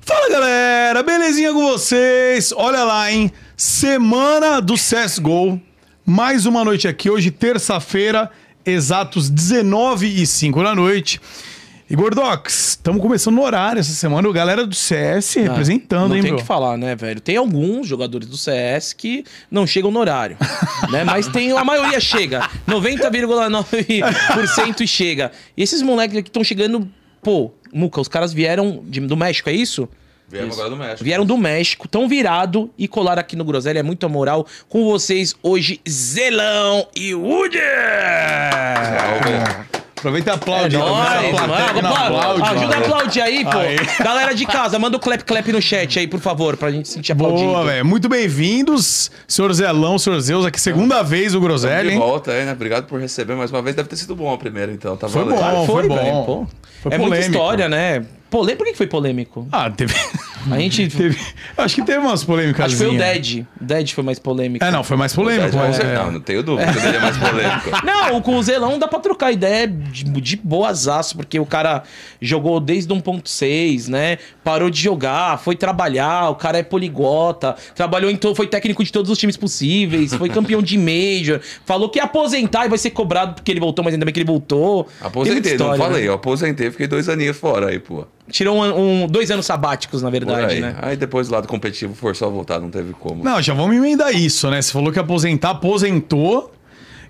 Fala galera, belezinha com vocês? Olha lá, hein? Semana do CSGO. Mais uma noite aqui, hoje, terça-feira, exatos 19 e 5 da noite. E Gordox, estamos começando no horário essa semana. O galera do CS representando, não hein, tem bro? que falar, né, velho? Tem alguns jogadores do CS que não chegam no horário, né? Mas tem a maioria chega, 90,9% e chega. E esses moleques que estão chegando, pô, Muca, os caras vieram de- do México, é isso? Viemos Isso. agora do México. Vieram do México, tão virado e colaram aqui no Groselha. É muita moral com vocês hoje, Zelão e Woody! Velho. Aproveita e aplaude. É nóis, mano. Aplaude, Ajuda a aplaudir aí, pô. Aí. Galera de casa, manda o clap clap no chat aí, por favor, pra gente sentir aplaudindo. Boa, velho. Muito bem-vindos, senhor Zelão, senhor Zeus, aqui segunda vez o Groselha, De volta aí, né? Obrigado por receber mais uma vez. Deve ter sido bom a primeira, então. Tá Foi valendo. bom. foi bom. velho, pô. Foi é muita polêmico. história, né? Polê... Por que foi polêmico? Ah, teve. A gente. teve... Acho que teve umas polêmicas. Acho que foi o Dead. O Dead foi mais polêmico. É, não, foi mais polêmico. Não, mas é- não, não tenho dúvida. que O dele é mais polêmico. Não, com o Zelão dá pra trocar ideia de, de boasaço, porque o cara jogou desde 1.6, né? Parou de jogar, foi trabalhar, o cara é poliglota, trabalhou em to... foi técnico de todos os times possíveis, foi campeão de Major, falou que ia aposentar e vai ser cobrado porque ele voltou, mas ainda bem que ele voltou. Aposentei, história, não falei. né? Eu aposentei, fiquei dois aninhos fora aí, pô. Tirou um, um- dois anos sabáticos, na verdade, aí. né? Aí depois do lado competitivo forçou a voltar, não teve como. Não, já vamos emendar isso, né? Você falou que ia aposentar, aposentou.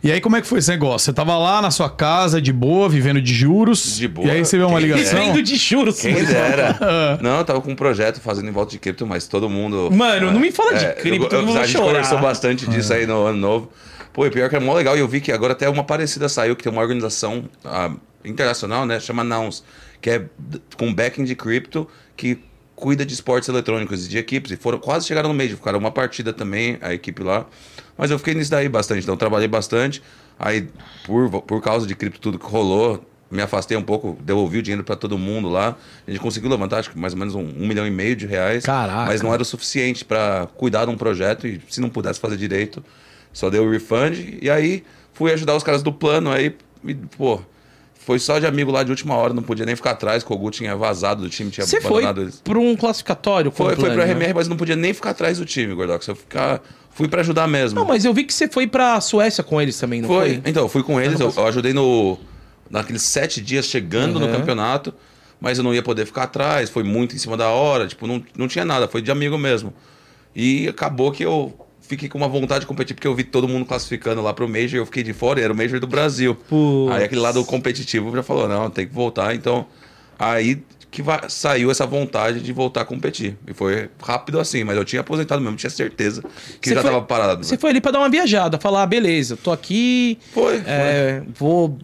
E aí, como é que foi esse negócio? Você tava lá na sua casa, de boa, vivendo de juros. De boa. E aí recebeu uma ligação. Vivendo de juros. Quem dera. não, eu tava com um projeto fazendo em volta de cripto, mas todo mundo. Mano, não me fala de cripto, eu- todo mundo A gente conversou bastante disso aí no ano novo. Pô, e pior que é mó legal. E eu vi que agora até uma parecida saiu, que tem uma organização ah, internacional, né? Chama Nouns, que é com backing de cripto, que cuida de esportes eletrônicos e de equipes. E foram quase chegaram no meio, ficaram uma partida também, a equipe lá. Mas eu fiquei nisso daí bastante, então trabalhei bastante. Aí, por, por causa de cripto, tudo que rolou, me afastei um pouco, devolvi o dinheiro para todo mundo lá. A gente conseguiu levantar, acho que mais ou menos um, um milhão e meio de reais. Caraca. Mas não era o suficiente para cuidar de um projeto e se não pudesse fazer direito, só deu o refund. E aí fui ajudar os caras do plano. Aí, e, pô, foi só de amigo lá de última hora, não podia nem ficar atrás. Kogu tinha vazado do time, tinha Você foi abandonado eles. pra um classificatório? Foi, o foi plano, pra né? RMR, mas não podia nem ficar atrás do time, Gordox. Eu ficar, fui para ajudar mesmo. Não, mas eu vi que você foi pra Suécia com eles também, não foi? Foi. Então, eu fui com eles, eu, eu ajudei no naqueles sete dias chegando no Uhum. campeonato, mas eu não ia poder ficar atrás, foi muito em cima da hora, tipo, não, não tinha nada, foi de amigo mesmo. E acabou que eu fiquei com uma vontade de competir, porque eu vi todo mundo classificando lá pro Major, eu fiquei de fora, e era o Major do Brasil. Putz. Aí aquele lado competitivo já falou, não, tem que voltar, então aí que saiu essa vontade de voltar a competir. E foi rápido assim, mas eu tinha aposentado mesmo, tinha certeza que já foi- tava parado. Você foi ali pra dar uma viajada, falar, ah, beleza, tô aqui, Foi, é, vou,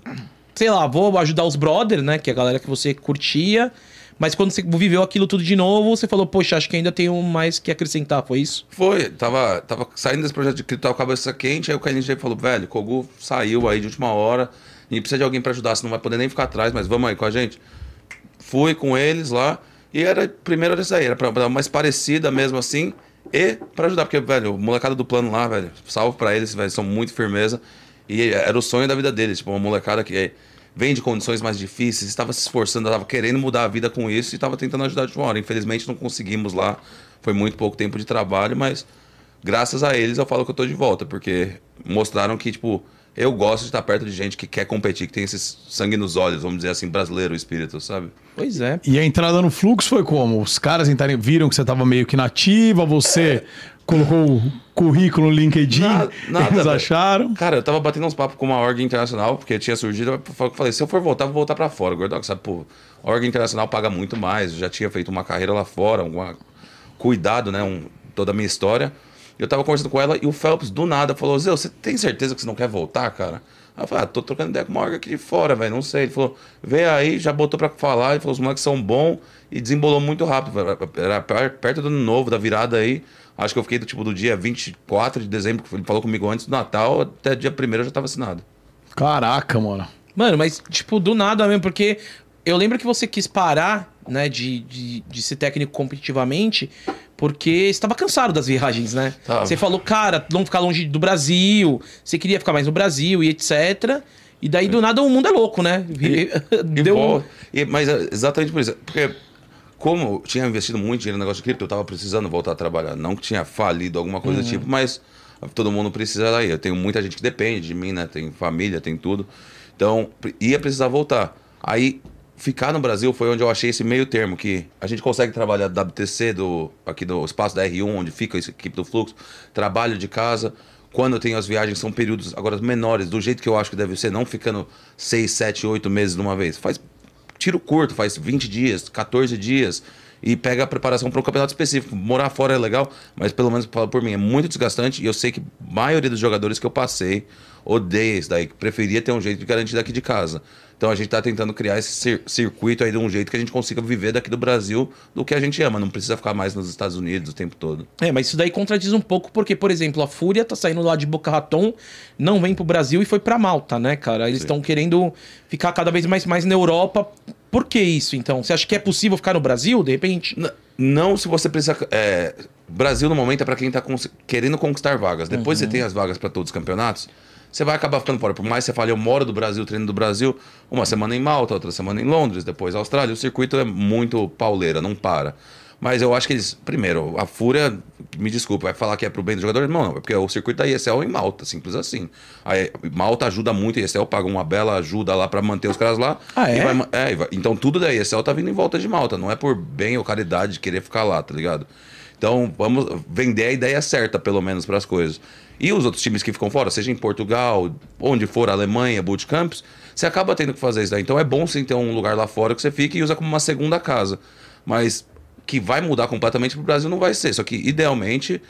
sei lá, vou ajudar os brothers, né, que é a galera que você curtia, mas quando você viveu aquilo tudo de novo, você falou, poxa, acho que ainda tenho mais que acrescentar, foi isso? Foi, tava, tava saindo desse projeto de cripto, tava cabeça quente, aí o KNG falou, velho, Kogu saiu aí de última hora, e precisa de alguém pra ajudar, você não vai poder nem ficar atrás, mas vamos aí com a gente. Fui com eles lá, e era, primeiro era aí, era pra dar mais parecida mesmo assim, e pra ajudar, porque, velho, o molecada do plano lá, velho, salve pra eles, velho, são muito firmeza, e era o sonho da vida deles, tipo, uma molecada que vem de condições mais difíceis, estava se esforçando, estava querendo mudar a vida com isso e estava tentando ajudar de uma hora. Infelizmente não conseguimos lá, foi muito pouco tempo de trabalho, mas graças a eles eu falo que eu tô de volta, porque mostraram que, tipo, eu gosto de estar perto de gente que quer competir, que tem esse sangue nos olhos, vamos dizer assim, brasileiro o espírito, sabe? Pois é. E a entrada no fluxo foi como? Os caras entrarem, viram que você tava meio que nativa, você colocou o currículo no LinkedIn, Nada- nada, eles acharam. Cara, eu tava batendo uns papos com uma org internacional, porque tinha surgido, eu falei, se eu for voltar, vou voltar pra fora, Gordox, sabe? Pô, a org internacional paga muito mais, eu já tinha feito uma carreira lá fora, um cuidado, né, um, toda a minha história. Eu tava conversando com ela e o Phelps, do nada, falou, Zé, você tem certeza que você não quer voltar, cara? Aí eu falei, ah, tô trocando ideia com uma org aqui de fora, velho, não sei. Ele falou, vem aí, já botou pra falar, ele falou, os moleques são bons e desembolou muito rápido. Era per- perto do ano novo, da virada aí. Acho que eu fiquei do tipo do dia 24 de dezembro, que ele falou comigo antes do Natal, até dia 1 eu já tava assinado. Caraca, mano. Mano, mas, tipo, do nada mesmo, porque eu lembro que você quis parar, né, de, de, de ser técnico competitivamente, porque você estava cansado das viagens, né? Tava. Você falou, cara, não ficar longe do Brasil, você queria ficar mais no Brasil e etc. E daí, do nada, o mundo é louco, né? E Deu. e- mas é exatamente por isso. Porque como eu tinha investido muito dinheiro no negócio de cripto, eu tava precisando voltar a trabalhar. Não que tinha falido alguma coisa do tipo, mas todo mundo precisa daí. Eu tenho muita gente que depende de mim, né? Tem família, tem tudo. Então, ia precisar voltar. Aí, ficar no Brasil foi onde eu achei esse meio termo, que a gente consegue trabalhar do WTC, do, aqui do espaço da R1, onde fica a equipe do Fluxo, trabalho de casa. Quando eu tenho as viagens, são períodos agora menores, do jeito que eu acho que deve ser, não ficando 6, 7, 8 meses de uma vez. Faz tiro curto, faz 20 dias, 14 dias e pega a preparação para um campeonato específico. Morar fora é legal, mas pelo menos por mim, é muito desgastante e eu sei que a maioria dos jogadores que eu passei odeia isso daí, preferia ter um jeito de garantir daqui de casa. Então a gente está tentando criar esse cir- circuito aí de um jeito que a gente consiga viver daqui do Brasil do que a gente ama, não precisa ficar mais nos Estados Unidos o tempo todo. É, mas isso daí contradiz um pouco, porque, por exemplo, a Fúria tá saindo lá de Boca Raton, não vem pro Brasil e foi pra Malta, né, cara? Eles estão querendo ficar cada vez mais, mais na Europa. Por que isso, então? Você acha que é possível ficar no Brasil, de repente? N- Não se você precisa. É, Brasil no momento é para quem tá cons- querendo conquistar vagas. Depois você tem as vagas para todos os campeonatos. Você vai acabar ficando fora. Por mais que você fale, eu moro do Brasil, treino do Brasil, uma semana em Malta, outra semana em Londres, depois Austrália. O circuito é muito pauleira, não para. Mas eu acho que eles. Primeiro, a Fúria, me desculpa, vai falar que é pro bem do jogador? Não, não, é porque o circuito da ESL é em Malta, simples assim. Aí, Malta ajuda muito, a ESL paga uma bela ajuda lá para manter os caras lá. Ah, é? vai é, vai- então tudo da ESL tá vindo em volta de Malta, não é por bem ou caridade de querer ficar lá, tá ligado? Então vamos vender a ideia certa, pelo menos, para as coisas. E os outros times que ficam fora, seja em Portugal, onde for, Alemanha, bootcamps, você acaba tendo que fazer isso daí. Então é bom sim ter um lugar lá fora que você fique e usa como uma segunda casa. Mas que vai mudar completamente pro Brasil não vai ser. Só que, idealmente,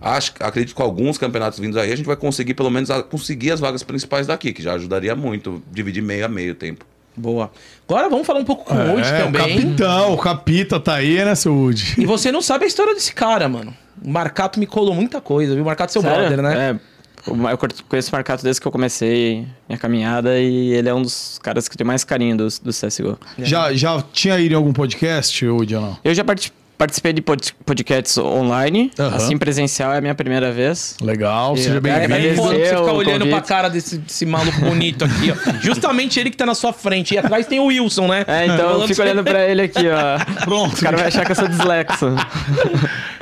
acho, acredito que com alguns campeonatos vindos aí, a gente vai conseguir, pelo menos, conseguir as vagas principais daqui, que já ajudaria muito, dividir meio a meio o tempo. Boa. Agora vamos falar um pouco com o Wood É, o também. capitão, o capita tá aí, né, seu Woody? E você não sabe a história desse cara, mano. O Marcato me colou muita coisa, viu? O Marcato é seu Sério? brother, né? É. o- Eu conheço o Marcato desde que eu comecei minha caminhada e ele é um dos caras que tenho mais carinho do, do CSGO. Já, já tinha ido em algum podcast, Woody, ou não? Eu já parti- participei de pod- podcasts online, assim presencial é a minha primeira vez. Legal, seja É, É, bem-vindo. é você ficar olhando pra convite. cara desse, desse maluco bonito aqui, ó. Justamente ele que tá na sua frente. E atrás tem o Wilson, né? É, então eu Falando fico olhando pra ele aqui, ó. Pronto. O cara vai achar que eu sou dislexo.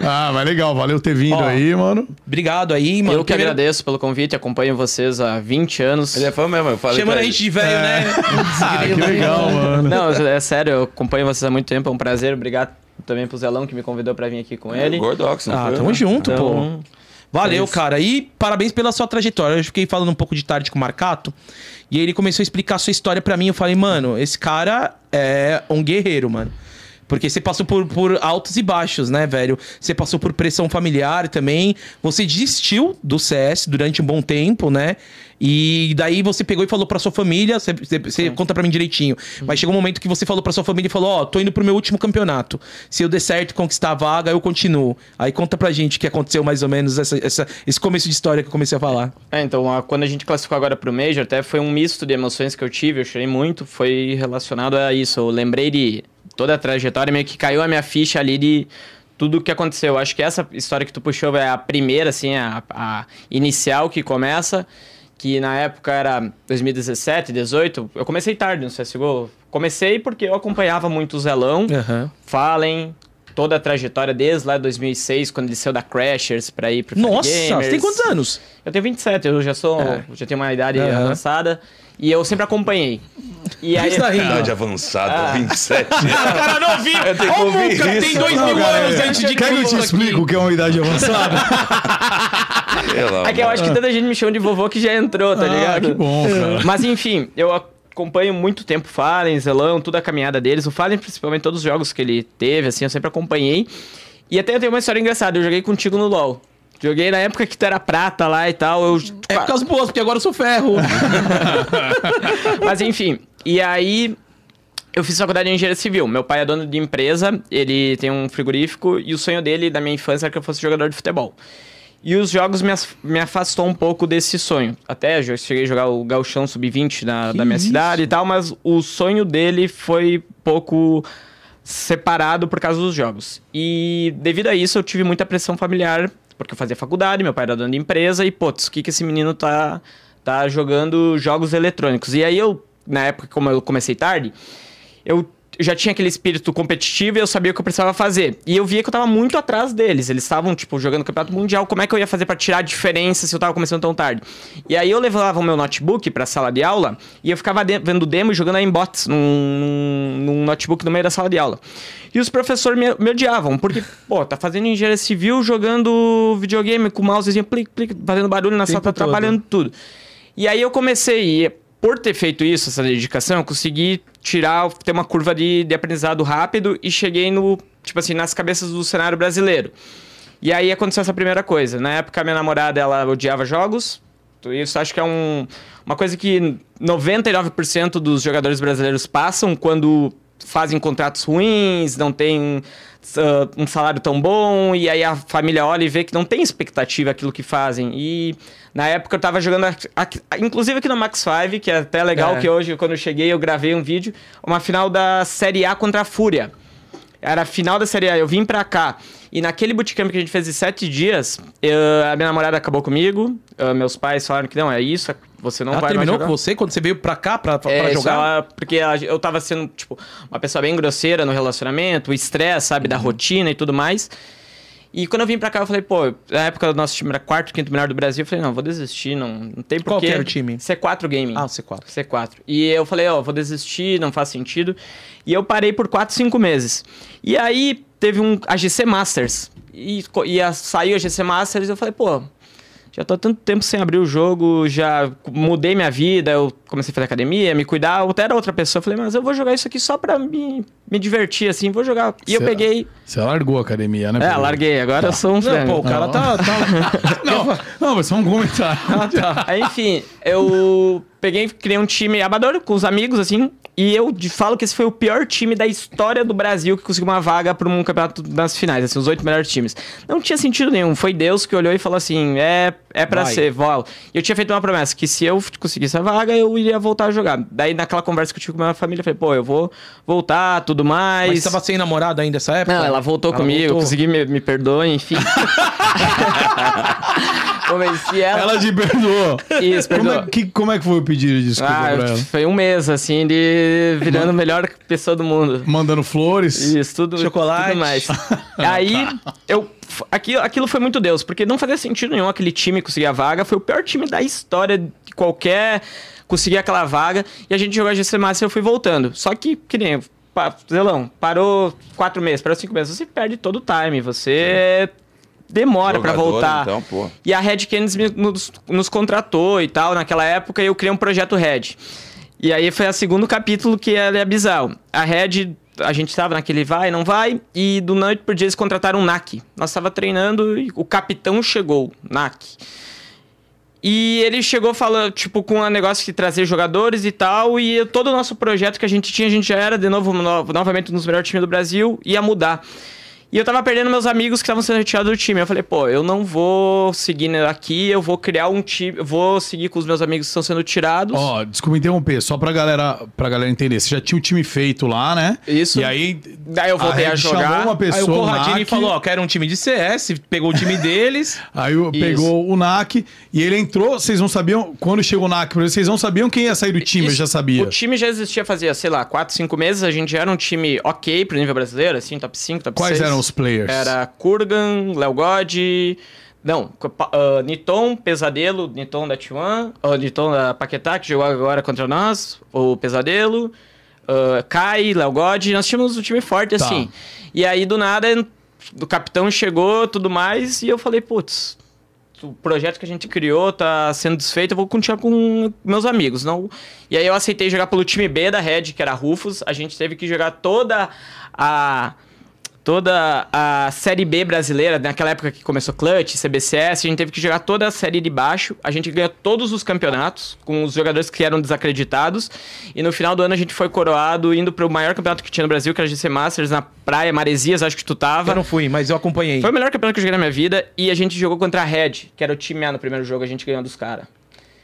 Ah, mas legal, valeu ter vindo Ó, aí, mano. Obrigado aí, mano. eu que Primeiro- agradeço pelo convite, acompanho vocês há 20 anos. Ele é fã mesmo, eu falei Chamando pra a gente de velho, né? Ah, que legal, mano. Não, é sério, eu acompanho vocês há muito tempo, é um prazer. Obrigado também pro Zelão que me convidou pra vir aqui com ele. Gordox, não Ah, foi, tamo né? junto, pô. Então, Valeu, é cara. E parabéns pela sua trajetória. Eu fiquei falando um pouco de tarde com o Marcato. E ele começou a explicar a sua história pra mim. Eu falei, mano, esse cara é um guerreiro, mano. Porque você passou por, por altos e baixos, né, velho? Você passou por pressão familiar também. Você desistiu do CS durante um bom tempo, né? E daí você pegou e falou pra sua família. Você, você- conta pra mim direitinho. Mas chegou um momento que você falou pra sua família e falou: Ó, tô indo pro meu último campeonato. Se eu der certo conquistar a vaga, eu continuo. Aí conta pra gente o que aconteceu mais ou menos, essa, essa- esse começo de história que eu comecei a falar. É, então, a- quando a gente classificou agora pro Major, até foi um misto de emoções que eu tive, eu chorei muito, foi relacionado a isso. Eu lembrei de toda a trajetória, meio que caiu a minha ficha ali de tudo o que aconteceu. Eu Acho que essa história que tu puxou é a primeira, assim, a, a inicial que começa, que na época era 2017, 18. Eu comecei tarde no CSGO. Comecei porque eu acompanhava muito o Zelão, Fallen, toda a trajetória desde lá de 2006, quando ele saiu da Crashers pra ir pro Nossa, você tem Gamers. quantos anos? Eu tenho 27, eu já sou. É. Já tenho uma idade Aham. avançada. E eu sempre acompanhei. E aí. Isso daí. Idade avançada, Ah. 27. cara não viu. Eu tenho que Ó o ouvir Muca, tem isso. dois Não, mil cara, anos é. antes de Quer que eu te explique o que é uma idade avançada? É que eu acho que tanta gente me chama de vovô que já entrou, tá ah, ligado? que bom, cara. Mas enfim, eu acompanho muito tempo o Fallen, Zelão, toda a caminhada deles. O Fallen, principalmente todos os jogos que ele teve, assim, eu sempre acompanhei. E até eu tenho uma história engraçada, eu joguei contigo no LoL. Joguei na época que tu era prata lá e tal. Eu... É por causa boas, porque agora eu sou ferro. Mas enfim, e aí eu fiz faculdade de engenharia civil. Meu pai é dono de empresa, ele tem um frigorífico e o sonho dele da minha infância era que eu fosse jogador de futebol. E os jogos me, as- me afastou um pouco desse sonho. Até eu cheguei a jogar o Gauchão Sub-20 na- da minha isso? cidade e tal, mas o sonho dele foi pouco separado por causa dos jogos. E devido a isso eu tive muita pressão familiar, porque eu fazia faculdade, meu pai era dono de empresa e, putz, o que, que esse menino tá, tá jogando jogos eletrônicos? E aí eu, na época, como eu comecei tarde, eu já tinha aquele espírito competitivo e eu sabia o que eu precisava fazer. E eu via que eu tava muito atrás deles. Eles estavam, tipo, jogando campeonato mundial. Como é que eu ia fazer para tirar a diferença se eu tava começando tão tarde? E aí eu levava o meu notebook pra sala de aula e eu ficava de vendo demo e jogando aimbots num, num notebook no meio da sala de aula. E os professores me, me odiavam, porque, pô, tá fazendo engenharia civil jogando videogame com o mousezinho, plic, plic, fazendo barulho na sala, tá todo. trabalhando tudo. E aí eu comecei, por ter feito isso, essa dedicação, eu consegui tirar, ter uma curva de, de aprendizado rápido e cheguei no, tipo assim, nas cabeças do cenário brasileiro. E aí aconteceu essa primeira coisa. Na época, minha namorada, ela odiava jogos. Isso acho que é um, uma coisa que 99% dos jogadores brasileiros passam quando fazem contratos ruins, não tem uh, um salário tão bom, e aí a família olha e vê que não tem expectativa aquilo que fazem. E na época eu tava jogando, inclusive aqui no Max 5, que é até legal É. que hoje, quando eu cheguei, eu gravei um vídeo, uma final da Série A contra a Fúria. Era a final da Série A, eu vim pra cá. E naquele bootcamp que a gente fez em sete dias, eu- a minha namorada acabou comigo, meus pais falaram que não, é isso, você não Ela vai terminou com você quando você veio pra cá pra, pra É, jogar? ela- porque ela- eu tava sendo, tipo, uma pessoa bem grosseira no relacionamento, o estresse, sabe, Uhum. da rotina e tudo mais. E quando eu vim pra cá, eu falei, pô, na época o nosso time era quarto, quinto melhor do Brasil, eu falei, não, vou desistir, não, não tem porquê. Qual que era o time? C4 Gaming. Ah, o C4. C4. E eu falei, ó, vou desistir, não faz sentido. E eu parei por 4, 5 meses. E aí teve um a GC Masters. E, e a, saiu a GC Masters e eu falei, pô, já tô há tanto tempo sem abrir o jogo, já mudei minha vida, eu comecei a fazer academia, me cuidar, eu até era outra pessoa. Eu falei, mas eu vou jogar isso aqui só pra me, me divertir, assim, vou jogar. E eu Cê- peguei. Você largou a academia, né? É, larguei, agora eu sou um Não, pô, o cara Não. tá... tá... Não, não, mas só um comentário. Aí, enfim, eu peguei, criei um time amador com os amigos, assim, e eu falo que esse foi o pior time da história do Brasil que conseguiu uma vaga para um campeonato nas finais, assim, os oito melhores times. Não tinha sentido nenhum, foi Deus que olhou e falou assim, é, é para ser, vol. Eu tinha feito uma promessa, que se eu conseguisse a vaga, eu iria voltar a jogar. Daí, naquela conversa que eu tive com a minha família, eu falei, pô, eu vou voltar, tudo mais. Mas você tava sem namorada ainda nessa época? Não, ela voltou Ela comigo, voltou. eu consegui, me, me perdoe, enfim. Convenci ela. Ela te perdoou. Isso, Como perdoou. é, que, como é que foi o pedido de desculpa Ah, pra ela? foi um mês, assim, de virando a melhor pessoa do mundo. Mandando flores? Isso, tudo, Chocolate. tudo mais. Aí, eu... Aquilo, aquilo foi muito Deus, porque não fazia sentido nenhum aquele time conseguir a vaga. Foi o pior time da história de qualquer conseguir aquela vaga. E a gente jogou a GC Master e eu fui voltando. Só que, que nem... Zelão, parou quatro meses, parou cinco meses. Você perde todo o time, você... Demora pra Jogador, voltar. Então. E a Red Canids me- nos, nos contratou e tal. Naquela época eu criei um projeto Red. E aí foi o segundo capítulo que ela é bizarro. A Red, a gente tava naquele vai, não vai, e do noite por dia eles contrataram um NAC. Nós tava treinando e o capitão chegou, NAC. E ele chegou falando, tipo, com um negócio de trazer jogadores e tal, e todo o nosso projeto que a gente tinha, a gente já era de novo, no- novamente um dos melhores times do Brasil, ia mudar. E eu tava perdendo meus amigos que estavam sendo retirados do time. Eu falei, pô, eu não vou seguir aqui, eu vou criar um time, eu vou seguir com os meus amigos que estão sendo tirados. Ó, desculpa interromper, só pra galera, pra galera entender. Você já tinha o time feito lá, né? Isso. E aí. Daí eu voltei a Red jogar. chamou uma Aí pessoa. o Corradini NAC, falou, ó, quero um time de CS, pegou o time deles. Aí pegou o NAC e ele entrou. Vocês não sabiam. Quando chegou o NAC, vocês não sabiam quem ia sair do time, eu Isso- já sabia. O time já existia fazia, sei lá, 4, 5 meses. A gente já era um time ok pro nível brasileiro, assim, top 5, top Quais 6. eram os players? Era Kurgan, Léo God. Não, ah, Niton, Pesadelo, Niton da T1, o Niton da Paquetá, que jogou agora contra nós, o Pesadelo, ah, Kai, Léo God. Nós tínhamos um time forte, Tá. assim. E aí, do nada, o capitão chegou, tudo mais, e eu falei, putz, o projeto que a gente criou tá sendo desfeito, eu vou continuar com meus amigos. não E aí eu aceitei jogar pelo time B da Red, que era Rufus. A gente teve que jogar toda a toda a série B brasileira, naquela época que começou Clutch, CBCS, a gente teve que jogar toda a série de baixo. A gente ganhou todos os campeonatos com os jogadores que eram desacreditados. E no final do ano a gente foi coroado indo pro maior campeonato que tinha no Brasil, que era a GC Masters, na praia Maresias, acho que tu tava. Eu não fui, mas eu acompanhei. Foi o melhor campeonato que eu joguei na minha vida e a gente jogou contra a Red, que era o time A no primeiro jogo, a gente ganhou dos caras.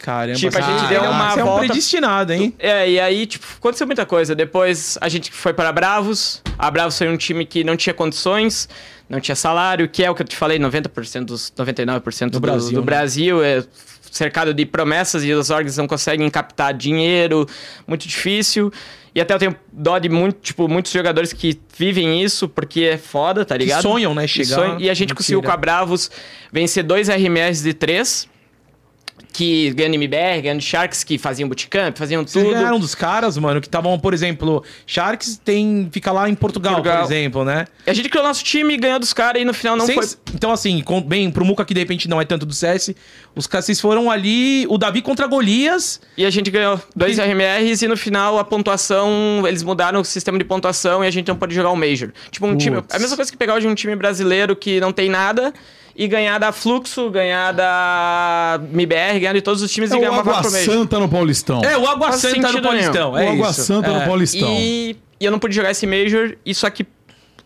Caramba, Tipo, a gente deu Ah, uma Você é um volta- predestinado, hein? É, e aí, tipo, aconteceu muita coisa. Depois a gente foi para a Bravos. A Bravos foi um time que não tinha condições, não tinha salário, que é o que eu te falei, 90% dos 99% do, Do Brasil, do né? Brasil é cercado de promessas e os órgãos não conseguem captar dinheiro, muito difícil. E até eu tenho dó de muito, tipo, muitos jogadores que vivem isso, porque é foda, tá ligado? sonham, né, Que chegar sonham. E a gente conseguiu com a Bravos vencer dois RMS de três, que ganhando MBR, ganhando Sharks, que faziam bootcamp, faziam Vocês tudo. ganharam dos caras, mano, que estavam, por exemplo, Sharks tem, fica lá em Portugal, Portugal. por exemplo, né? A gente criou nosso time, ganhou dos caras e no final não Vocês- foi. Então, assim, com- bem, pro Muca que de repente não é tanto do CS, os caras, vocês foram ali, o Davi contra Golias. E a gente ganhou dois E- RMRs e no final a pontuação, eles mudaram o sistema de pontuação e a gente não pode jogar o Major. Tipo, um time. Putz. A mesma coisa que pegar hoje um time brasileiro que não tem nada e ganhar da Fluxo, ganhar da MIBR, ganhar de todos os times É e o ganhar uma Água vaga pro Major. Santa no Paulistão. É, o Água Faz Santa no Paulistão. o É Água isso. Santa é. no Paulistão. E, e eu não pude jogar esse Major, e só que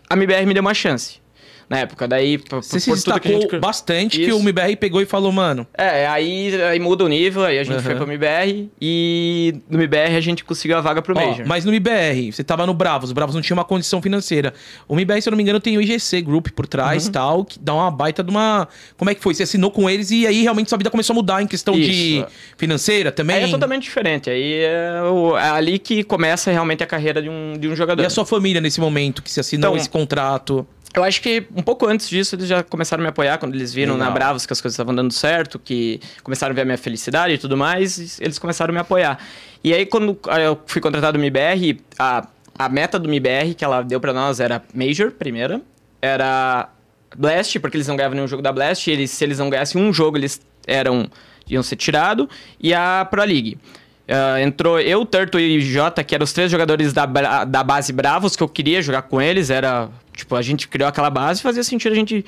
a MIBR me deu uma chance. Na época, daí, por, Você se tudo que destacou gente... bastante que Isso. o MBR pegou e falou, mano. É, aí, aí muda o nível, aí a gente Aham. foi pro MIBR e no MIBR a gente conseguiu a vaga pro Ó, Major. mas no MBR, você tava no Bravos, o Bravos não tinha uma condição financeira. O MBR, se eu não me engano, tem o IGC Group por Uhum. trás e tal, que dá uma baita de uma. Como é que foi? Você assinou com eles e aí realmente sua vida começou a mudar em questão de Isso. financeira também. Aí é totalmente diferente. Aí é, o- é ali que começa realmente a carreira de um, de um jogador. E a sua família nesse momento que se assinou Então, esse contrato? Eu acho que um pouco antes disso eles já começaram a me apoiar quando eles viram Legal. na Bravos que as coisas estavam dando certo, que começaram a ver a minha felicidade e tudo mais, e eles começaram a me apoiar. E aí quando eu fui contratado no MIBR, a, a meta do MIBR que ela deu pra nós era Major, primeira, era Blast, porque eles não ganhavam nenhum jogo da Blast, e eles, se eles não ganhassem um jogo, eles eram iam ser tirados, e a Pro League. Ah, entrou eu, Turto e Jota, que eram os três jogadores da, da base Bravos, que eu queria jogar com eles. Era, tipo, a gente criou aquela base fazia sentido a gente...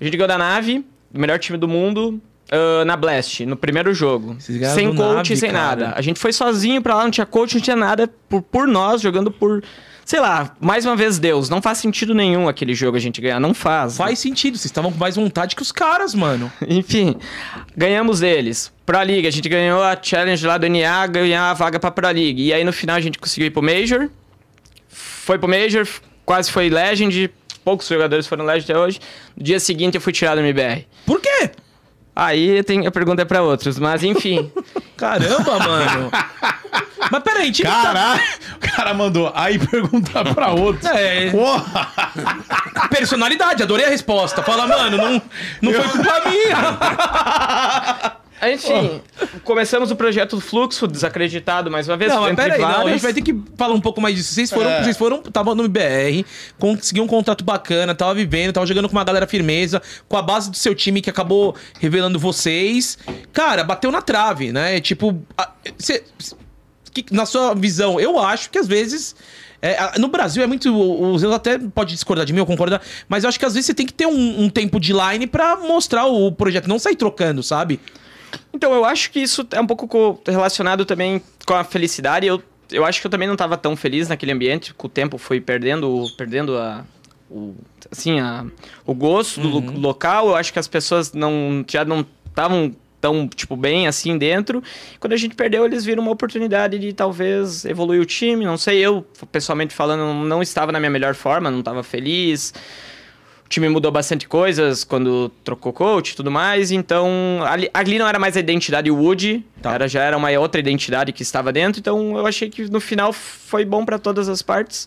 A gente ganhou da nave, o melhor time do mundo, ah, na Blast, no primeiro jogo. Sem coach, Nave, sem cara. nada. A gente foi sozinho pra lá, não tinha coach, não tinha nada, por, por nós, jogando por... Sei lá, mais uma vez, Deus, não faz sentido nenhum aquele jogo a gente ganhar, não faz. Faz sentido, vocês estavam com mais vontade que os caras, mano. Enfim, ganhamos eles. Pro League, a gente ganhou a challenge lá do NA, ganhar a vaga pra Pro League. E aí no final a gente conseguiu ir pro Major. Foi pro Major, quase foi Legend. Poucos jogadores foram Legend até hoje. No dia seguinte eu fui tirado do MBR. Por quê? Aí tem, a pergunta é pra outros, mas enfim. Caramba, mano. Mas peraí, tá- Caralho, o cara mandou. Aí pergunta pra outro. É. Porra! Personalidade, adorei a resposta. Fala, mano, não, não foi culpa minha. Aí, Enfim, começamos o projeto do Fluxo, desacreditado mais uma vez. Não, mas peraí, não, a gente vai ter que falar um pouco mais disso. Vocês foram, É. vocês foram, estavam no BR, conseguiu um contrato bacana, tava vivendo, tava jogando com uma galera firmeza, com a base do seu time que acabou revelando vocês. Cara, bateu na trave, né? Tipo, a- cê- que- na sua visão, eu acho que às vezes. é, a- no Brasil é muito. O Zeus até pode discordar de mim ou concordar, mas eu acho que às vezes você tem que ter um, um tempo de line pra mostrar o projeto, não sair trocando, sabe? Então, eu acho que isso é um pouco co- relacionado também com a felicidade. Eu, eu acho que eu também não estava tão feliz naquele ambiente. Com o tempo fui perdendo, perdendo a, o, assim, a, o gosto do lo- local. Eu acho que as pessoas não, já não estavam tão, tipo, bem assim dentro. Quando a gente perdeu, eles viram uma oportunidade de talvez evoluir o time. Não sei, eu, pessoalmente falando, não estava na minha melhor forma, não estava feliz. O time mudou bastante coisas quando trocou coach e tudo mais, então ali, ali não era mais a identidade Wood, Tá. era, já era uma outra identidade que estava dentro, então eu achei que no final foi bom para todas as partes.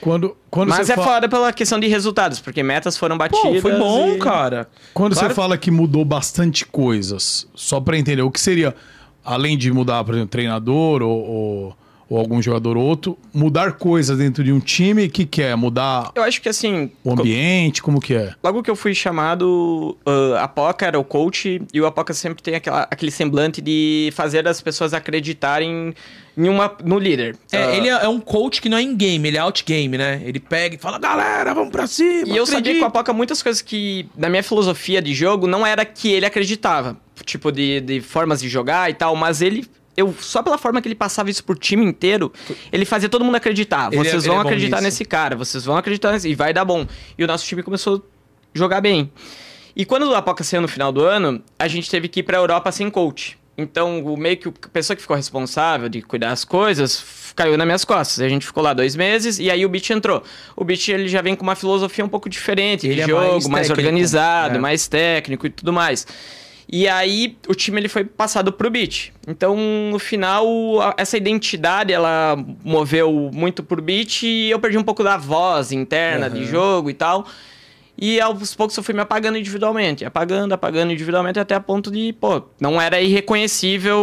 Quando, quando Mas você é fa- foda pela questão de resultados, porque metas foram batidas. Pô, foi bom, e- cara. Quando Claro- você fala que mudou bastante coisas, só pra entender, o que seria, além de mudar, por exemplo, treinador ou, ou, ou algum jogador ou outro, mudar coisas dentro de um time, o que, que é? Mudar Eu acho que assim, o ambiente, como que é? Logo que eu fui chamado, ah, a Poca era o coach, e o Apoca sempre tem aquela, aquele semblante de fazer as pessoas acreditarem em uma, no líder. É, Ah, ele é é um coach que não é in-game, ele é out-game, né? Ele pega e fala, galera, vamos pra cima. E eu sabia acredita." com a Poca muitas coisas que, na minha filosofia de jogo, não era que ele acreditava. Tipo, de, de formas de jogar e tal, mas ele. Eu, só pela forma que ele passava isso pro time inteiro, ele fazia todo mundo acreditar. Ele é- vocês ele vão é acreditar nesse cara, vocês vão acreditar nesse. E vai dar bom. E o nosso time começou a jogar bem. E quando o Apoca saiu no final do ano, a gente teve que ir pra Europa sem coach. Então, o meio que a pessoa que ficou responsável de cuidar das coisas caiu nas minhas costas. A gente ficou lá dois meses e aí o Beach entrou. O Beach ele já vem com uma filosofia um pouco diferente Ele de é jogo, mais mais, técnico, organizado, é. mais técnico e tudo mais. E aí o time ele foi passado pro beat. Então, no final, essa identidade ela moveu muito pro beat e eu perdi um pouco da voz interna de jogo e tal. E aos poucos eu fui me apagando individualmente, apagando, apagando individualmente até a ponto de, pô, não era irreconhecível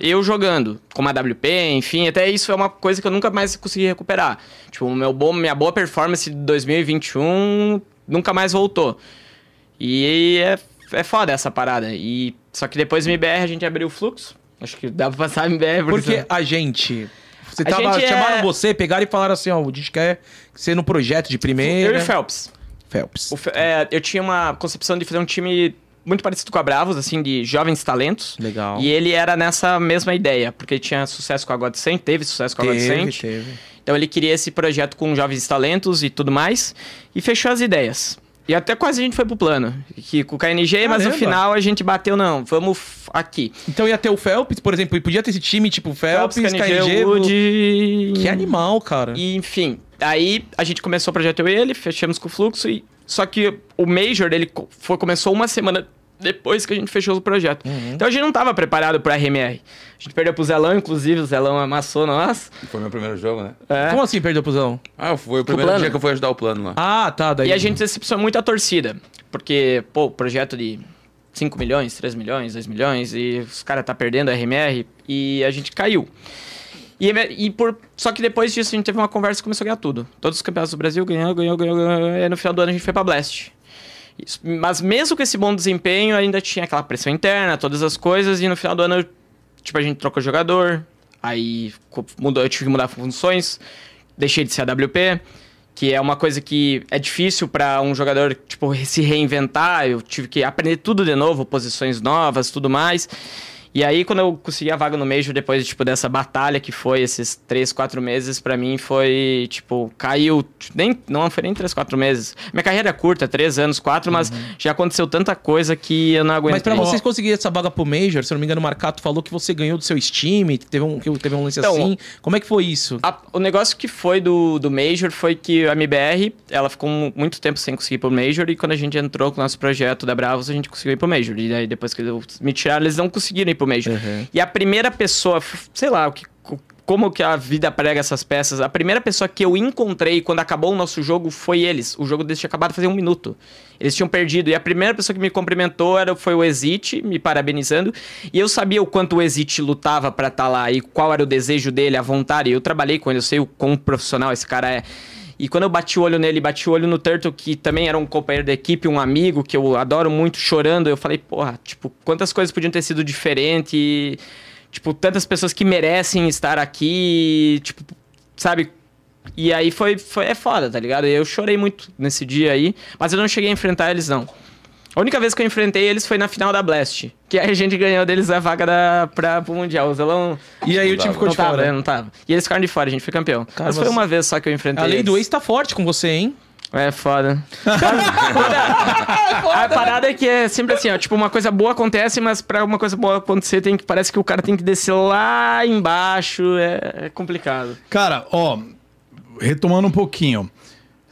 eu jogando, como a WP, enfim, até isso é uma coisa que eu nunca mais consegui recuperar. Tipo, meu bom, minha boa performance de 2021 nunca mais voltou. E é, é foda essa parada. E, só que depois do MBR a gente abriu o fluxo. Acho que dá pra passar MBR. Porque a gente. Você A tava, gente é- chamaram você, pegaram e falaram assim, ó, a gente quer ser no projeto de primeira. Eu e o Phelps. Phelps. O é, eu tinha uma concepção de fazer um time muito parecido com a Bravos, assim, de jovens talentos. Legal. E ele era nessa mesma ideia, porque ele tinha sucesso com a Godsend, teve sucesso com a teve, Godsend. teve. Então ele queria esse projeto com jovens talentos e tudo mais, e fechou as ideias. E até quase a gente foi pro plano, que, com o KNG, mas no Caramba. final a gente bateu, não, vamos aqui. Então ia ter o Phelps, por exemplo, e podia ter esse time tipo Phelps, KNG, Wood... Que animal, cara. E, enfim, aí a gente começou o projeto eu e ele, fechamos com o fluxo e só que o Major ele foi, começou uma semana depois que a gente fechou o projeto. Então a gente não tava preparado para RMR. A gente perdeu pro Zelão, inclusive, o Zelão amassou nós. Foi meu primeiro jogo, né? É. Como assim perdeu pusão? Ah, foi o primeiro dia que eu fui ajudar o plano lá. Ah, tá, daí. E a gente decepcionou muito a torcida, porque, pô, projeto de 5 milhões, 3 milhões, 2 milhões, e os caras tá perdendo a RMR, e a gente caiu. E, e por, só que depois disso a gente teve uma conversa e começou a ganhar tudo. Todos os campeonatos do Brasil ganhou, ganhou, ganhou, ganhou, e no final do ano a gente foi pra Blast. Mas mesmo com esse bom desempenho, ainda tinha aquela pressão interna, todas as coisas, e no final do ano, tipo, a gente trocou jogador, aí mudou, eu tive que mudar funções, deixei de ser AWP, que é uma coisa que é difícil pra um jogador, tipo, se reinventar, eu tive que aprender tudo de novo, posições novas, tudo mais. E aí, quando eu consegui a vaga no Major, depois, tipo, dessa batalha que foi esses três, quatro meses, pra mim foi, tipo, caiu. Nem, não foi nem três, quatro meses. Minha carreira é curta, três anos, quatro, mas já aconteceu tanta coisa que eu não aguentei. Mas pra vocês conseguirem essa vaga pro Major, se eu não me engano, o Marcato falou que você ganhou do seu Steam, que teve um, que teve um lance Então, assim. Como é que foi isso? A- o negócio que foi do, do Major foi que a MBR, ela ficou mu- muito tempo sem conseguir ir pro Major, e quando a gente entrou com o nosso projeto da Bravos, a gente conseguiu ir pro Major. E aí depois que eles me tiraram, eles não conseguiram ir pro Major. Uhum. E a primeira pessoa, sei lá, o que, co- como que a vida prega essas peças, a primeira pessoa que eu encontrei quando acabou o nosso jogo foi eles. O jogo deles tinha acabado fazia um minuto. Eles tinham perdido. E a primeira pessoa que me cumprimentou era, foi o Exit, me parabenizando. E eu sabia o quanto o Exit lutava pra estar lá e qual era o desejo dele, a vontade. Eu trabalhei com ele, eu sei o quão profissional esse cara é. E quando eu bati o olho nele, bati o olho no Turtle, que também era um companheiro da equipe, um amigo que eu adoro muito, chorando, eu falei, porra, tipo, quantas coisas podiam ter sido diferentes. Tipo, tantas pessoas que merecem estar aqui, tipo, sabe? E aí foi, foi é foda, tá ligado? Eu chorei muito nesse dia aí, mas eu não cheguei a enfrentar eles, não. A única vez que eu enfrentei eles foi na final da Blast. Que aí a gente ganhou deles a vaga da, pra, pro Mundial. O Zelão E aí o time ficou não de tava, fora. não tava. E eles ficaram de fora, a gente foi campeão. Cara, mas foi você- uma vez só que eu enfrentei A lei eles. do ex tá forte com você, hein? É foda. a parada é que é sempre assim, ó. Tipo, uma coisa boa acontece, mas pra uma coisa boa acontecer, tem que, parece que o cara tem que descer lá embaixo. É, é complicado. Cara, ó, retomando um pouquinho.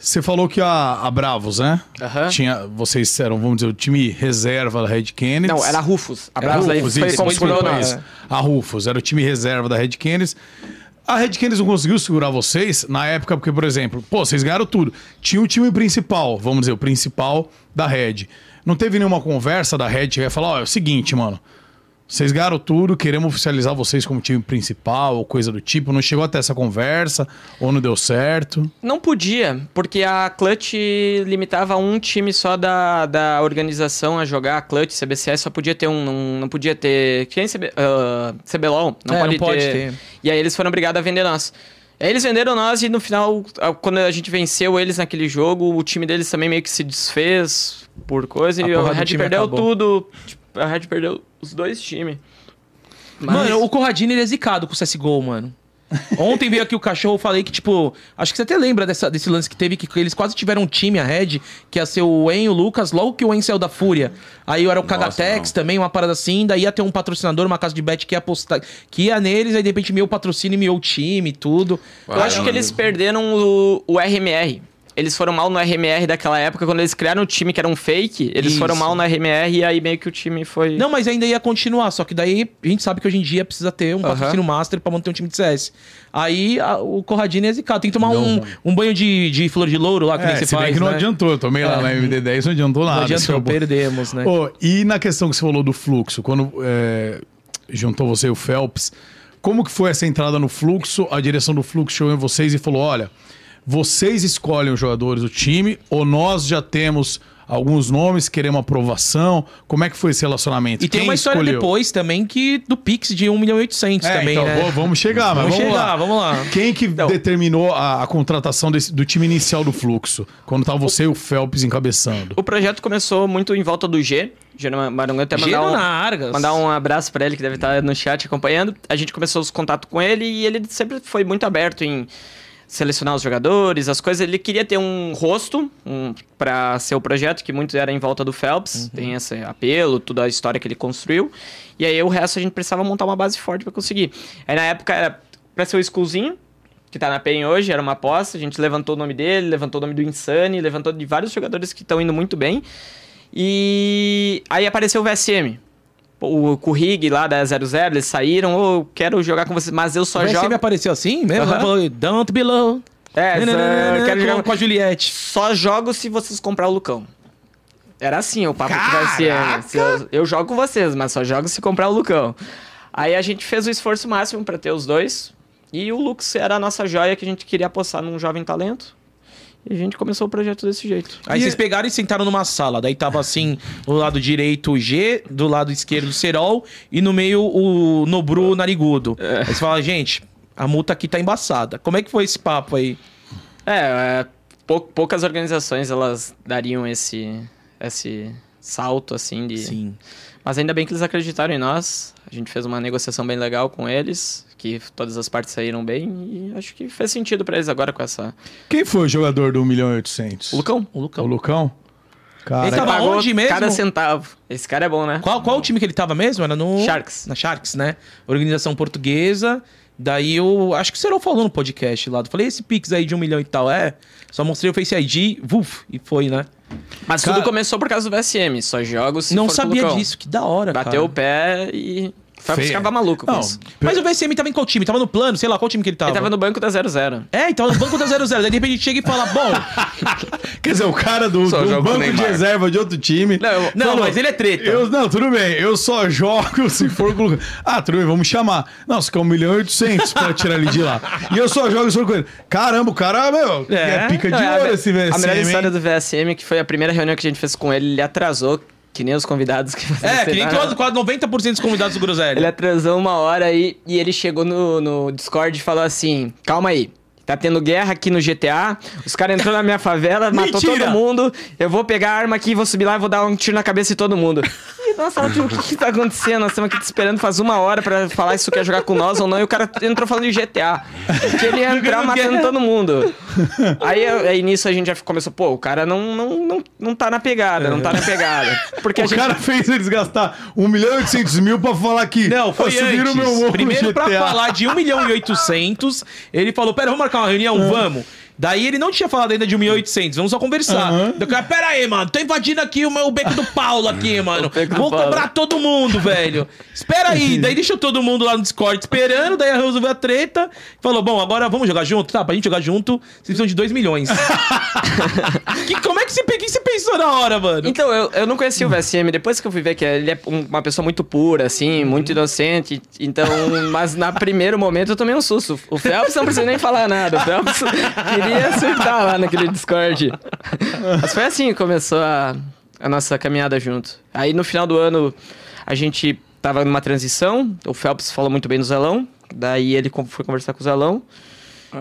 Você falou que a, a Bravos, né? Aham. Tinha, vocês eram, vamos dizer, o time reserva da Red Kennedy. Não, era Rufus. A Era Bravos aí Rufus, foi isso, desculpa, segurou isso. A Rufus, era o time reserva da Red Kennedy. A Red Kennedy não conseguiu segurar vocês na época, porque, por exemplo, pô, vocês ganharam tudo. Tinha o time principal, vamos dizer, o principal da Red. Não teve nenhuma conversa da Red que ia falar, ó, é o seguinte, mano. Vocês ganharam tudo, queremos oficializar vocês como time principal, ou coisa do tipo. Não chegou até essa conversa, ou não deu certo. Não podia, porque a Clutch limitava um time só da, da organização a jogar. A Clutch, CBCS, só podia ter um. Não, não podia ter. Quem CB, ah, CBLOL? Não, É, pode, não pode ter. ter. E aí eles foram obrigados a vender nós. Aí eles venderam nós e no final, quando a gente venceu eles naquele jogo, o time deles também meio que se desfez por coisa. A e porra a Red perdeu acabou. tudo. Tipo, a Red perdeu os dois times. Mas- Mano, o Corradini ele é zicado com o CSGO, mano. Ontem veio aqui o cachorro, eu falei que, tipo, acho que você até lembra dessa, desse lance que teve, que eles quase tiveram um time, a Red, que ia ser o En e o Lucas, logo que o En saiu da Fúria. Aí era o Nossa, não. também, uma parada assim, daí ia ter um patrocinador, uma casa de bet que ia apostar, que ia neles, aí de repente o patrocínio, o time, tudo. Eu acho que eles perderam o, o RMR. Eles foram mal no RMR daquela época, quando eles criaram o time que era um fake, eles Isso. foram mal no RMR e aí meio que o time foi. Não, mas ainda ia continuar, só que daí a gente sabe que hoje em dia precisa ter um Aham. patrocínio master pra manter um time de CS. Aí a- o Corradini é zicado. Tem que tomar um, um banho de, de flor de louro lá, que nem É, você se bem faz, que não né? adiantou. Eu tomei lá É. na MD10, não adiantou nada. Não é adiantou, perdemos, né? Ô, e na questão que você falou do fluxo, quando é, juntou você e o Phelps, como que foi essa entrada no fluxo? A direção do fluxo chegou em vocês e falou: olha, vocês escolhem os jogadores do time ou nós já temos alguns nomes, queremos aprovação? Como é que foi esse relacionamento? E tem Quem uma história escolheu? depois também que do Pix de 1 milhão e 800 É, também, então, né? vamos chegar, mas Vamos vamos, chegar, lá. vamos lá. Quem que determinou a, a contratação desse- do time inicial do fluxo? Quando tava você e o Phelps encabeçando. O projeto começou muito em volta do G. G Maranhão até mandar um, na Argas. mandar um abraço pra ele que deve estar no chat acompanhando. A gente começou os contatos com ele e ele sempre foi muito aberto em selecionar os jogadores, as coisas. Ele queria ter um rosto um, para ser o projeto, que muito era em volta do Phelps. Tem esse apelo, toda a história que ele construiu. E aí o resto a gente precisava montar uma base forte para conseguir. Aí na época era pra ser o Skullzinho, que tá na PEN hoje, era uma aposta. A gente levantou o nome dele, levantou o nome do Insane, levantou de vários jogadores que estão indo muito bem. E aí apareceu o VSM. O Kurrig lá da 00, eles saíram, ô, eu quero jogar com vocês, mas eu só VSM jogo. apareceu assim mesmo? Ela falou, Don't below. É, só- eu quero com, jogar com a Juliette. Só jogo se vocês comprar o Lucão. Era assim o papo do VSM. Se Eu, eu jogo com vocês, mas só jogo se comprar o Lucão. Aí a gente fez o esforço máximo pra ter os dois. E o Lux era a nossa joia que a gente queria apostar num jovem talento. E a gente começou o projeto desse jeito. Aí vocês pegaram e sentaram numa sala. Daí tava assim, do lado direito o G, do lado esquerdo o Serol e no meio o Nobru Narigudo. Aí você fala, gente, a multa aqui tá embaçada. Como é que foi esse papo aí? É, é, pou- poucas organizações elas dariam esse, esse salto assim de. Sim. Mas ainda bem que eles acreditaram em nós. A gente fez uma negociação bem legal com eles, que todas as partes saíram bem e acho que fez sentido pra eles agora com essa. Quem foi o jogador do 1 milhão e 800? O Lucão. O O Lucão. Lucão? Cara, Ele tava Pagou onde mesmo? Cada centavo. Esse cara é bom, né? Qual, qual o time que ele tava mesmo? Era no... Sharks. Na Sharks, né? Organização portuguesa. Daí eu... Acho que o Serol falou no podcast lá. Eu falei, esse Pix aí de um milhão e tal, é... Só mostrei o Face ID, vuf, e foi, né? Mas Cara- tudo começou por causa do VSM. Só jogo se Não o sabia Lucão. disso, que da hora, Bateu o cara. pé e. Foi ficava maluco com Não, isso. Mas o VSM tava em qual time? Tava no plano, sei lá, qual time que ele tava? Ele tava no banco da 00. É, então no banco da 00. Daí de repente chega e fala, bom... Quer dizer, o cara do, Só do joga com o banco de Neymar. reserva de outro time. Não, eu- Não, falou, mas ele é treta. Eu, não, tudo bem. Eu só jogo se for com. Ah, tudo bem, vamos chamar. Não, você quer um milhão e oitocentos pra tirar ele de lá. E eu só jogo se for com ele. Caramba, o cara, meu, é, É. pica de Não, é ouro a, esse a VSM. melhor hein? história do VSM, que foi a primeira reunião que a gente fez com ele, ele atrasou, que nem os convidados que É, que nem quase, quase 90% dos convidados do Groselha. Ele atrasou uma hora aí e ele chegou no, no Discord e falou assim: calma aí. Tá tendo guerra aqui no GTA, os caras entrou na minha favela, matou Mentira! todo mundo. Eu vou pegar a arma aqui, vou subir lá e vou dar um tiro na cabeça de todo mundo. Nossa, o que, que tá acontecendo? Nós estamos aqui te esperando faz uma hora pra falar se tu quer jogar com nós ou não. E o cara entrou falando de GTA. Que ele ia entrar matando todo mundo. Aí, aí nisso a gente já começou, pô, o cara não, não, não, não tá na pegada, não tá na pegada. Porque a O gente. cara fez eles gastar 1 milhão e 800 mil pra falar que Não, foi "Ó, subiram antes. Primeiro no pra GTA. falar de 1 milhão e 800, ele falou, pera, vamos marcar uma reunião? Vamos. Daí ele não tinha falado ainda de 1 milhão e 800, vamos só conversar. Aham. Daí o cara, pera aí, mano, tô invadindo aqui o meu o beco do Paulo aqui, mano. Vou Paulo. cobrar todo mundo, velho. Espera aí. daí deixou todo mundo lá no Discord esperando, daí resolveu a treta. Falou, bom, agora vamos jogar junto? Tá, pra gente jogar junto, vocês precisam de 2 milhões. que, como é que você, que você pensou na hora, mano? Então, eu, eu não conhecia o VSM. Depois que eu fui ver que ele é um- uma pessoa muito pura, assim, muito inocente. Então, mas na primeiro momento eu tomei um susto. O Phelps não precisa nem falar nada. O Phelps queria surtar lá naquele Discord. Mas foi assim que começou a, a nossa caminhada junto. Aí no final do ano a gente tava numa transição. O Phelps falou muito bem do Zelão. Daí ele foi conversar com o Zelão.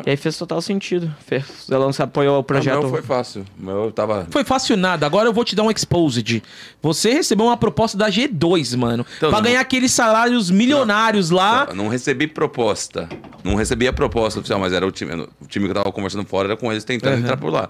E aí fez total sentido. Fez- O Zelão se apoiou ao O projeto. meu foi fácil. O meu tava. Foi fácil nada. Agora eu vou te dar um exposed. Você recebeu uma proposta da G2, mano. Então, pra não- ganhar aqueles salários milionários lá. Não recebi proposta. Não recebi a proposta oficial, mas era o time. O time que eu tava conversando fora era com eles tentando entrar por lá.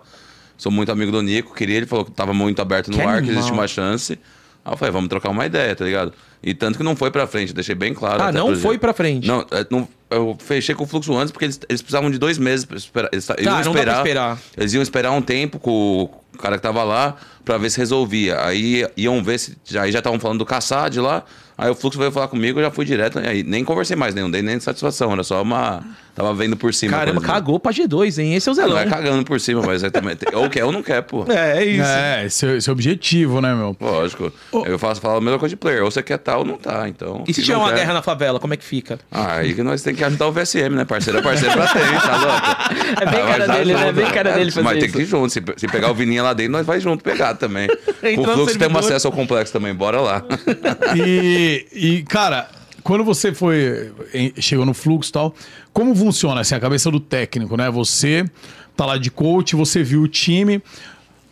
Sou muito amigo do Nico, queria, ele falou que tava muito aberto no Que ar, que animal. existe uma chance. Aí eu falei, vamos trocar uma ideia, tá ligado? E tanto que não foi pra frente, deixei bem claro. Ah, não foi pra frente. Não, é, não, eu fechei com o fluxo antes porque eles, eles precisavam de dois meses pra esperar. Eles iam Tá, dá pra esperar. Eles iam esperar um tempo com o cara que tava lá pra ver se resolvia. Aí iam ver se. Aí já estavam falando do Caçad lá. Aí o fluxo veio falar comigo, eu já fui direto. Aí nem conversei mais, nem dei nem satisfação. Era só uma. Tava vendo por cima. Caramba, coisa, né? cagou pra G2, hein? Esse é o Ah, Zelão. Vai cagando por cima, mas é também. Ou quer ou não quer, pô. É, é isso. É, esse, é- esse é o objetivo, né, meu? Lógico. Eu faço falar a mesma coisa de player. Ou você quer tal ou não tá. Então. E se tiver uma quer- guerra na favela, como é que fica? Ah, aí que nós temos que ajudar o VSM, né? Parceiro é parceiro pra ter, tá louco? É bem Ah, cara dele, né? ajuda. Bem cara dele fazer Mas tem que ir junto. Se, se pegar o Vininha lá dentro, nós vai junto pegar também. Entrou o Fluxo tem acesso ao complexo também, bora lá. E, e, cara, quando você foi chegou no fluxo e tal, como funciona assim, a cabeça do técnico, né? Você tá lá de coach, você viu o time,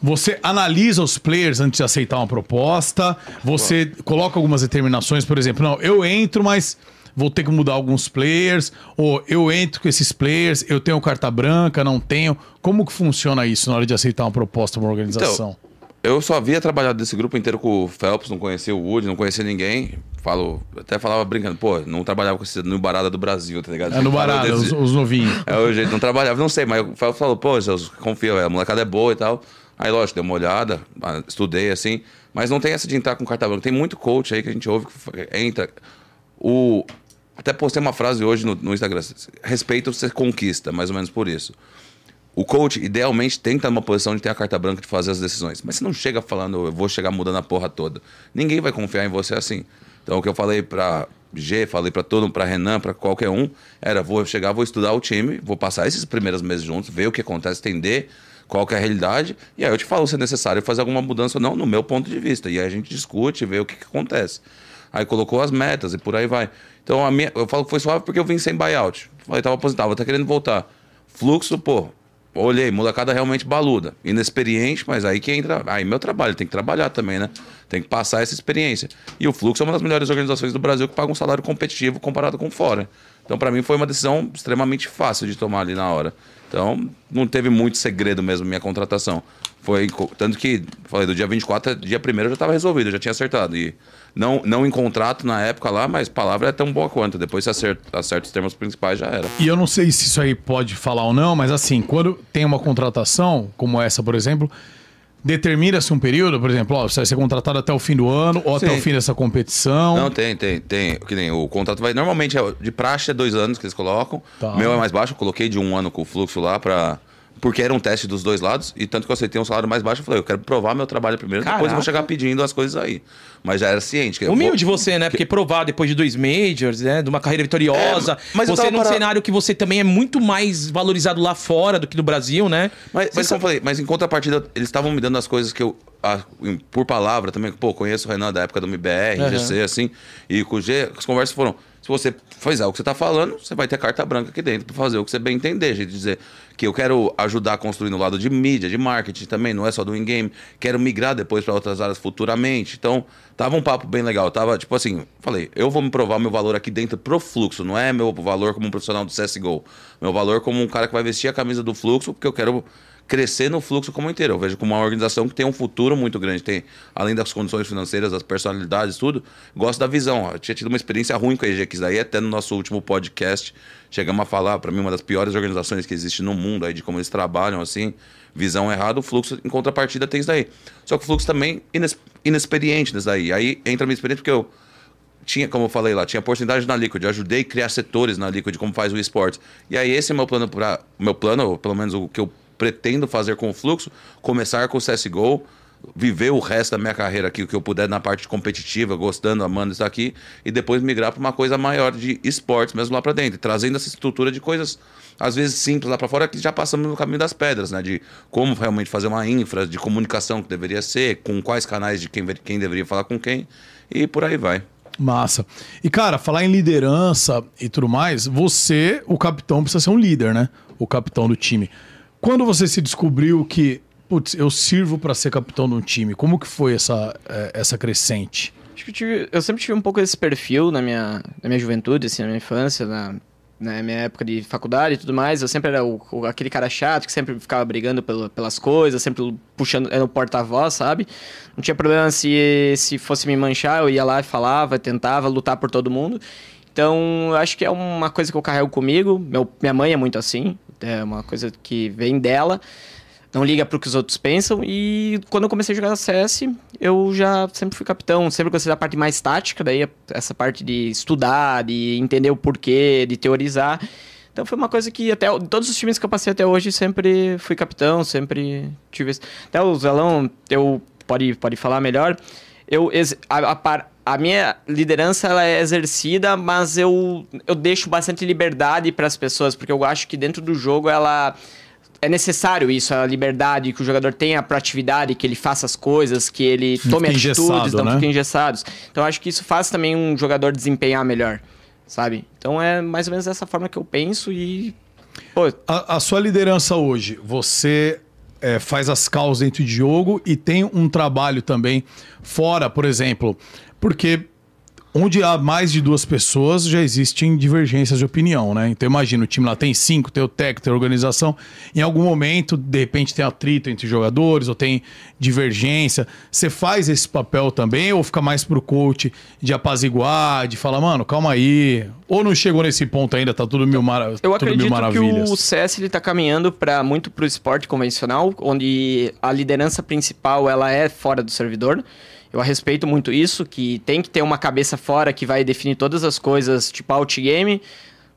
você analisa os players antes de aceitar uma proposta, você coloca algumas determinações, por exemplo, não, eu entro, mas vou ter que mudar alguns players, ou eu entro com esses players, eu tenho carta branca, não tenho. Como que funciona isso na hora de aceitar uma proposta, uma organização? Eu só havia trabalhado desse grupo inteiro com o Phelps, não conhecia o Wood, não conhecia ninguém. Falo, até falava brincando, pô, não trabalhava com esse no Barada do Brasil, tá ligado? é no Falou baralho, os, desse- os novinhos. É o jeito, não trabalhava, não sei, mas o Phelps falou, pô, Zeus, confia, velho, a molecada é boa e tal. Aí, lógico, dei uma olhada, ah, estudei assim, mas não tem essa de entrar com carta branca. Tem muito coach aí que a gente ouve que entra. O. Até postei uma frase hoje no, no Instagram: respeito você conquista, mais ou menos por isso. O coach, idealmente, tem que estar numa posição de ter a carta branca de fazer as decisões. Mas você não chega falando, eu vou chegar mudando a porra toda. Ninguém vai confiar em você assim. Então, o que eu falei pra G, falei pra todo mundo, pra Renan, pra qualquer um, era: vou chegar, vou estudar o time, vou passar esses primeiros meses juntos, ver o que acontece, entender qual é a realidade, e aí eu te falo se é necessário fazer alguma mudança ou não, no meu ponto de vista. E aí a gente discute, vê o que, que acontece. Aí colocou as metas e por aí vai. Então, minha, eu falo que foi suave porque eu vim sem buyout. Falei, tava aposentado, tá querendo voltar. Fluxo, pô, olhei, molecada realmente baluda. Inexperiente, mas aí que entra. Aí meu trabalho, tem que trabalhar também, né? Tem que passar essa experiência. E o Fluxo é uma das melhores organizações do Brasil que paga um salário competitivo comparado com fora. Então, para mim, foi uma decisão extremamente fácil de tomar ali na hora. Então, não teve muito segredo mesmo minha contratação. Foi tanto que, falei, do dia 24 até dia 1 eu já estava resolvido, já tinha acertado. E não, não em contrato na época lá, mas palavra é tão boa quanto. Depois você acerta, acerta os termos principais, já era. E eu não sei se isso aí pode falar ou não, mas assim, quando tem uma contratação, como essa, por exemplo, determina-se um período, por exemplo, ó, você vai ser contratado até o fim do ano ou até Sim. o fim dessa competição. Não, tem, tem, tem. Que nem o contrato vai. Normalmente é de praxe é dois anos que eles colocam. Tá. O meu é mais baixo, eu coloquei de um ano com o fluxo lá pra. Porque era um teste dos dois lados, e tanto que eu aceitei um salário mais baixo, eu falei, eu quero provar meu trabalho primeiro, depois eu Caraca. vou chegar pedindo as coisas aí. Mas já era ciente. Humilde vou- você, né? Porque provar depois de dois majors, né? De uma carreira vitoriosa. É, mas você num cenário que você também é muito mais valorizado lá fora do que no Brasil, né? Mas, mas como sabe- eu falei, mas em contrapartida, eles estavam me dando as coisas que eu, a- por palavra também, pô, conheço o Renan da época do MBR, Aham. GC, assim, e com o G, as conversas foram, se você fizer o que você tá falando, você vai ter carta branca aqui dentro pra fazer o que você bem entender, de dizer que eu quero ajudar a construir no lado de mídia, de marketing também, não é só do in-game, quero migrar depois para outras áreas futuramente, então tava um papo bem legal, tava tipo assim, falei, eu vou me provar meu valor aqui dentro pro fluxo, não é meu valor como um profissional do CSGO, meu valor como um cara que vai vestir a camisa do fluxo, porque eu quero crescer no fluxo como inteiro. Eu vejo como uma organização que tem um futuro muito grande. Tem, além das condições financeiras, das personalidades, tudo, gosto da visão. Eu tinha tido uma experiência ruim com a EG, que isso daí até no nosso último podcast chegamos a falar, para mim, uma das piores organizações que existe no mundo, aí, de como eles trabalham, assim, visão errada, o fluxo, em contrapartida, tem isso daí. Só que o fluxo também inex- inexperiente nisso daí. Aí entra a minha experiência, porque eu tinha, como eu falei lá, tinha porcentagem na Liquid, eu ajudei a criar setores na Liquid, como faz o esportes. E aí esse é meu plano para meu plano, ou pelo menos o que eu pretendo fazer com o fluxo, começar com o CS:GO, viver o resto da minha carreira aqui, o que eu puder na parte competitiva, gostando, amando isso aqui, e depois migrar para uma coisa maior de esportes mesmo lá para dentro, trazendo essa estrutura de coisas às vezes simples lá para fora que já passamos no caminho das pedras, né, de como realmente fazer uma infra de comunicação que deveria ser, com quais canais de quem, quem deveria falar com quem, e por aí vai. Massa. E, cara, falar em liderança e tudo mais, você, o capitão, precisa ser um líder, né? O capitão do time. Quando você se descobriu que, putz, eu sirvo para ser capitão de um time, como que foi essa, eh, essa crescente? Acho que eu, tive- eu sempre tive um pouco esse perfil na minha, na minha juventude, assim, na minha infância, na- na minha época de faculdade e tudo mais, eu sempre era o, o- aquele cara chato que sempre ficava brigando pelo- pelas coisas, sempre puxando, era o porta-voz, sabe? Não tinha problema se, se fosse me manchar, eu ia lá e falava, tentava lutar por todo mundo. Então, eu acho que é uma coisa que eu carrego comigo. Meu, minha mãe é muito assim, é uma coisa que vem dela. Não liga pro que os outros pensam. E quando eu comecei a jogar CS, eu já sempre fui capitão. Sempre gostei da parte mais tática, daí essa parte de estudar, de entender o porquê, de teorizar. Então foi uma coisa que até todos os times que eu passei até hoje sempre fui capitão, sempre tive. Até o Zelão, eu pode pode falar melhor. Eu a, a a minha liderança ela é exercida, mas eu, eu deixo bastante liberdade para as pessoas, porque eu acho que dentro do jogo ela é necessário isso, a liberdade, que o jogador tenha a proatividade, que ele faça as coisas, que ele tome atitudes, não né? fique engessados. Então eu acho que isso faz também um jogador desempenhar melhor, sabe? Então é mais ou menos dessa forma que eu penso e pô, A, a sua liderança hoje, você é, faz as calls dentro de jogo e tem um trabalho também fora, por exemplo, porque onde há mais de duas pessoas já existem divergências de opinião, né? Então imagina, o time lá tem cinco, tem o técnico, tem a organização. Em algum momento, de repente, tem atrito entre jogadores ou tem divergência. Você faz esse papel também ou fica mais pro coach de apaziguar, de falar, mano, calma aí. Ou não chegou nesse ponto ainda, tá tudo mil, mara... Eu tudo mil acredito que maravilhas. o CS ele tá caminhando para muito pro esporte convencional, onde a liderança principal ela é fora do servidor. Eu respeito muito isso, que tem que ter uma cabeça fora que vai definir todas as coisas, tipo outgame,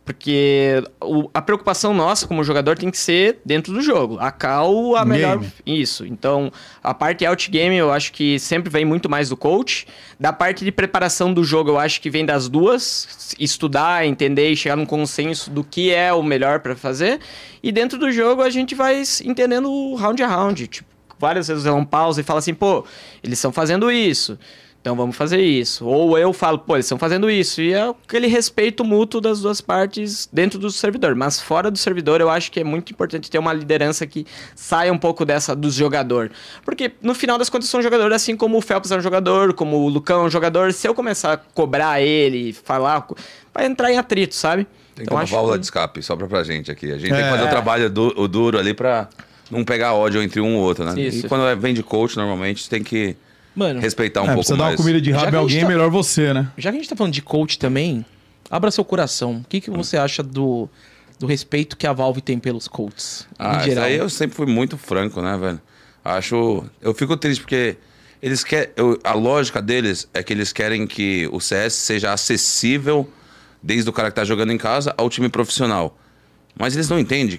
porque o- a preocupação nossa como jogador tem que ser dentro do jogo. A cal, a Game. melhor isso. Então, a parte outgame eu acho que sempre vem muito mais do coach. Da parte de preparação do jogo, eu acho que vem das duas. Estudar, entender e chegar num consenso do que é o melhor pra fazer. E dentro do jogo, a gente vai entendendo round a round. Tipo, várias vezes eu dou um pausa e falo assim, pô, eles estão fazendo isso. Então vamos fazer isso. Ou eu falo, pô, eles estão fazendo isso. E é aquele respeito mútuo das duas partes dentro do servidor. Mas fora do servidor, eu acho que é muito importante ter uma liderança que saia um pouco dessa do jogador. Porque no final das contas, são jogadores assim como o Phelps é um jogador, como o Lucão é um jogador. Se eu começar a cobrar ele, falar, vai entrar em atrito, sabe? Tem Então, uma acho válvula que- de escape, só pra, gente aqui. A gente tem É. que fazer o trabalho du- o duro ali pra não pegar ódio entre um e outro, né? Isso. E quando é- vem de coach, normalmente, tem que Mano, respeitar um é, pouco dar mais. uma comida de rabo a alguém, tá- melhor você, né? já que a gente tá falando de coach também, abra seu coração. O que, que você acha do, do respeito que a Valve tem pelos coaches? Ah, em isso geral. aí eu sempre fui muito franco, né, velho? Acho. Eu fico triste porque eles querem. eu- A lógica deles é que eles querem que o CS seja acessível desde o cara que tá jogando em casa ao time profissional. Mas eles não entendem.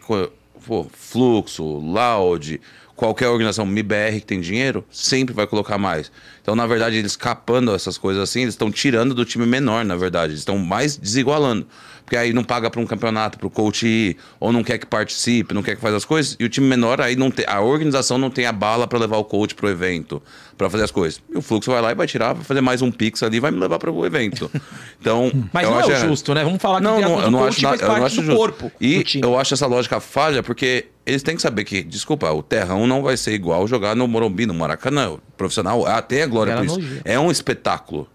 Pô, Fluxo, Loud, qualquer organização MIBR que tem dinheiro, sempre vai colocar mais. Então, na verdade, eles capando essas coisas assim, eles estão tirando do time menor, na verdade. Eles estão mais desigualando. Porque aí não paga para um campeonato, para o coach ir, ou não quer que participe, não quer que faça as coisas. E o time menor aí não tem. A organização não tem a bala para levar o coach pro evento, para fazer as coisas. E o fluxo vai lá e vai tirar, vai fazer mais um pix ali e vai me levar para o evento. Então. Mas não é acho o justo, né? Vamos falar que não, não, eu não acho, faz eu não acho do justo. corpo E do eu acho essa lógica falha porque eles têm que saber que, desculpa, o Terrão não vai ser igual jogar no Morumbi, no Maracanã. O profissional tem a glória por isso. É um espetáculo.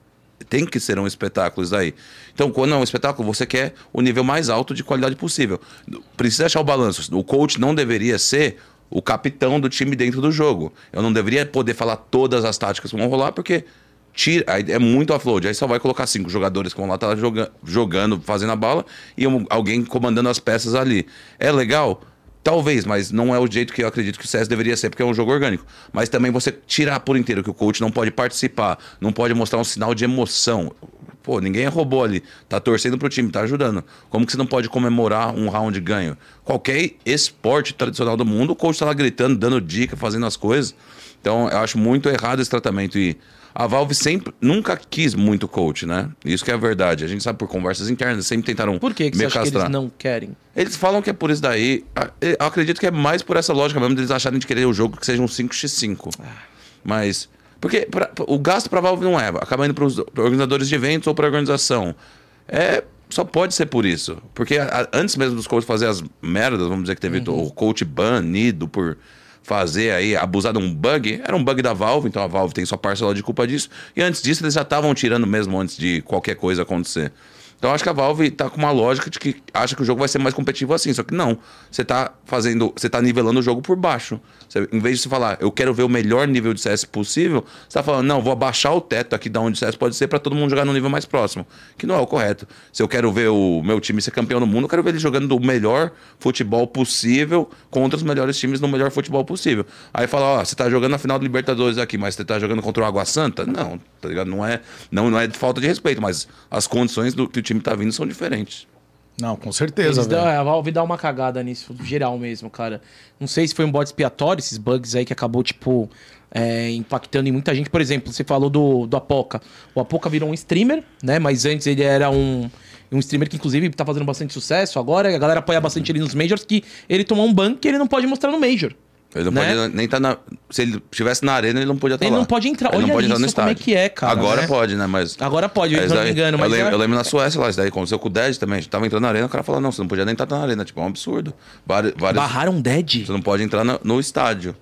Tem que ser um espetáculo isso daí. Então, quando é um espetáculo, você quer o nível mais alto de qualidade possível. Precisa achar o balanço. O coach não deveria ser o capitão do time dentro do jogo. Eu não deveria poder falar todas as táticas que vão rolar, porque tira, é muito offload. Aí só vai colocar cinco jogadores que vão lá estar joga, jogando, fazendo a bala, e um- alguém comandando as peças ali. É legal? Talvez, mas não é o jeito que eu acredito que o CS deveria ser, porque é um jogo orgânico. Mas também você tirar por inteiro que o coach não pode participar, não pode mostrar um sinal de emoção. Pô, ninguém é robô ali. Tá torcendo pro time, tá ajudando. Como que você não pode comemorar um round ganho? Qualquer esporte tradicional do mundo, o coach tá lá gritando, dando dica, fazendo as coisas. Então, eu acho muito errado esse tratamento. E a Valve sempre, nunca quis muito coach, né? Isso que é a verdade. A gente sabe por conversas internas, sempre tentaram Por que, que você me que castrar. eles não querem? Eles falam que é por isso daí. Ah, Eu acredito que é mais por essa lógica mesmo deles acharem de querer o jogo que seja um 5x5. Mas. Porque pra- o gasto pra Valve não é. Acaba indo pros organizadores de eventos ou pra organização. É. Só pode ser por isso. Porque a- a- antes mesmo dos coaches fazer as merdas, vamos dizer que teve o coach banido por fazer aí, abusar de um bug, era um bug da Valve, então a Valve tem sua parcela de culpa disso. E antes disso, eles já estavam tirando mesmo antes de qualquer coisa acontecer. Então acho que a Valve tá com uma lógica de que acha que o jogo vai ser mais competitivo assim. Só que não. Você tá fazendo. Você tá nivelando o jogo por baixo. Em vez de você falar, eu quero ver o melhor nível de CS possível, você tá falando, não, vou abaixar o teto aqui da onde o CS pode ser pra todo mundo jogar no nível mais próximo. Que não é o correto. Se eu quero ver o meu time ser campeão no mundo, eu quero ver ele jogando o melhor futebol possível contra os melhores times no melhor futebol possível. Aí fala, ó, você tá jogando na final do Libertadores aqui, mas você tá jogando contra o Água Santa? Não, tá ligado? Não é, não, não é falta de respeito, mas as condições do que o time tá vindo são diferentes. Não, com certeza, Eles dão- a Valve dá uma cagada nisso, geral mesmo, cara. Não sei se foi um bode expiatório, esses bugs aí que acabou, tipo, é, impactando em muita gente. Por exemplo, você falou do, do Apoca. O Apoca virou um streamer, né? Mas antes ele era um, um streamer que, inclusive, tá fazendo bastante sucesso agora. A galera apoia bastante ele nos Majors, que ele tomou um ban que ele não pode mostrar no Major. Ele não Né? pode nem estar na. Se ele estivesse na arena, ele não podia estar Ele lá. não pode entrar. Ele não Olha pode entrar no isso, como é estádio. que é, cara, Agora né? pode, né? Mas. Agora pode, eu isso não me engano. eu, Mas lembro, é- eu lembro na Suécia lá, isso daí aconteceu com o Dead também. A gente tava entrando na arena, o cara falou, não, você não podia nem estar na arena. Tipo, é um absurdo. Vários, vários- barraram Dead. Você não pode entrar no, no estádio.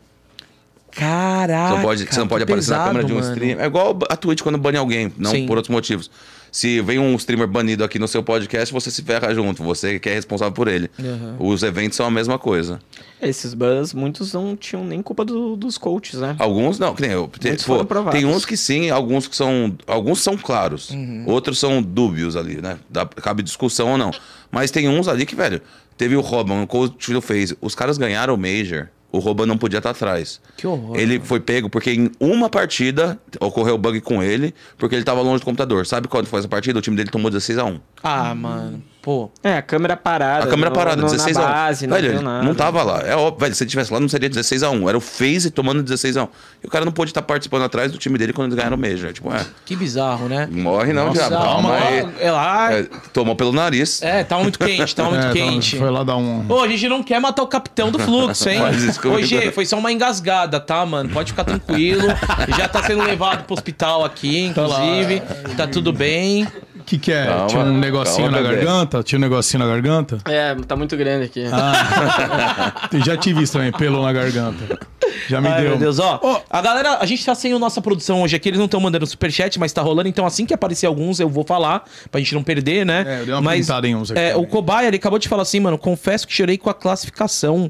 Caraca. Você não pode, você não pode aparecer na pesado, câmera de um mano. stream. É igual a Twitch quando bane alguém, não Sim. por outros motivos. Se vem um streamer banido aqui no seu podcast, você se ferra junto. Você que é responsável por ele. Uhum. Os eventos são a mesma coisa. Esses bans, muitos não tinham nem culpa do- dos coaches, né? Alguns não, que nem eu. Tem, Muitos pô, tem uns que sim, alguns que são. Alguns são claros. Uhum. Outros são dúbios ali, né? Dá, cabe discussão ou não. Mas tem uns ali que, velho, teve o Robin, o coach do fez. Os caras ganharam o Major. O Robin não podia estar atrás. Que horror, Ele mano. foi pego porque em uma partida ocorreu bug com ele, porque ele tava longe do computador. Sabe quando foi essa partida? O time dele tomou 16 a 1 Ah, mano. Pô. É, a câmera parada. A câmera no- parada, no- 16 na a 1. base, não velho, deu ele nada. não tava lá. É óbvio, velho, se ele tivesse lá não seria 16 a 1 Era o FaZe tomando 16 a 1 E o cara não pôde estar participando atrás do time dele quando eles ganharam o Major. Tipo, é, Que bizarro, né? morre não, Nossa, diabo. Calma aí. É lá. É, tomou pelo nariz. É, tava muito quente, tava muito É, quente. Foi lá dar um. Ô, a gente não quer matar o capitão do fluxo, hein? Faz isso. Ô, Gê, foi só uma engasgada, tá, mano? Pode ficar tranquilo. Já tá sendo levado pro hospital aqui, inclusive. Tá tudo bem. O que, que é? Calma, Tinha um negocinho calma, na bebê. garganta? Tinha um negocinho na garganta? É, tá muito grande aqui. Eu Já tive isso também, pelo na garganta. Já me Ai, deu. meu Deus, ó. Ó. A galera, a gente tá sem a nossa produção hoje aqui, eles não estão mandando superchat, mas tá rolando, então assim que aparecer alguns eu vou falar, pra gente não perder, né? É, eu dei uma mas, pintada em uns aqui É, o Cobaia, ele acabou de falar assim, mano, confesso que chorei com a classificação.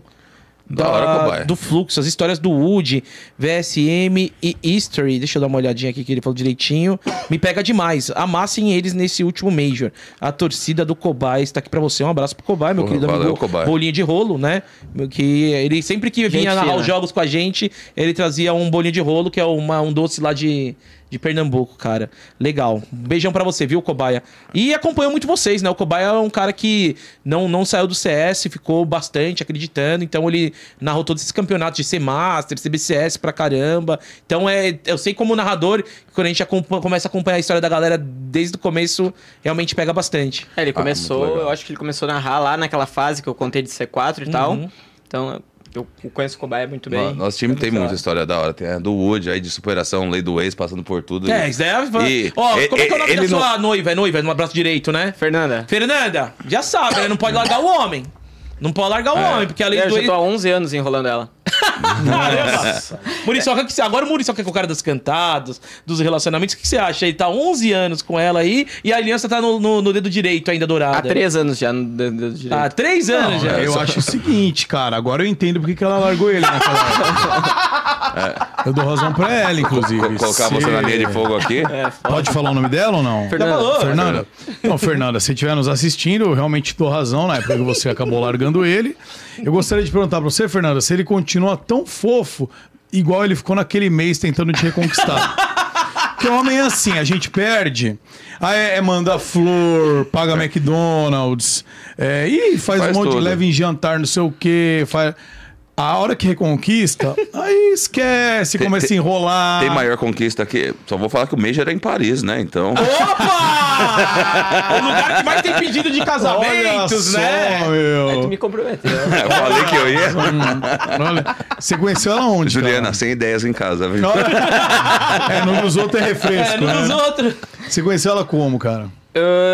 Da hora, do fluxo, as histórias do Wood, VSM e History. Deixa eu dar uma olhadinha aqui que ele falou direitinho. Me pega demais. Amassem eles nesse último Major. A torcida do Cobaia está aqui pra você. Um abraço pro Cobaia, meu Porra, querido valeu, amigo. Cobaia. Bolinho de rolo, né? Que ele sempre que vinha narrar fina. os jogos com a gente, ele trazia um bolinho de rolo, que é uma- um doce lá de, de Pernambuco, cara. Legal. Um beijão pra você, viu, Cobaia? E acompanhou muito vocês, né? O Cobaia é um cara que não, não saiu do CS, ficou bastante acreditando. Então ele narrou todos esses campeonatos de C-Master, CBCS pra caramba. Então é, eu sei como narrador, quando a gente começa a acompanhar a história da galera desde o começo, realmente pega bastante. É, ele Ah, começou, legal. eu acho que ele começou a narrar lá naquela fase que eu contei de C4 e tal. Uhum. Então, eu conheço o Cobaia muito bem. No- Nosso time tem Muito muita história da hora. Tem a do Wood aí de superação, lei do ex, passando por tudo. É, isso daí é. E- Ó, e- como é que é o nome ele da não- sua noiva? É noiva, é no braço direito, né? Fernanda. Fernanda, já sabe, né? Não pode largar o homem. Não pode largar o homem, porque a lei Eu do já ex. tô há 11 anos enrolando ela. Caramba! Muriçoca, que agora o Muriçoca que é o cara dos cantados, dos relacionamentos. O que você acha? Ele tá 11 anos com ela aí e a aliança tá no, no- no dedo direito ainda dourada. Há 3 anos já no dedo direito. Há três anos já. eu acho o seguinte, cara. Agora eu entendo porque que ela largou ele naquela época. Eu dou razão pra ela, inclusive. Co- colocar Se- você na linha de fogo aqui. É, Pode falar o nome dela ou não? Fernanda. Fernanda? Não, Fernanda, se estiver nos assistindo, eu realmente dou razão na época que você acabou largando ele. Eu gostaria de perguntar pra você, Fernanda, se ele continua tão fofo igual ele ficou naquele mês tentando te reconquistar. Porque homem é assim, a gente perde, aí é, é manda flor, paga McDonald's, é, e faz, Faz um monte de tudo. leva em jantar, não sei o quê, faz... A hora que reconquista, aí esquece, Tem- começa a tem- enrolar. Tem maior conquista aqui. Só vou falar que o Major é em Paris, né? Então. Opa! o lugar que mais tem pedido de Olha casamentos, só, né? Aí tu meu. me comprometeu. eu falei que eu ia. Olha, você conheceu ela onde? Juliana, cara? sem ideias em casa, viu? É, no dos outros é refresco, É, não dos né? outros. Você conheceu ela como, cara?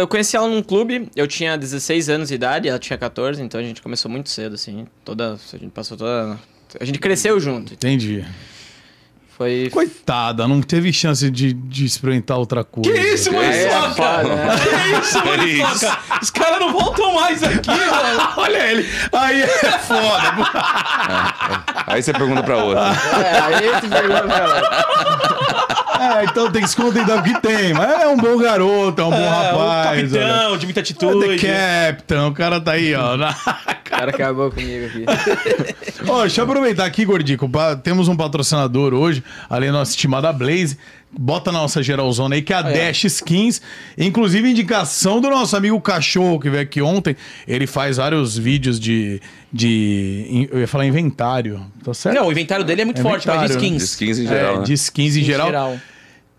Eu conheci ela num clube, eu tinha 16 anos de idade, ela tinha 14, então a gente começou muito cedo, assim. Toda. A gente passou toda. A gente cresceu junto. Entendi. Foi. Coitada, não teve chance de, de experimentar outra coisa. Que isso, Aí é Muriçoca? foda, né? Que isso, Muriçoca? Os caras não voltam mais aqui, mano. Olha ele. Aí é foda. Aí você pergunta pra outra. É, aí esse pergunta pra ela. É, então tem que se contentar o que tem. Mas é um bom garoto, é um bom É, rapaz. o capitão, olha. de muita É atitude. The Captain, o cara tá aí, ó. na- O cara acabou comigo aqui. Ó, deixa eu aproveitar aqui, Gordico. Temos um patrocinador hoje, além da nossa estimada Blaze. Bota na nossa geralzona aí, que é a é. Dash Skins. Inclusive, indicação do nosso amigo Cachorro, que veio aqui ontem. Ele faz vários vídeos de. de eu ia falar inventário. Tá certo? Não, o inventário dele é muito É forte, mas de skins. De skins em É, geral, né? de skins em geral.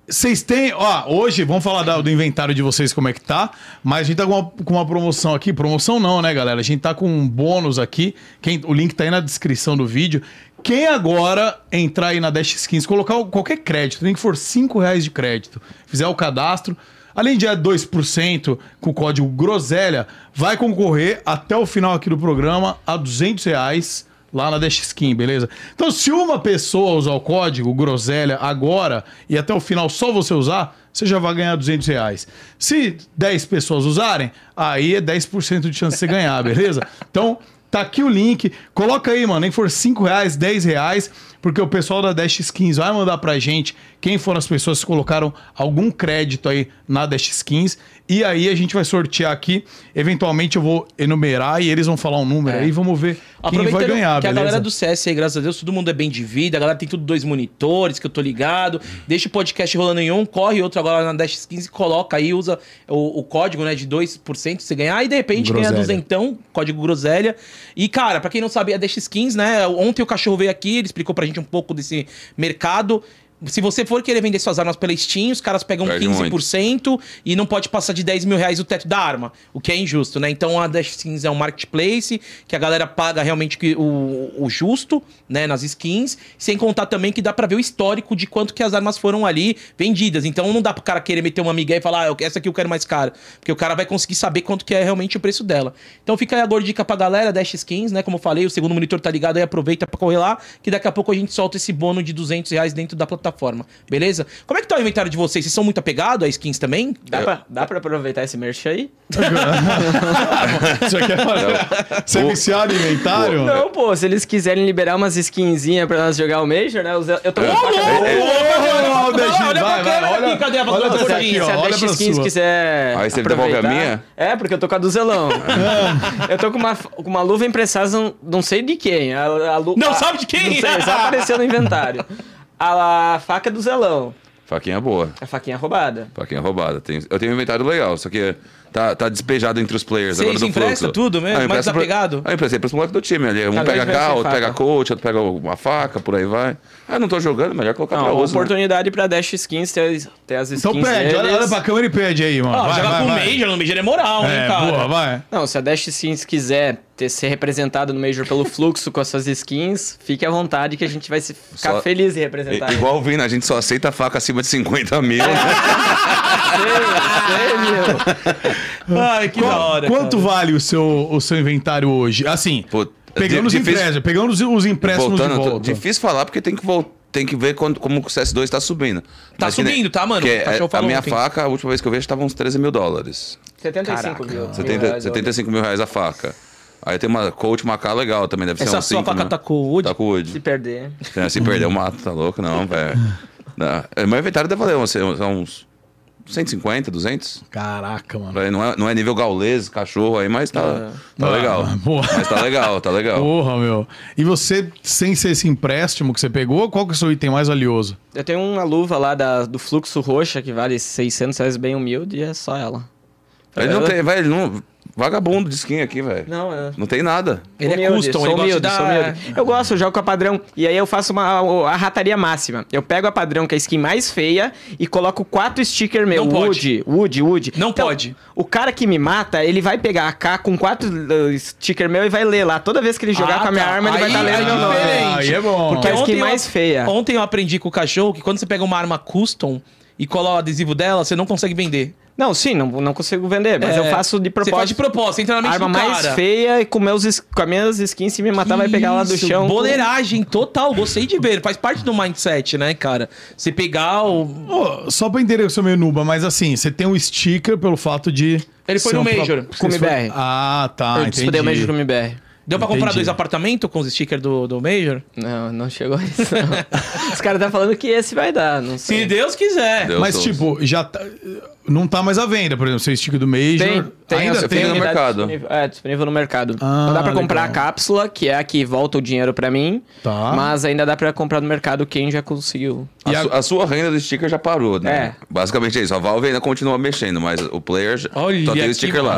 Vocês têm, ó, hoje vamos falar da- do inventário de vocês como é que tá, mas a gente tá com uma, com uma promoção aqui, promoção não, né, galera? A gente tá com um bônus aqui, quem, o link tá aí na descrição do vídeo. Quem agora entrar aí na Dash Skins, colocar qualquer crédito, nem que for 5 reais de crédito, fizer o cadastro, além de é 2% com o código GROSELHA, vai concorrer até o final aqui do programa a 200 reais lá na Dash Skin, beleza? Então, se uma pessoa usar o código Groselha agora e até o final só você usar, você já vai ganhar 200 reais. Se 10 pessoas usarem, aí é 10% de chance de você ganhar, beleza? Então, tá aqui o link. Coloca aí, mano, nem for 5 reais, 10 reais, porque o pessoal da Dash Skins vai mandar pra gente quem foram as pessoas que colocaram algum crédito aí na Dash Skins. E aí a gente vai sortear aqui. Eventualmente eu vou enumerar e eles vão falar um número aí. Vamos ver quem vai ganhar, que a beleza? galera do CS aí, graças a Deus, todo mundo é bem de vida, a galera tem tudo dois monitores, que eu tô ligado. Deixa o podcast rolando em um, corre outro agora na Dash 15 coloca aí, usa o, o código, né, de 2% você ganhar, e de repente ganha Groselha. duzentão, código groselha. E, cara, pra quem não sabe, a Dash Skins, né, ontem o cachorro veio aqui, ele explicou pra gente um pouco desse mercado. Se você for querer vender suas armas pela Steam, os caras pegam Perde 15% e não pode passar de 10 mil reais o teto da arma, o que é injusto, né? Então a Dash Skins é um marketplace que a galera paga realmente o, o justo, né, nas skins, sem contar também que dá pra ver o histórico de quanto que as armas foram ali vendidas. Então não dá pro cara querer meter uma migué e falar, ah, essa aqui eu quero mais cara, porque o cara vai conseguir saber quanto que é realmente o preço dela. Então fica aí a gordica pra galera, Dash Skins, né? Como eu falei, o segundo monitor tá ligado aí, aproveita pra correr lá, que daqui a pouco a gente solta esse bônus de 200 reais dentro da plataforma, beleza? Como é que tá o inventário de vocês? Vocês são muito apegados a skins também? Dá, pra, dá pra aproveitar esse merch aí? Você quer fazer? Você é viciado em inventário? Não, pô, se eles quiserem liberar umas skinzinhas pra nós jogar o Major, né? Eu tô com Ô, faca Olha câmera olha- aqui, cadê a ó, se a olha Dash Skins quiser. Aí você devolve a minha? É, porque eu tô com a do Zelão. eu tô com uma, com uma luva emprestada, não, não sei de quem. A, a Não a- sabe de quem? Não sei, só apareceu no inventário. A, faca do Zelão. Faquinha boa. A faquinha roubada. Faquinha roubada. Tem- eu tenho um inventário legal, só que tá, tá despejado entre os players Você- agora do empresta fluxo. tudo mesmo? Ah, Mais desapegado? Ah, eu emprestei pros moleques do time ali. Um Cada pega ser outro faca. pega coach, outro pega uma faca, por aí vai. Ah, não tô jogando, melhor colocar Não, pra uma uso. né? oportunidade pra Dash Skins ter, ter as skins Então pede, olha, deles. olha pra câmera e pede aí, mano. Ó, vai, jogar vai, com o vai. Major, no Major é moral, hein, É, cara? boa, vai. Não, se a Dash Skins quiser ter, ser representado no Major pelo fluxo com as suas skins, fique à vontade que a gente vai se ficar Só- feliz em I- representar. Igual o Vina, a gente só aceita faca acima de 50 mil. né? Sei, sei, meu. Ai, que da Qual- hora. quanto cara. vale o seu, o seu inventário hoje? Assim, Pô, pegando os difícil- empréstimos, pegando os, os empréstimos Voltando, de volta. difícil falar porque tem que voltar. Tem que ver quando- como o CS2 tá subindo. Tá Mas nem- subindo, tá, mano? cachorro é- a minha ontem. faca, a última vez que eu vi, estava uns 13 mil dólares. 75 mil. 70, mil 75 mil reais a faca. Aí tem uma coach Macá legal também, deve ser Essa uns sua 5 faca mil. tá com o Wood? Tá com o Se Wood. perder. É, Se perder, eu mato, tá louco? Não, velho. É, Meu inventário deve valer uns, uns 150, 200. Caraca, mano. Vai, Não é, não é nível gaulês, cachorro aí, mas tá, tá Ah, legal. boa. Mas tá legal, tá legal. Porra, meu. E você, sem ser esse empréstimo que você pegou, qual que é o seu item mais valioso? Eu tenho uma luva lá da- do fluxo roxa que vale 600 reais bem humilde e é só ela. Ele não tem, velho, ele não. Vagabundo de skin aqui, velho. Não, é. Não tem nada. Ele é Humilde, custom, sou ele gosta de humilde, humilde. Eu gosto, eu jogo com a padrão. E aí eu faço uma, a rataria máxima. Eu pego a padrão, que é a skin mais feia, e coloco quatro stickers meu. Não pode. Wood, Wood, Wood. Não pode. O cara que me mata, ele vai pegar a K com quatro uh, sticker meu e vai ler lá. Toda vez que ele jogar Ah, com a minha tá. arma, ele vai Aí estar lendo é meu nome. Aí é bom. Porque é a skin Ontem eu- mais feia. Ontem eu aprendi com o cachorro que quando você pega uma arma custom e cola o adesivo dela, você não consegue vender. Não, sim, não, não consigo vender, mas É, eu faço de Você faz de propósito. propósito, entra na mente Arma do mais cara. feia e com, meus, com as minhas skins, se me matar, vai pegar lá do Isso, chão. Boleiragem total, gostei de ver. Faz parte do mindset, né, cara? Você pegar o. Ô, só pra entender que eu sou meio nuba, mas assim, você tem um sticker pelo fato de. Ele foi no um pro- Major, Vocês com o MBR. Ah, tá. eu entendi. disputei o Major com o MBR. Deu pra comprar Entendi. dois apartamentos com os stickers do, do Major? Não, não chegou a isso. não. Os caras tá falando que esse vai dar, não sei. Se Deus quiser. Deus Mas, ouça. tipo, já tá- não tá mais à venda, por exemplo, seu sticker do Major. Tem, tem, Ainda tem. no mercado. disponível- É, disponível no mercado. Ah, não dá pra comprar legal. a cápsula, que é a que volta o dinheiro pra mim. Tá. Mas ainda dá pra comprar no mercado quem já conseguiu. A, E a- su- a sua renda do sticker já parou, né? É. Basicamente é isso. A Valve ainda continua mexendo, mas o player já, Olha só tem o sticker lá.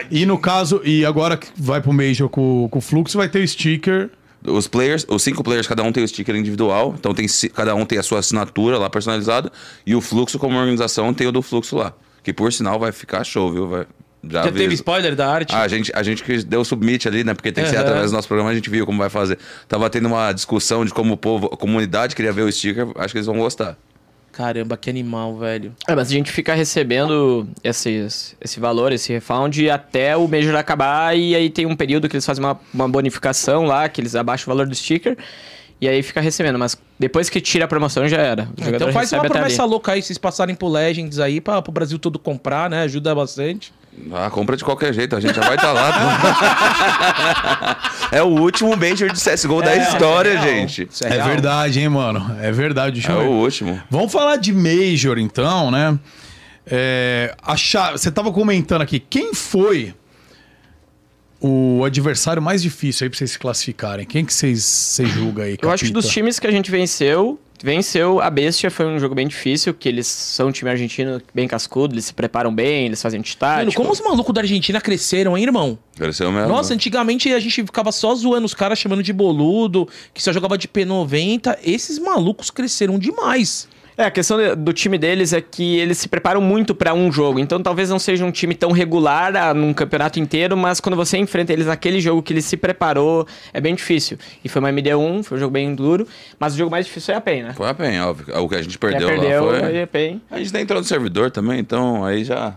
Ah, e no caso, e agora que vai pro Major com, com o Fluxo, vai ter o sticker. Os players, os cinco players, cada um tem o sticker individual, então tem, cada um tem a sua assinatura lá personalizada, e o Fluxo, como organização, tem o do Fluxo lá. Que por sinal vai ficar show, viu? Vai, já Já teve spoiler da arte? Ah, a gente, a gente que deu o submit ali, né? Porque tem que ser através do nosso programa, a gente viu como vai fazer. Tava tendo uma discussão de como o povo, a comunidade queria ver o sticker, acho que eles vão gostar. Caramba, que animal, velho. É, mas a gente fica recebendo esses, esse valor, esse refund, até o Major acabar. E aí tem um período que eles fazem uma, uma bonificação lá, que eles abaixam o valor do sticker. E aí fica recebendo. Mas depois que tira a promoção, já era. Jogador Então faz uma promessa louca aí, vocês passarem pro Legends aí, pra, pro Brasil todo comprar, né? Ajuda bastante. Ah, compra de qualquer jeito, a gente já vai estar lá. é o último Major de CSGO da história, real. gente. É, real. verdade, hein, mano? É verdade. Deixa É ver. o último. Vamos falar de Major, então, né? É, a cha- Você tava comentando aqui, quem foi o adversário mais difícil aí pra vocês se classificarem? Quem que vocês julgam aí, Eu acho que capita? dos times que a gente venceu, venceu a Bestia, foi um jogo bem difícil, que eles são um time argentino bem cascudo, eles se preparam bem, eles fazem Mano, tático. como os malucos da Argentina cresceram, hein, irmão? Cresceu mesmo. Nossa, antigamente a gente ficava só zoando os caras, chamando de boludo, que só jogava de P90. Esses malucos cresceram demais. É, a questão do time deles é que eles se preparam muito pra um jogo. Então talvez não seja um time tão regular ah, num campeonato inteiro, mas quando você enfrenta eles naquele jogo que ele se preparou, é bem difícil. E foi uma MD1, foi um jogo bem duro, mas o jogo mais difícil é a PEN, né? Foi a PEN, óbvio. O que a gente Já perdeu, perdeu, lá foi... é PEN. A gente nem entrou no servidor também, então aí já...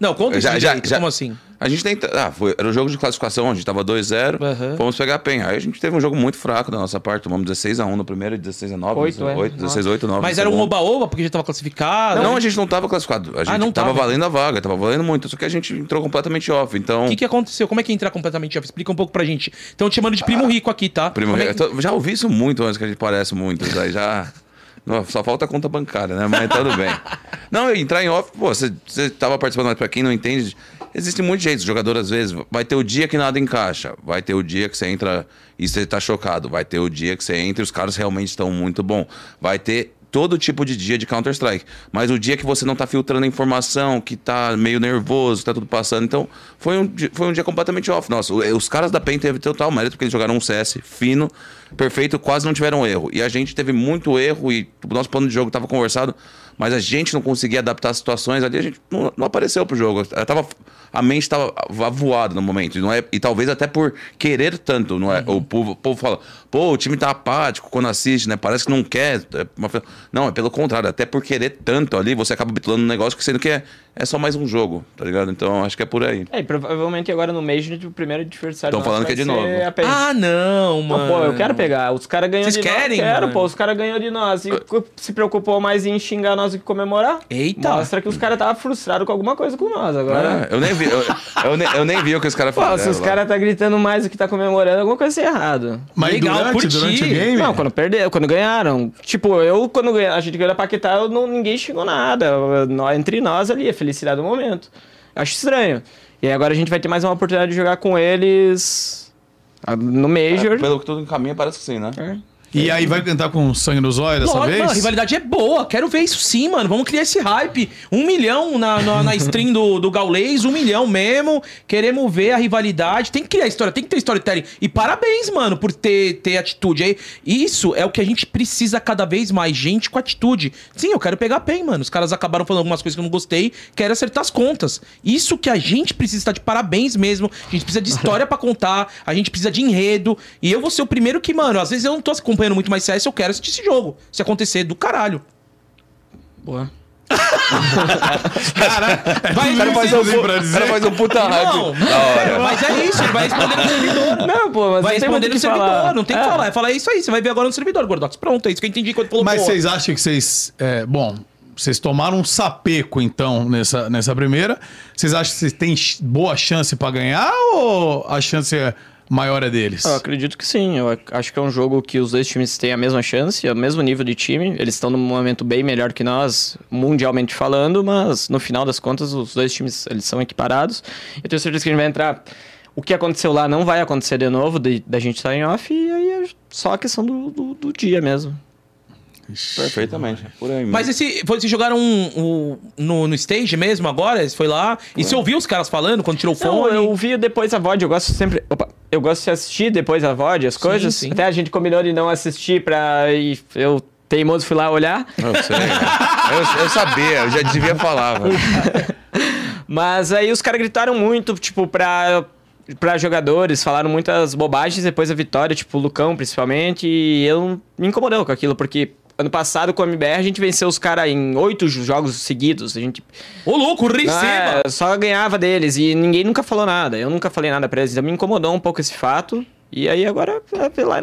Não, conta Já- isso já- direito, já- como assim? A gente nem... Ah, foi... era o jogo de classificação, a gente tava 2-0, Aham. fomos pegar a PEN. Aí a gente teve um jogo muito fraco da nossa parte, tomamos 16x1 no primeiro e 16x9. Oito, é. 16-8, 9. Mas era um oba-oba, porque já tava classificado. Não, a gente não tava classificado. A gente Ah, não tava, tava. valendo a vaga, tava valendo muito. Só que a gente entrou completamente off. Então. O que, que aconteceu? Como é que é entrar completamente off? Explica um pouco pra gente. Estão te chamando de primo rico aqui, tá? Primo, é eu que- tô- já ouvi isso muito antes que a gente parece muito. Aí já. Só falta a conta bancária, né? Mas tudo bem. Não, entrar em off, pô, você, você tava participando, mas pra quem não entende, existe muitos jeitos. O jogador, às vezes, vai ter o dia que nada encaixa. Vai ter o dia que você entra e você tá chocado. Vai ter o dia que você entra e os caras realmente estão muito bom. Vai ter todo tipo de dia de Counter-Strike. Mas o dia que você não tá filtrando a informação, que tá meio nervoso, tá tudo passando. Então, foi um, foi um dia completamente off. Nossa, os caras da PEN teve total mérito, porque eles jogaram um CS fino, perfeito, quase não tiveram erro. E a gente teve muito erro e o nosso plano de jogo tava conversado, mas a gente não conseguia adaptar as situações ali, a gente não, não apareceu pro jogo. Ela tava, a mente estava voada no momento. E, não é, e talvez até por querer tanto, não é? O, povo, o povo fala, pô, o time tá apático quando assiste, né? Parece que não quer. É uma- não, é pelo contrário, até por querer tanto ali, você acaba bitulando um negócio que sendo que é, é só mais um jogo, tá ligado? Então acho que é por aí. É, e provavelmente agora no Major o primeiro adversário Tão nosso falando que é de novo. Ah, não, Não, mano. pô, eu quero pegar. Os caras ganham Vocês de querem, nós. Quero, mano? pô. Os caras ganham de nós. E se preocupou mais em xingar nós do que comemorar. Eita. Mostra que os caras estavam frustrados com alguma coisa com nós agora. É, eu nem vi, eu, eu nem, eu nem vi o que os caras Pô, fizeram. se os caras tá gritando mais do que tá comemorando, alguma coisa tá errado. Mas Legal, durante, curti. durante o game? Não, quando perderam, quando ganharam. Tipo, eu, quando ganha- a gente ganhou a Paquetá, eu não, ninguém xingou nada. Entre nós ali, a felicidade do momento. Acho estranho. E aí agora a gente vai ter mais uma oportunidade de jogar com eles ah, no Major. É, pelo que tudo encaminha, parece que sim, né? É. E aí vai cantar com sangue nos olhos dessa Lógico, vez? mano, a rivalidade é boa. Quero ver isso sim, mano. Vamos criar esse hype. Um milhão na, na, na stream do, do Gaulês, um milhão mesmo. Queremos ver a rivalidade. Tem que criar história, tem que ter storytelling. E parabéns, mano, por ter, ter atitude aí. Isso é o que a gente precisa cada vez mais, gente com atitude. Sim, eu quero pegar PEN, mano. Os caras acabaram falando algumas coisas que eu não gostei. Quero acertar as contas. Isso que a gente precisa estar de parabéns mesmo. A gente precisa de história pra contar. A gente precisa de enredo. E eu vou ser o primeiro que, mano, às vezes eu não tô acompanhando muito mais CS, eu quero assistir esse jogo. Se acontecer, do caralho. Boa. Cara, é Vai, fazer que tem pu- cara faz um puta Não, hype. Mas é isso, ele vai responder no servidor. Não, pô, mas vai responder no que servidor, falar. não tem o que É. falar. É falar isso aí, você vai ver agora no servidor, Gordox. Pronto, é isso que eu entendi quando falou. Mas vocês acham que vocês. é, bom, vocês tomaram um sapeco, então, nessa, nessa primeira. Vocês acham que vocês têm boa chance pra ganhar ou a chance é maior é deles? Eu acredito que sim. Eu ac- acho que é um jogo que os dois times têm a mesma chance, o mesmo nível de time. Eles estão num momento bem melhor que nós, mundialmente falando, mas no final das contas, os dois times eles são equiparados. Eu tenho certeza que a gente vai entrar. O que aconteceu lá não vai acontecer de novo, de- da gente estar em off, e aí é só a questão do, do, do dia mesmo. Perfeitamente. Por aí. Mas esse, foi, vocês jogaram um, um- no, no stage mesmo agora? Você foi lá? E você ouviu os caras falando quando tirou o Não, fone? eu vi depois a VOD, eu gosto sempre. Opa, eu gosto de assistir depois a VOD, as coisas. sim. Até a gente combinou de não assistir pra. ir- eu teimoso fui lá olhar. Eu sei. eu, eu sabia, eu já devia falar. Mas aí os caras gritaram muito, tipo, pra, pra jogadores, falaram muitas bobagens depois da vitória, tipo, o Lucão principalmente, e eu me incomodou com aquilo, porque ano passado com o MBR a gente venceu os caras em oito jogos seguidos, a gente Ô, louco, receba! é, só ganhava deles e ninguém nunca falou nada, eu nunca falei nada pra eles, então me incomodou um pouco esse fato, e aí agora, é, lá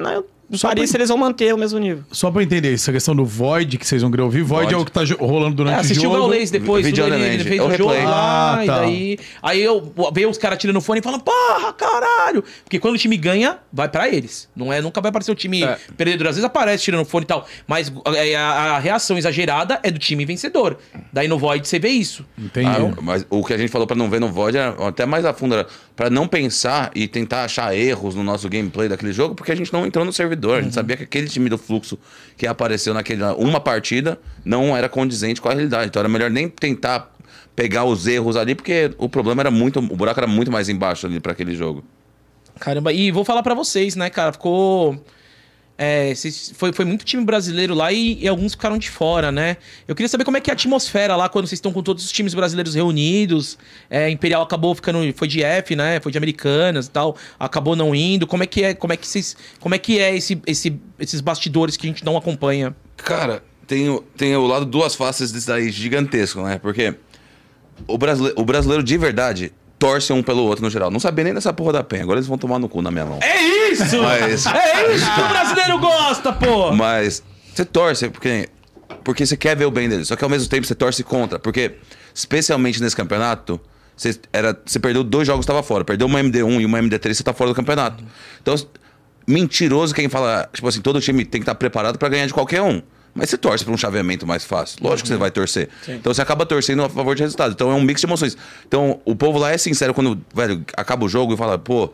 Só Paris pra- eles vão manter o mesmo nível. Só pra entender, essa questão do Void que vocês vão querer ouvir. Void, Void. é o que tá rolando É, durante o assistiu o jogo. Gaules depois, tudo ele, ele fez É o jogo replay. lá, Ah, e tá. daí... Aí eu veio os caras tirando o fone e falando, porra, caralho! Porque quando o time ganha, vai pra eles. Não é, nunca vai aparecer o time É. perdedor. Às vezes aparece tirando o fone e tal, mas é, a, a reação exagerada é do time vencedor. Daí no Void você vê isso. Entendi. Ah, mas o que a gente falou pra não ver no VOD era até mais a fundo, era pra não pensar e tentar achar erros no nosso gameplay daquele jogo, porque a gente não entrou no servidor. A gente sabia que aquele time do fluxo que apareceu naquela uma partida não era condizente com a realidade. Então era melhor nem tentar pegar os erros ali, porque o problema era muito. O buraco era muito mais embaixo ali pra aquele jogo. Caramba, e vou falar pra vocês, né, cara? Ficou. É, foi, foi muito time brasileiro lá e, e alguns ficaram de fora, né? Eu queria saber como é que é a atmosfera lá quando vocês estão com todos os times brasileiros reunidos. É, Imperial acabou ficando. Foi de F, né? Foi de Americanas e tal. Acabou não indo. Como é que é? Como é que vocês. Como é que é esse, esse, esses bastidores que a gente não acompanha? Cara, tem, tem o lado duas faces disso daí gigantesco, né? Porque o brasileiro, o brasileiro de verdade torce um pelo outro no geral. Não sabia nem dessa porra da penha. Agora eles vão tomar no cu na minha mão. É isso! Mas- É isso que o brasileiro gosta, pô! Mas você torce porque, porque você quer ver o bem deles. Só que ao mesmo tempo você torce contra. Porque, especialmente nesse campeonato, você, era, você perdeu dois jogos estava fora. Perdeu uma MD1 e uma MD3, você tá fora do campeonato. Então, mentiroso quem fala, tipo assim, todo time tem que estar preparado para ganhar de qualquer um. Mas você torce para um chaveamento mais fácil. Lógico que você vai torcer. Então você acaba torcendo a favor de resultado. Então é um mix de emoções. Então o povo lá é sincero quando, velho, acaba o jogo e fala, pô,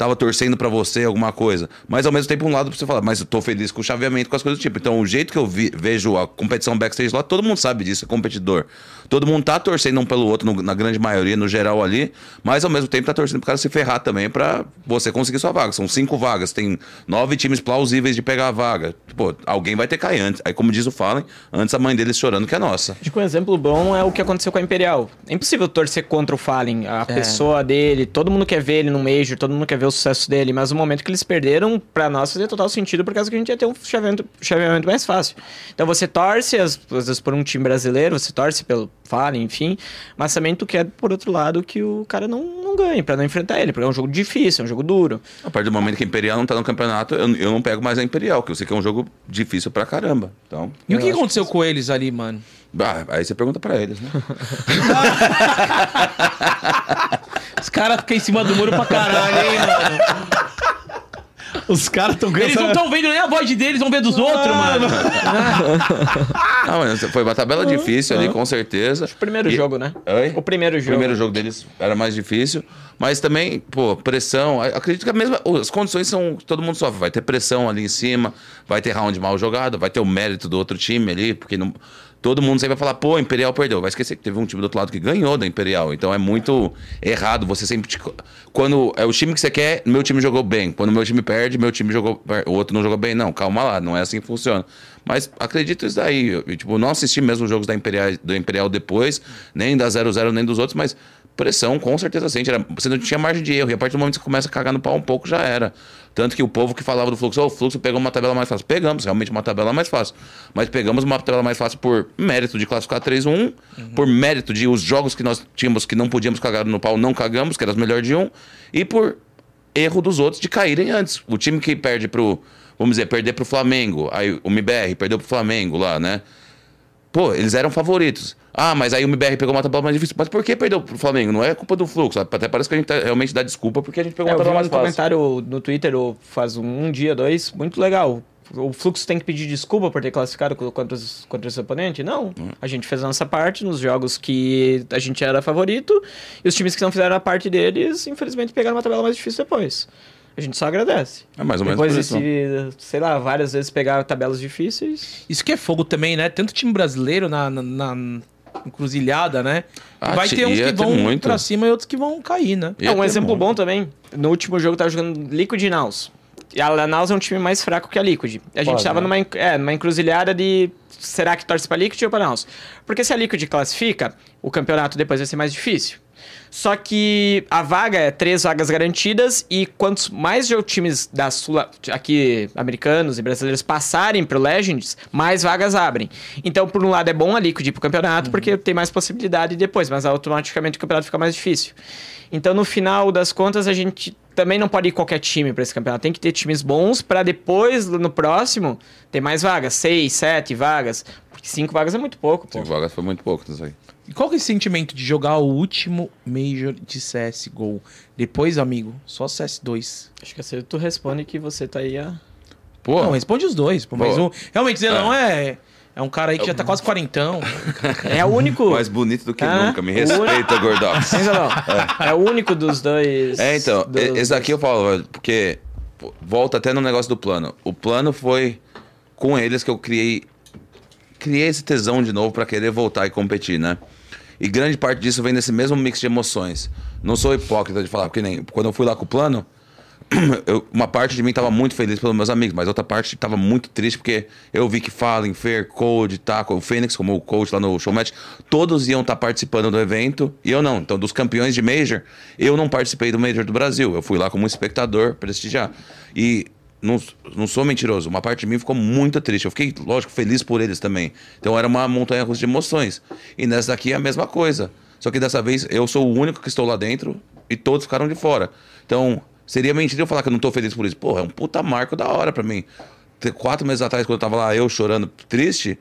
tava torcendo pra você alguma coisa. Mas ao mesmo tempo, um lado pra você falar, mas eu tô feliz com o chaveamento, com as coisas do tipo. Então, o jeito que eu vi- vejo a competição backstage lá, todo mundo sabe disso, é competidor. Todo mundo tá torcendo um pelo outro, no- na grande maioria, no geral ali, mas ao mesmo tempo tá torcendo pro cara se ferrar também pra você conseguir sua vaga. São cinco vagas, tem nove times plausíveis de pegar a vaga. Pô, alguém vai ter que cair antes. Aí, como diz o Fallen, antes a mãe deles chorando que é nossa. Acho que um exemplo bom é o que aconteceu com a Imperial. É impossível torcer contra o Fallen, a pessoa dele, todo mundo quer ver ele no Major, todo mundo quer ver o sucesso dele, mas o momento que eles perderam, pra nós fazia total sentido, por causa que a gente ia ter um chaveamento, chaveamento mais fácil. Então você torce, às, às vezes, por um time brasileiro, você torce pelo Fallen, enfim, mas também tu quer, por outro lado, que o cara não, não ganhe, pra não enfrentar ele, porque é um jogo difícil, é um jogo duro. A partir do momento que a Imperial não tá no campeonato, eu, eu não pego mais a Imperial, que eu sei que é um jogo difícil pra caramba. Então, E o que aconteceu com eles ali, mano? Ah, aí você pergunta pra eles, né? Os caras ficam em cima do muro pra caralho, hein, mano? Os caras estão Eles não estão vendo nem a voz deles, vão ver dos outros, mano. Não, mas foi uma tabela difícil ali, com certeza. O primeiro E- jogo, né? Oi? O primeiro O jogo. primeiro jogo deles era mais difícil, mas também, pô, pressão. Acredito que a mesma, as condições são. Todo mundo sofre. Vai ter pressão ali em cima, vai ter round mal jogado, vai ter o mérito do outro time ali, porque não, todo mundo sempre vai falar, pô, Imperial perdeu. Vai esquecer que teve um time do outro lado que ganhou da Imperial. Então é muito errado você sempre. te- quando é o time que você quer, meu time jogou bem. Quando meu time perde, meu time jogou. O outro não jogou bem. Não, calma lá, não é assim que funciona. Mas acredito isso daí. Eu, tipo, não assisti mesmo os jogos da Imperial, do Imperial depois, nem da 00 nem dos outros, mas Pressão, com certeza sente. Era, você não tinha margem de erro. E a partir do momento que você começa a cagar no pau um pouco, já era. Tanto que o povo que falava do fluxo, oh, o fluxo pegou uma tabela mais fácil. Pegamos, realmente uma tabela mais fácil. Mas pegamos uma tabela mais fácil por mérito de classificar 3-1, por mérito de os jogos que nós tínhamos que não podíamos cagar no pau, não cagamos, que era os melhores de um, e por erro dos outros de caírem antes. O time que perde pro, vamos dizer, perder pro Flamengo, aí o MBR perdeu pro Flamengo lá, né? Pô, eles eram favoritos. Ah, mas aí o MBR pegou uma tabela mais difícil. Mas por que perdeu pro Flamengo? Não é culpa do fluxo. Até parece que a gente tá- realmente dá desculpa porque a gente pegou É, uma eu vi tabela um mais fácil. comentário no Twitter faz um, um dia, dois, muito legal. O Fluxo tem que pedir desculpa por ter classificado co- contra os, contra esse oponente? Não. A gente fez a nossa parte nos jogos que a gente era favorito e os times que não fizeram a parte deles, infelizmente, pegaram uma tabela mais difícil depois. A gente só agradece. É mais ou menos Depois isso. se, sei lá, várias vezes pegar tabelas difíceis. Isso que é fogo também, né? Tanto time brasileiro na, na, na encruzilhada, né? Ah, Vai ter uns que vão muito. pra cima e outros que vão cair, né? Ia é um exemplo muito. bom também. No último jogo eu tava jogando Liquid e Naus. E a Naus é um time mais fraco que a Liquid. A gente Quase, tava né? numa, é, numa encruzilhada de será que torce pra Liquid ou pra Naus? Porque se a Liquid classifica, o campeonato depois vai ser mais difícil. Só que a vaga é três vagas garantidas e quantos mais jo- times da Sul aqui americanos e brasileiros passarem pro Legends, mais vagas abrem. Então, por um lado é bom a Liquid ir pro campeonato porque tem mais possibilidade depois, mas automaticamente o campeonato fica mais difícil. Então, no final das contas, a gente também não pode ir qualquer time para esse campeonato. Tem que ter times bons para depois, no próximo, ter mais vagas. Seis, sete vagas. Porque cinco vagas é muito pouco, pô. Cinco vagas foi muito pouco nisso aí. E qual que é esse sentimento de jogar o último Major de CSGO? Depois, amigo, só CS2. Acho que assim tu responde que você tá aí a... Pô, Não, responde os dois. Pô, mas um, realmente, Zelão é. É um cara aí que já tá quase quarentão. É o único... mais bonito do que Ah, nunca. Me o- respeita, Gordox. Hein, Zelão? É. o único dos dois... É, então, dos- esse aqui eu falo, porque volta até no negócio do plano. O plano foi com eles que eu criei criei esse tesão de novo pra querer voltar e competir, né? E grande parte disso vem desse mesmo mix de emoções. Não sou hipócrita de falar, porque nem quando eu fui lá com o plano, eu- uma parte de mim tava muito feliz pelos meus amigos, mas outra parte tava muito triste porque eu vi que Fallen, Fer, Code, Taco, o Fênix, como o coach lá no Showmatch, todos iam estar participando do evento e eu não. Então, dos campeões de Major, eu não participei do Major do Brasil. Eu fui lá como espectador prestigiar. E não, não sou mentiroso, uma parte de mim ficou muito triste. Eu fiquei, lógico, feliz por eles também. Então era uma montanha russa de emoções. E nessa daqui é a mesma coisa. Só que dessa vez eu sou o único que estou lá dentro e todos ficaram de fora. Então, seria mentira eu falar que eu não tô feliz por isso. Porra, é um puta marco da hora pra mim. Quatro meses atrás, quando eu tava lá, eu chorando, triste,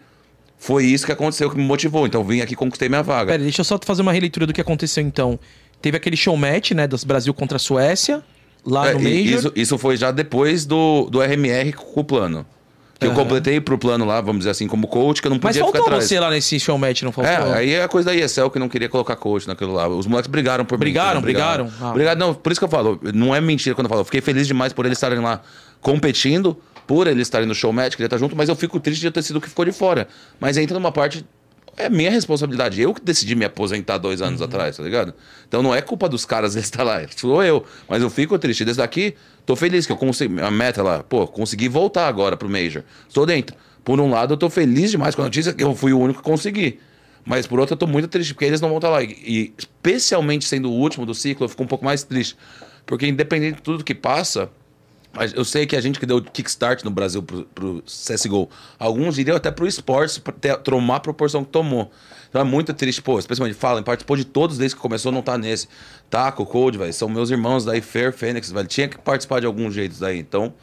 foi isso que aconteceu que me motivou. Então, vim aqui e conquistei minha vaga. Pera, deixa eu só fazer uma releitura do que aconteceu então. Teve aquele showmatch, né, dos Brasil contra a Suécia, lá É, no Major. isso, isso foi já depois do, do RMR com o plano. Que eu Aham. completei pro plano lá, vamos dizer assim, como coach, que eu não Mas podia ficar faltou atrás. você lá nesse showmatch, não faltou? É, aí é a coisa da ESL que não queria colocar coach naquilo lá. Os moleques brigaram por mim, Brigaram, brigaram? Ah. Brigaram, não, por isso que eu falo, não é mentira quando eu falo. Eu fiquei feliz demais por eles estarem lá competindo, por eles estarem no showmatch, queria estar junto, mas eu fico triste de eu ter sido o que ficou de fora. Mas entra numa parte. É minha responsabilidade. Eu que decidi me aposentar dois Uhum. anos atrás, tá ligado? Então não é culpa dos caras eles estar lá. Sou eu. Mas eu fico triste. Desde daqui, tô feliz que eu consegui. A meta lá, pô, consegui voltar agora pro Major. Estou dentro. Por um lado, eu tô feliz demais com a notícia que eu fui o único que consegui. Mas por outro, eu tô muito triste, porque eles não vão estar lá. E, e especialmente sendo o último do ciclo, eu fico um pouco mais triste. Porque independente de tudo que passa, mas eu sei que a gente que deu kickstart no Brasil pro, pro CSGO, alguns iriam até pro esportes pra tomar a proporção que tomou. Então é muito triste, pô, especialmente Fallen, participou de todos desde que começou, não tá nesse. Taco, Code, velho, são meus irmãos daí, Fair, Fênix, velho, tinha que participar de algum jeito daí. Então,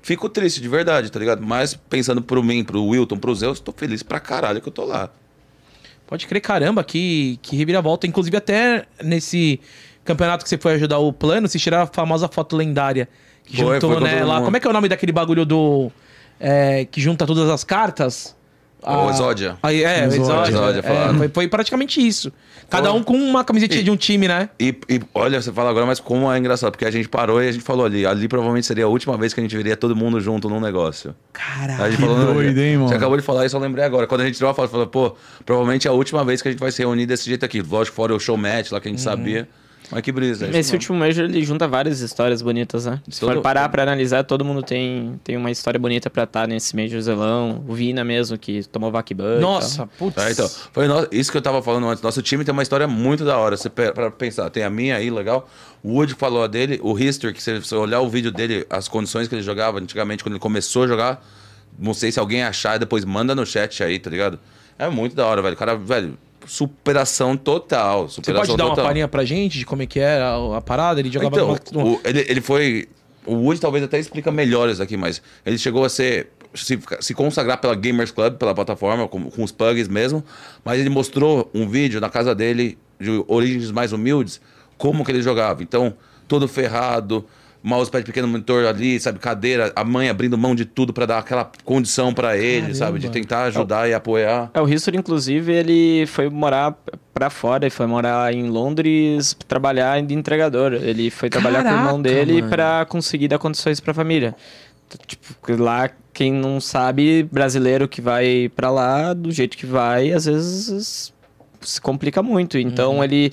fico triste de verdade, tá ligado? Mas pensando pro mim, pro Wilton, pro Zeus, tô feliz pra caralho que eu tô lá. Pode crer, caramba, que, que reviravolta. Inclusive, até nesse campeonato que você foi ajudar o plano, se tirar a famosa foto lendária. Que Foi, juntou, foi né? Lá, mundo. como é que é o nome daquele bagulho do. é, que junta todas as cartas? O Exódia. Aí, é, o Exódia. Exódia. Exódia, É, foi, foi praticamente isso. Cada Foi. um com uma camisetinha E- de um time, né? E, e olha, você fala agora, mas como é engraçado, porque a gente parou e a gente falou ali, ali provavelmente seria a última vez que a gente veria todo mundo junto num negócio. Caralho. A Que falou, doido, hein, mano? Você acabou de falar isso, eu lembrei agora. Quando a gente tirou a foto, falou, pô, provavelmente é a última vez que a gente vai se reunir desse jeito aqui. Lógico, fora o show match lá que a gente sabia. Mas que brisa. Nesse mesmo. último Major ele junta várias histórias bonitas, né? Se Todo- for parar pra analisar, todo mundo tem, tem uma história bonita pra estar nesse Major Zelão. O Vina mesmo, que tomou Vakban. Nossa, putz. É, então, foi no- isso que eu tava falando antes. Nosso time tem uma história muito da hora. Você pra pensar, tem a minha aí, legal. O Wood falou a dele, o History, que se você olhar o vídeo dele, as condições que ele jogava antigamente, quando ele começou a jogar, não sei se alguém achar, depois manda no chat aí, tá ligado? É muito da hora, velho. O cara, velho, superação total. Você Superação pode dar uma total. palhinha pra gente de como é que era a, a parada? Ele jogava Então, numa- numa- o- ele, ele foi. O Wood talvez até explica melhor isso aqui, mas ele chegou a ser. Se, se consagrar pela Gamers Club, pela plataforma, com, com os pugs mesmo. Mas ele mostrou um vídeo na casa dele, de origens mais humildes, como que ele jogava. Então, todo ferrado, mousepad pequeno monitor ali, sabe, cadeira, a mãe abrindo mão de tudo pra dar aquela condição pra ele, Caramba. sabe, de tentar ajudar e apoiar. É, o History, inclusive, ele foi morar pra fora, ele foi morar em Londres, trabalhar de entregador. Ele foi trabalhar com o irmão Caraca, dele pra conseguir dar condições pra família. Tipo, lá, quem não sabe, brasileiro que vai pra lá, do jeito que vai, às vezes se complica muito. Então Uhum. ele.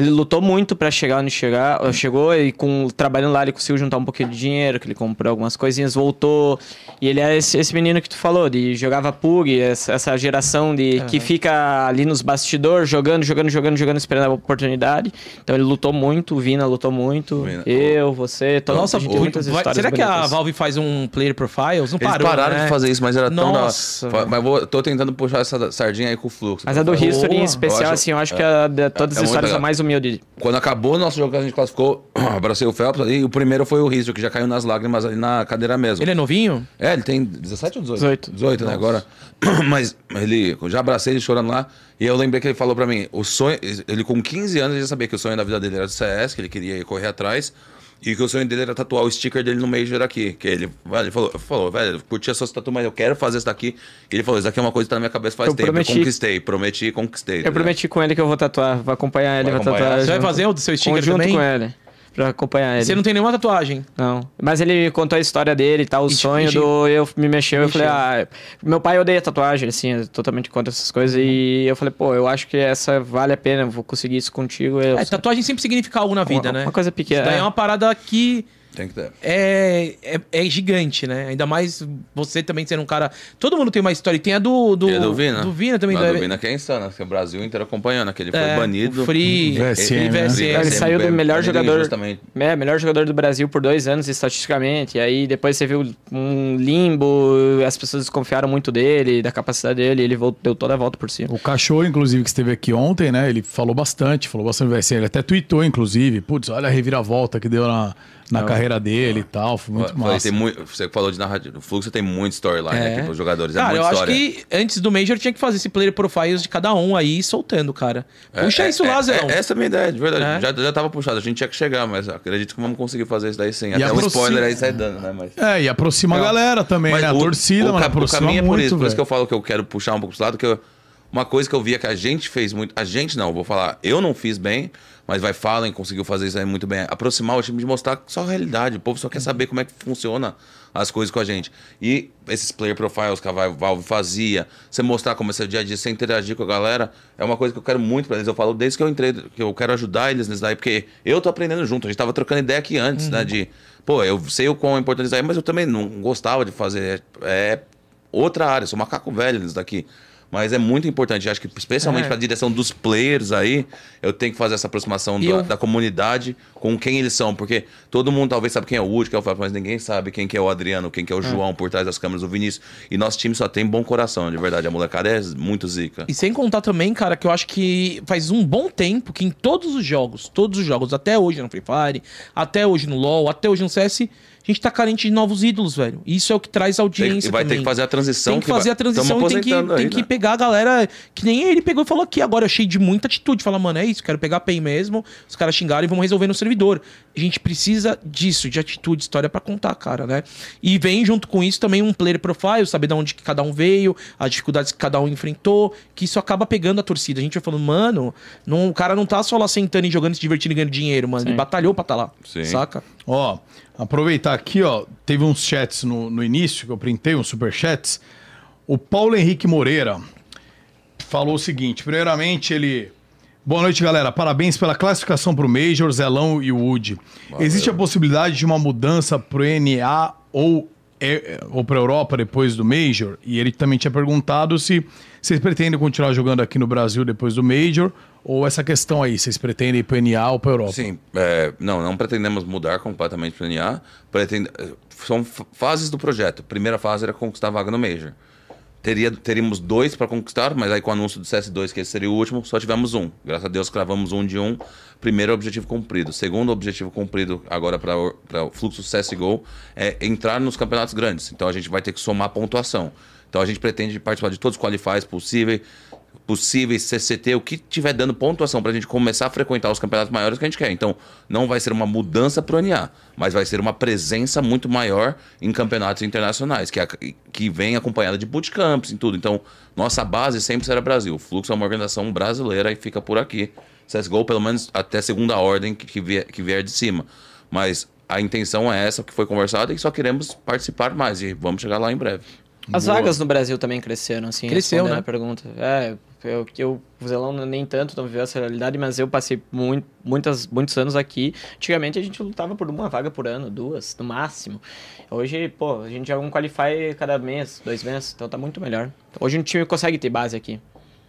Ele lutou muito pra chegar onde chegar, chegou e com trabalhando lá ele conseguiu juntar um pouquinho de dinheiro, que ele comprou algumas coisinhas, voltou. E ele é esse, esse menino que tu falou, de jogava PUG, essa, essa geração de que fica ali nos bastidores, jogando, jogando, jogando, jogando, esperando a oportunidade. Então ele lutou muito, o Vina lutou muito, Vina. eu, você, todo Nossa, a gente tem muitas vai- histórias será que a bonitas. Valve faz um player profiles? Não Eles parou, pararam né? de fazer isso, mas era tão Nossa, da hora. Mas vou, tô tentando puxar essa sardinha aí com o fluxo. Mas a do. History em especial, Eu acho- assim, eu acho que a de todas é as histórias é a legal. Quando acabou o nosso jogo que a gente classificou, abracei o Phelps ali, e o primeiro foi o History, que já caiu nas lágrimas ali na cadeira mesmo. Ele é novinho? É, ele tem 17 ou 18? 18. 18, né, agora. Mas ele, já abracei ele chorando lá, e eu lembrei que ele falou pra mim, o sonho, ele com 15 anos já sabia que o sonho da vida dele era do CS, que ele queria correr atrás, e que o sonho dele era tatuar o sticker dele no Major aqui, que ele, ele falou, falou, velho, eu curti a sua tatu, mas eu quero fazer isso daqui. E ele falou, isso aqui é uma coisa que tá na minha cabeça faz Eu tempo, prometi. eu conquistei, prometi e conquistei. tá Eu ligado? prometi com ele que eu vou tatuar, vou acompanhar ele, Vai vou acompanhar? tatuar. Você vai fazer o do seu sticker junto também? com ele, pra acompanhar ele. Você não tem nenhuma tatuagem. Não. Mas ele contou a história dele e tal, o E sonho te- do. Eu me mexeu, eu Mexeu. falei, ah, meu pai odeia tatuagem, assim, é totalmente contra essas coisas. E eu falei, pô, eu acho que essa vale a pena, vou conseguir isso contigo. Eu, É, tatuagem sempre significa algo na vida, Uma- né? uma coisa pequena, Isso daí é é. uma parada que Tem que ter. é, é, é gigante, né? Ainda mais você também sendo um cara. Todo mundo tem uma história. E tem a do. Do, E a do Vina? Do Vina também. Não, do- do Vina que é insana, que o Brasil inteiro acompanhando, que ele foi é, banido. Free. VSM, ele, né? VSM. Ele saiu do melhor jogador. É, melhor jogador do Brasil por dois anos, estatisticamente. E aí depois você viu um limbo, as pessoas desconfiaram muito dele, da capacidade dele, e ele voltou, deu toda a volta por cima. O cachorro, inclusive, que esteve aqui ontem, né? Ele falou bastante, falou bastante do VSM. Ele até tweetou, inclusive. Putz, olha a reviravolta que deu na, na carreira dele e tal. Foi muito Falei, massa. tem muito, você falou de narrativa. O fluxo tem muito storyline É. aqui pros jogadores. é Cara, eu muita acho história. que antes do Major tinha que fazer esse player profiles de cada um aí soltando, cara. Puxa isso lá, Zé. É, essa é a minha ideia, de verdade. É. Já, já tava puxado, a gente tinha que chegar, mas acredito que vamos conseguir fazer isso daí sim. Até o aproxima- spoiler aí sai dando, né? Mas... É, e aproxima a galera também, né? A torcida, o, mano, ca- aproxima caminho é por muito, isso, por isso velho. que eu falo que eu quero puxar um pouco pro lado, que eu- uma coisa que eu via que a gente fez muito, a gente não, vou falar, eu não fiz bem, mas vai Fallen conseguiu fazer isso aí muito bem, aproximar o time de mostrar só a realidade, o povo só quer saber como é que funciona as coisas com a gente. E esses player profiles que a Valve fazia, você mostrar como é seu dia a dia, você interagir com a galera, é uma coisa que eu quero muito pra eles. Eu falo desde que eu entrei, que eu quero ajudar eles nisso daí, porque eu tô aprendendo junto. A gente tava trocando ideia aqui antes, né? De, pô, eu sei o quão é importante isso aí, mas eu também não gostava de fazer. É outra área, sou macaco velho nisso daqui. Mas é muito importante, acho que especialmente É. para a direção dos players aí, eu tenho que fazer essa aproximação da, eu- da comunidade com quem eles são, porque todo mundo talvez sabe quem é o Wood, quem é o Fábio, mas ninguém sabe quem que é o Adriano, quem que é o João por trás das câmeras, o Vinícius. E nosso time só tem bom coração, de verdade. A molecada é muito zica. E sem contar também, cara, que eu acho que faz um bom tempo que em todos os jogos, todos os jogos, até hoje no Free Fire, até hoje no LoL, até hoje no CS, a gente tá carente de novos ídolos, velho. Isso é o que traz Tem- audiência e vai ter também. que fazer a transição. Tem que fazer vai- a transição e tem que, aposentando tem aí, que né? pegar a galera. Que nem ele pegou e falou aqui agora, cheio de muita atitude. Fala, mano, é isso, quero pegar a PEN mesmo. Os caras xingaram e vamos resolver no servidor. A gente precisa disso, de atitude, história pra contar, cara, né? E vem junto com isso também um player profile, saber de onde que cada um veio, as dificuldades que cada um enfrentou, que isso acaba pegando a torcida. A gente vai falando, mano, não, o cara não tá só lá sentando e jogando, se divertindo e ganhando dinheiro, mano. Ele Sim. batalhou pra tá lá. Sim. Saca? Ó, aproveitar aqui, ó, teve uns chats no, no início que eu printei, uns superchats. O Paulo Henrique Moreira falou o seguinte: primeiramente, ele. Boa noite, galera. Parabéns pela classificação pro Major, Zelão e Wood. Existe a possibilidade de uma mudança pro NA ou, é, ou pra Europa depois do Major? E ele também tinha perguntado se vocês pretendem continuar jogando aqui no Brasil depois do Major ou essa questão aí, vocês pretendem ir pro NA ou pra Europa? Sim, é, não, não pretendemos mudar completamente para o NA. São fases do projeto. Primeira fase era conquistar a vaga no Major. Teria, teríamos dois para conquistar, mas aí com o anúncio do CS2, que esse seria o último, só tivemos um. Graças a Deus cravamos um de um. Primeiro objetivo cumprido. Segundo objetivo cumprido agora para o fluxo CSGO é entrar nos campeonatos grandes. Então a gente vai ter que somar pontuação. Então a gente pretende participar de todos os qualifies possíveis, possíveis, CCT, o que tiver dando pontuação para a gente começar a frequentar os campeonatos maiores que a gente quer. Então, não vai ser uma mudança para o NA, mas vai ser uma presença muito maior em campeonatos internacionais, que, a- que vem acompanhada de bootcamps e tudo. Então, nossa base sempre será Brasil. O Fluxo é uma organização brasileira e fica por aqui. CSGO, pelo menos até segunda ordem que, que, vier, que vier de cima. Mas a intenção é essa que foi conversada e só queremos participar mais e vamos chegar lá em breve. As Boa. vagas no Brasil também cresceram, assim. Cresceu, respondendo né? a pergunta. É, eu, eu, o Zelão nem tanto não viveu essa realidade, mas eu passei muito, muitas, muitos anos aqui. Antigamente a gente lutava por uma vaga por ano, duas, no máximo. Hoje, pô, a gente joga um Qualify cada mês, dois meses, então tá muito melhor. Hoje um time consegue ter base aqui.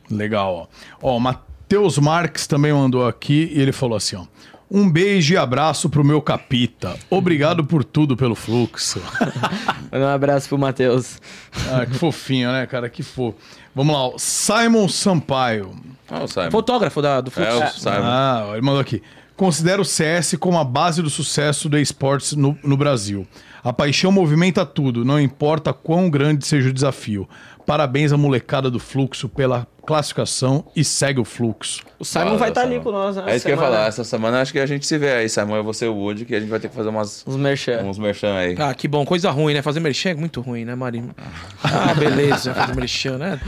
Legal, ó. Ó, o Matheus Marques também mandou aqui e ele falou assim, ó. Um beijo e abraço pro meu capita. Obrigado por tudo pelo fluxo. Um abraço pro Matheus. Ah, que fofinho, né, cara? Que fofo. Vamos lá, ó. Simon Sampaio. Ah, o Simon. Fotógrafo da, do Fluxo. É, o Simon. Ah, ele mandou aqui. Considero o CS como a base do sucesso do esportes no, no Brasil. A paixão movimenta tudo, não importa quão grande seja o desafio. Parabéns à molecada do Fluxo pela classificação e segue o fluxo. O Simon Fala, vai estar ali Simon. com nós, né? É isso que eu ia falar. Essa semana acho que a gente se vê aí, Simon. Eu vou ser o Wood, que a gente vai ter que fazer umas, Os merchan. uns merchan aí. Ah, que bom. Coisa ruim, né? Fazer merchan é muito ruim, né, Mari? Ah, beleza. Fazer merchan, né?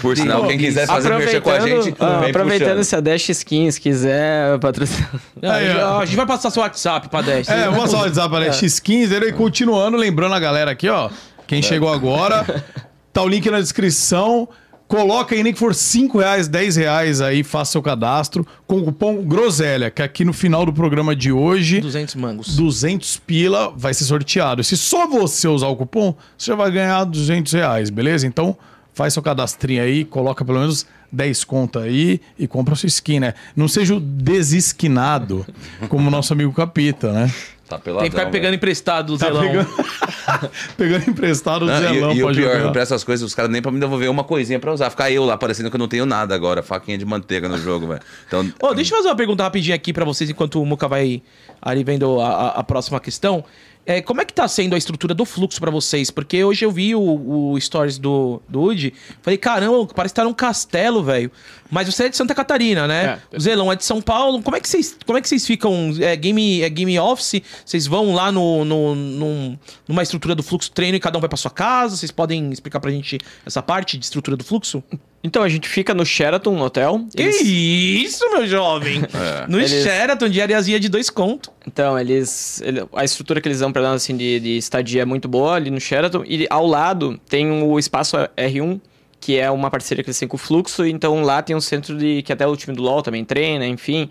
Por sinal, quem quiser fazer merchan com a gente, ah, vem aproveitando puxando. se a Dash Skins quiser patrocinar. Não, Aí, a, gente, ó. a gente vai passar seu WhatsApp pra 10. É, vamos só o WhatsApp para X15. Ele continuando, lembrando a galera aqui, ó. Quem chegou agora, tá o link na descrição. Coloca aí nem que for 5 reais, 10 reais aí, faça seu cadastro com o cupom Groselha, que aqui no final do programa de hoje, 200 mangos. 200 pila vai ser sorteado. Se só você usar o cupom, você já vai ganhar 200 reais, beleza? Então faz seu cadastrinho aí, coloca pelo menos 10 conta aí e compra sua skin, né? Não seja o desesquinado, como o nosso amigo Capita, né? Tá peladão, Tem que ficar velho. pegando emprestado do Tá Zelão. pegando, pegando emprestado o Não, zelão e, e o pior, jogar. eu presto essas coisas, os caras nem pra me devolver uma coisinha pra usar. Ficar eu lá parecendo que eu não tenho nada agora, faquinha de manteiga no jogo, velho. Então, Ô, deixa eu fazer uma pergunta rapidinho aqui pra vocês, enquanto o Muca vai ali vendo a, a- a próxima questão. É, como é que tá sendo a estrutura do fluxo pra vocês? Porque hoje eu vi o, o stories do, do Woody, falei, caramba, parece que tá num castelo, velho. Mas você é de Santa Catarina, né? É. O Zelão é de São Paulo. Como é que vocês, como é que vocês ficam? É game, é game office? Vocês vão lá no, no, num- numa estrutura do fluxo treino e cada um vai pra sua casa? Vocês podem explicar pra gente essa parte de estrutura do fluxo? Então, a gente fica no Sheraton, no hotel. Que Eles- isso, meu jovem? No Eles- Sheraton, diariazinha de dois conto. Então, eles. ele- a estrutura que eles dão pra nós, assim, de, de estadia é muito boa ali no Sheraton. E ao lado tem o espaço R1, que é uma parceria que eles têm com o Fluxo. Então lá tem um centro de. que até o time do LoL também treina, enfim.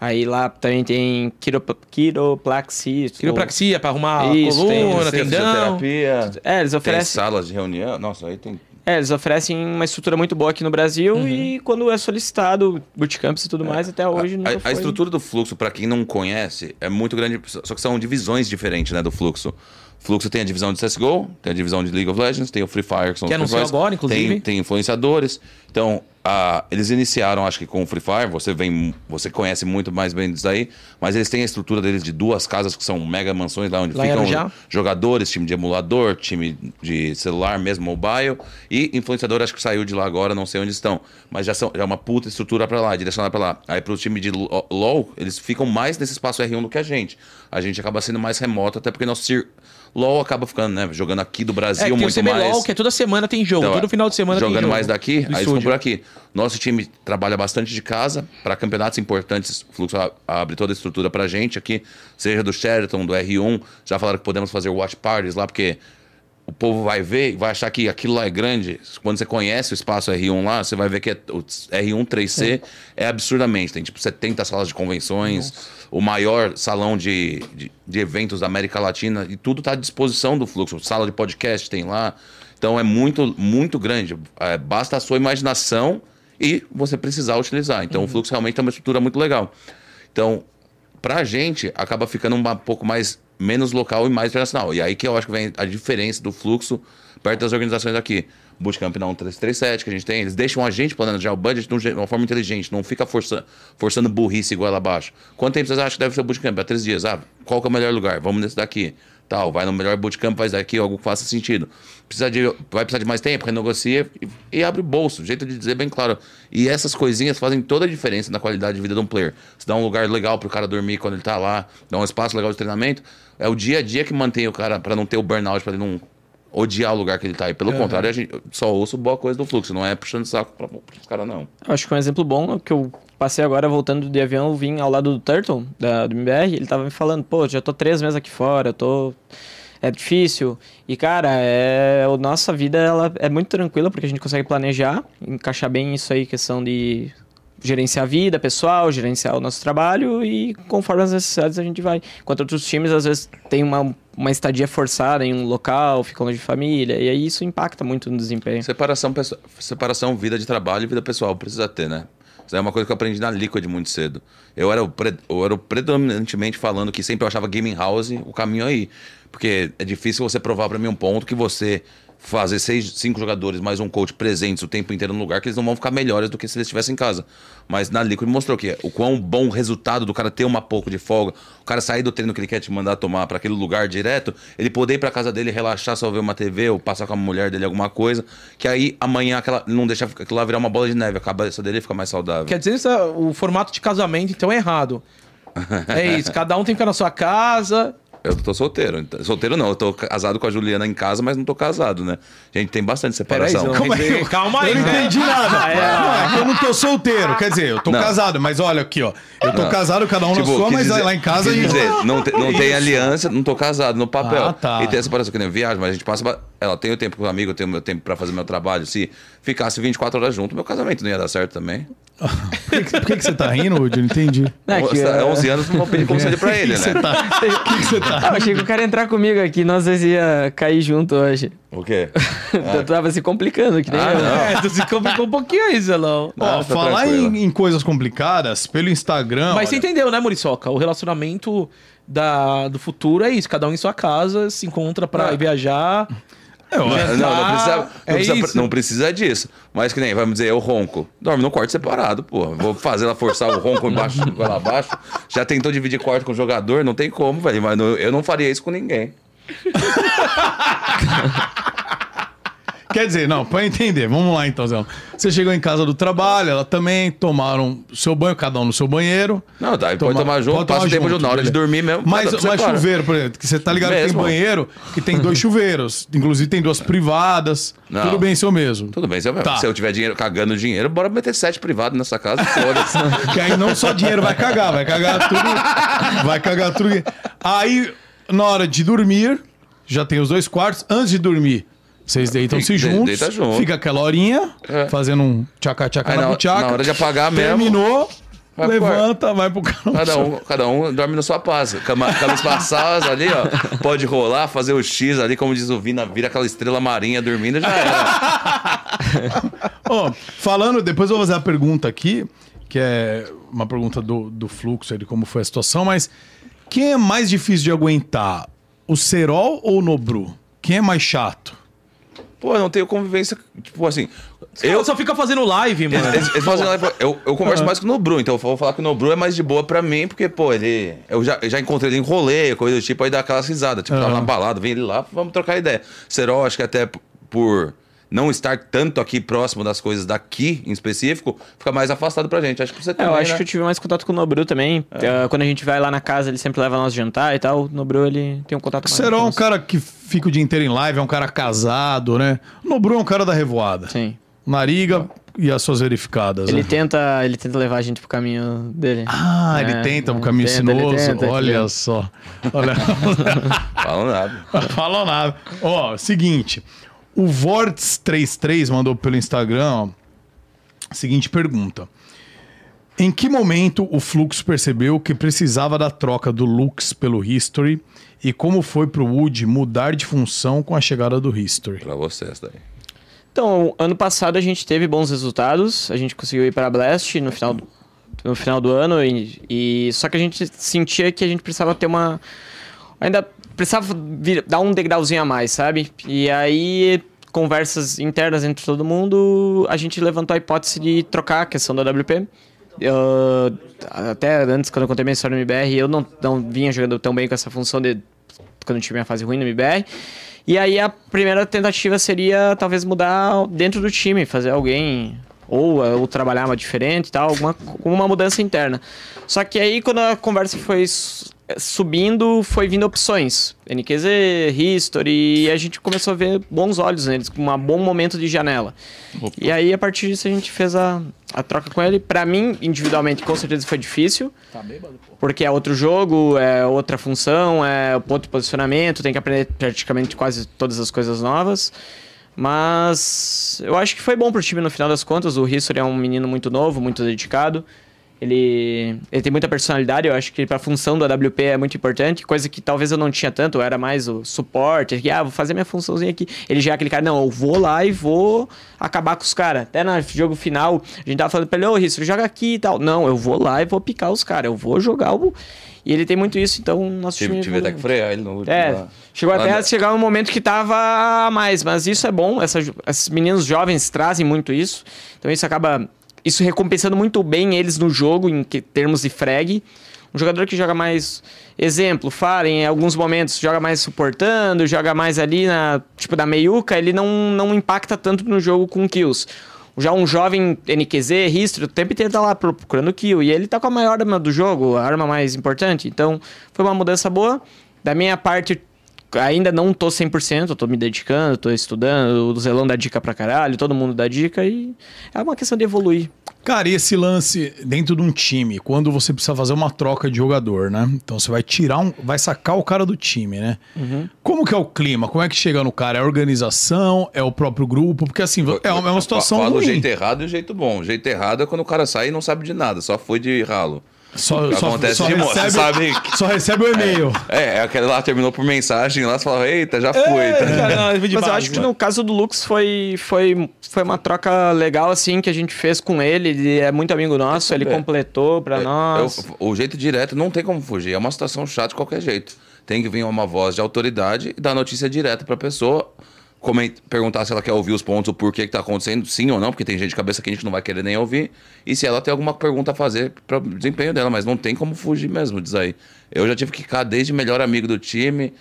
Aí lá também tem quirop, quiroplaxia. Quiropraxia pra arrumar Isso, a tem coluna, de tendão. terapia, É, eles tem oferecem. salas de reunião. Nossa, aí tem. É, eles oferecem uma estrutura muito boa aqui no Brasil Uhum. e quando é solicitado, bootcamps e tudo mais, até hoje É. A, a foi. estrutura do fluxo, pra quem não conhece, é muito grande. Só que são divisões diferentes, né, do fluxo. Fluxo tem a divisão de CSGO, tem a divisão de League of Legends, tem o Free Fire, que são Que os anunciou agora, inclusive. Tem, tem influenciadores. Então, a- eles iniciaram, acho que com o Free Fire, você vem, você conhece muito mais bem disso aí, mas eles têm a estrutura deles de duas casas que são mega mansões lá onde Lá ficam jogadores, time de emulador, time de celular mesmo, mobile, e influenciador acho que saiu de lá agora, não sei onde estão, mas já são já é uma puta estrutura pra lá, direcionada pra lá. Aí pro time de Lo- LoL, eles ficam mais nesse espaço R1 do que a gente. A gente acaba sendo mais remoto, até porque nosso. LoL acaba ficando, né, jogando aqui do É, Brasil tem o muito CBLOL, mais. que é toda semana tem jogo. Então, todo final de semana tem jogando jogo. mais daqui, aí eles por aqui. Nosso time trabalha bastante de casa para campeonatos importantes. O Fluxo abre toda a estrutura pra gente aqui, seja do Sheraton, do R1. Já falaram que podemos fazer watch parties lá, porque o povo vai ver, vai achar que aquilo lá é grande. Quando você conhece o espaço R1 lá, você vai ver que é, o R1 3C é absurdamente. Tem tipo 70 salas de convenções, o maior salão de, de, de eventos da América Latina, e tudo está à disposição do fluxo. Sala de podcast tem lá. Então é muito, muito grande. É, basta a sua imaginação e você precisar utilizar. Então o fluxo realmente é uma estrutura muito legal. Então, pra gente, acaba ficando um pouco mais menos local e mais internacional. E aí que eu acho que vem a diferença do fluxo perto das organizações aqui. Bootcamp na 1337 que a gente tem, eles deixam a gente planejar o budget de uma forma inteligente, não fica forçando, forçando burrice igual abaixo. Quanto tempo vocês acham que deve ser o bootcamp? Há três dias. Ah, qual é o melhor lugar? Vamos nesse daqui. Tal, vai no melhor bootcamp, faz daqui, algo que faça sentido. Precisa de, vai precisar de mais tempo, renegocia e, e abre o bolso. Jeito de dizer bem claro. E essas coisinhas fazem toda a diferença na qualidade de vida de um player. Se dá um lugar legal pro cara dormir quando ele tá lá, dá um espaço legal de treinamento, é o dia a dia que mantém o cara para não ter o burnout, para ele não odiar o lugar que ele tá. E pelo Uhum. contrário, a gente só ouço boa coisa do fluxo, não é puxando saco pra, pros caras, não. Acho que um exemplo bom é que eu passei agora voltando de avião, vim ao lado do Turtle, da, do MBR, ele tava me falando, pô, já tô três meses aqui fora, eu tô. É difícil. E, cara, é... a nossa vida ela é muito tranquila porque a gente consegue planejar, encaixar bem isso aí, questão de gerenciar a vida pessoal, gerenciar o nosso trabalho e conforme as necessidades a gente vai. Enquanto outros times, às vezes, tem uma, uma estadia forçada em um local, ficam longe de família, e aí isso impacta muito no desempenho. Separação, separação vida de trabalho e vida pessoal, precisa ter, né? Isso é uma coisa que eu aprendi na Liquid muito cedo. Eu era, o pre- eu era predominantemente falando que sempre eu achava gaming house o caminho aí. Porque é difícil você provar pra mim um ponto que você fazer seis, cinco jogadores mais um coach presentes o tempo inteiro no lugar, que eles não vão ficar melhores do que se eles estivessem em casa. Mas na Liquid mostrou que o quão bom resultado do cara ter uma pouco de folga, o cara sair do treino que ele quer te mandar tomar pra aquele lugar direto, ele poder ir pra casa dele relaxar, só ver uma TV ou passar com a mulher dele alguma coisa, que aí amanhã aquela, não deixa aquilo lá virar uma bola de neve, a cabeça dele fica mais saudável. Quer dizer, é- o formato de casamento, então, é errado. É isso, cada um tem que ficar na sua casa. Eu tô solteiro. então- Solteiro não, eu tô casado com a Juliana em casa, mas não tô casado, né? A gente tem bastante Peraí, separação. Zão. Calma aí, Calma aí, Eu não né? entendi nada. Não, é que eu não tô solteiro. Quer dizer, eu tô Não. casado, mas olha aqui, ó. Eu tô Não. casado, cada um na Tipo, sua, quis mas dizer- lá em casa a quis dizer, não, te- não tem aliança, não tô casado no papel. Ah, tá. E tem essa separação que nem viagem, mas a gente passa. Ela tem o tempo com o amigo, eu tenho o meu tempo pra fazer meu trabalho. Se ficasse 24 horas junto, meu casamento não ia dar certo também. Por que, que- por que, que você tá rindo, Woody? Eu não entendi. É que, é, 11 anos não vou pedir conselho pra ele, Você né? tá. Por que, que você tá? Ah, eu achei que o cara ia entrar comigo aqui, nós dois ia cair junto hoje. O quê? Eu tava se complicando, que nem Ah, eu. não. É, tu se complicou um pouquinho aí, Zelão. Ó, tá falar em, em coisas complicadas, pelo Instagram. Mas você olha, entendeu, né, Muriçoca? O relacionamento da, do futuro é isso. Cada um em sua casa, se encontra pra Não. ir viajar. eu- Não, não, não precisa, não, É precisa, não precisa disso. Mas que nem, vamos dizer, eu ronco. Dorme no quarto separado, pô. Vou fazer ela forçar o ronco embaixo, lá abaixo. Já tentou dividir quarto com o jogador? Não tem como, velho. Mas não- eu não faria isso com ninguém. Quer dizer, não, pra entender, vamos lá então, Zé. Você chegou em casa do trabalho, ela também tomaram o seu banho, cada um no seu banheiro. Não, tá, Toma- pode tomar junto, pode passa tomar o tempo junto, na hora de dormir mesmo. Mas, mas separa. chuveiro, por exemplo, que você tá ligado que tem Mesmo. banheiro que tem dois chuveiros. Inclusive tem duas privadas. Não. Tudo bem, seu mesmo. Tudo bem, se eu, Tá. se eu tiver dinheiro cagando dinheiro, bora meter sete privados nessa casa, foda-se. Que aí não só dinheiro vai cagar, vai cagar tudo. Vai cagar tudo. Aí, na hora de dormir, já tem os dois quartos. Antes de dormir, vocês deitam-se De- juntos. deita junto. Fica aquela horinha, É. fazendo um tchaca-tchaca na buchaca. na hora de apagar mesmo, Terminou, vai levanta, vai pro carro. Cada um, cada um dorme na sua paz. Cama, camas passadas ali, ó. Pode rolar, fazer o X ali, como diz o Vina, vira aquela estrela marinha dormindo já era. Ó, falando, depois eu vou fazer a pergunta aqui, que é uma pergunta do, do fluxo, de como foi a situação, mas quem é mais difícil de aguentar? O Serol ou o Nobru? Quem é mais chato? Pô, eu não tenho convivência. Tipo assim. Eu Eu. só fica fazendo live, mano. Eles, eles fazem live- eu, eu converso mais com o Nobru, então eu vou falar que o Nobru é mais de boa pra mim, porque, pô, ele. Eu já, eu já encontrei ele em rolê, coisa do tipo, aí dá aquela risada. Tipo, tava Aham. na balada, vem ele lá, vamos trocar ideia. Serol, acho que até por não estar tanto aqui próximo das coisas daqui em específico, fica mais afastado pra gente. Acho que você É, também. eu acho né? que eu tive mais contato com o Nobru também. Eh, Quando a gente vai lá na casa, ele sempre leva nós jantar e tal. O Nobru, ele tem um contato O mais. Serol é um cara que fica o dia inteiro em live, é um cara casado, né? O Nobru é um cara da revoada. Sim. Nariga, e as suas verificadas? Ele né? tenta, ele tenta levar a gente pro caminho dele. Ah, ele É, tenta o ele caminho tenta, ele sinuoso. tenta, Olha só. Olha. Fala nada. Falou nada. Ó, seguinte. O Vorts33 mandou pelo Instagram, ó, seguinte pergunta. Em que momento o Flux percebeu que precisava da troca do Lux pelo History e como foi pro Wood mudar de função com a chegada do History? Pra vocês daí. Então, ano passado a gente teve bons resultados. A gente conseguiu ir para Blast no final do, no final do ano e, e só que a gente sentia que a gente precisava ter uma ainda precisava vir- dar um degrauzinho a mais, sabe? E aí conversas internas entre todo mundo, a gente levantou a hipótese de trocar a questão da WP. Eu- até antes, quando eu contei minha história no MBR, eu não, não vinha jogando tão bem com essa função de quando eu tive minha fase ruim no MBR. E aí a primeira tentativa seria talvez mudar dentro do time, fazer alguém ou, ou trabalhar uma diferente e tal, alguma uma mudança interna. Só que aí quando a conversa foi subindo, foi vindo opções. NQZ, History, e a gente começou a ver bons olhos neles, com um bom momento de janela. E aí a partir disso a gente fez a, a troca com ele. Pra mim, individualmente, com certeza foi difícil. Tá bêbado, pô. Porque é outro jogo, é outra função, é o ponto de posicionamento, tem que aprender praticamente quase todas as coisas novas. Mas eu acho que foi bom pro time no final das contas. O History é um menino muito novo, muito dedicado. Ele, ele tem muita personalidade, eu acho que pra função do AWP é muito importante, coisa que talvez eu não tinha tanto, eu era mais o suporte, que, ah, vou fazer minha funçãozinha aqui. Ele já é aquele cara, não, eu vou lá e vou acabar com os caras. Até no jogo final, a gente tava falando pra ele, ô History, joga aqui e tal. Não, eu vou lá e vou picar os caras, eu vou jogar o... E ele tem muito isso, então nosso Tive, time... tive até que frear ele no último. É, lá. chegou até a chegar um momento que tava a mais, mas isso é bom, essas, esses meninos jovens trazem muito isso, então isso acaba, isso recompensando muito bem eles no jogo, em termos de frag. Um jogador que joga mais, exemplo, Fallen, em alguns momentos joga mais suportando, joga mais ali na, tipo, da meiuca, ele não, não impacta tanto no jogo com kills. Já um jovem NQZ, History, o tempo inteiro tá lá procurando kill. E ele tá com a maior arma do jogo, a arma mais importante. Então, foi uma mudança boa. Da minha parte, ainda não tô 100%, eu tô me dedicando, tô estudando. O Zelão dá dica pra caralho, todo mundo dá dica. E é uma questão de evoluir. Cara, e esse lance dentro de um time, quando você precisa fazer uma troca de jogador, né? Então você vai tirar um. Vai sacar o cara do time, né? Como que é o clima? Como é que chega no cara? É a organização? É o próprio grupo? Porque assim, é uma, é uma situação Fala o ruim. jeito errado e o jeito bom. O jeito errado é quando o cara sai e não sabe de nada, só foi de ralo. Só, só- Acontece só de recebe, você sabe Só recebe o e-mail. É, é aquele lá terminou por mensagem lá, você eita, já foi. tá? Cara, não, é Mas eu acho que mano. no caso do Lux foi, foi, foi uma troca legal, assim, que a gente fez com ele. Ele é muito amigo nosso, ele É. completou pra É, nós. eu- o jeito direto não tem como fugir. É uma situação chata de qualquer jeito. Tem que vir uma voz de autoridade e dar notícia direta pra pessoa. Perguntar se ela quer ouvir os pontos, o porquê que tá acontecendo, sim ou não, porque tem gente de cabeça que a gente não vai querer nem ouvir. E se ela tem alguma pergunta a fazer para desempenho dela, mas não tem como fugir mesmo disso aí. Eu já tive que ficar desde melhor amigo do time.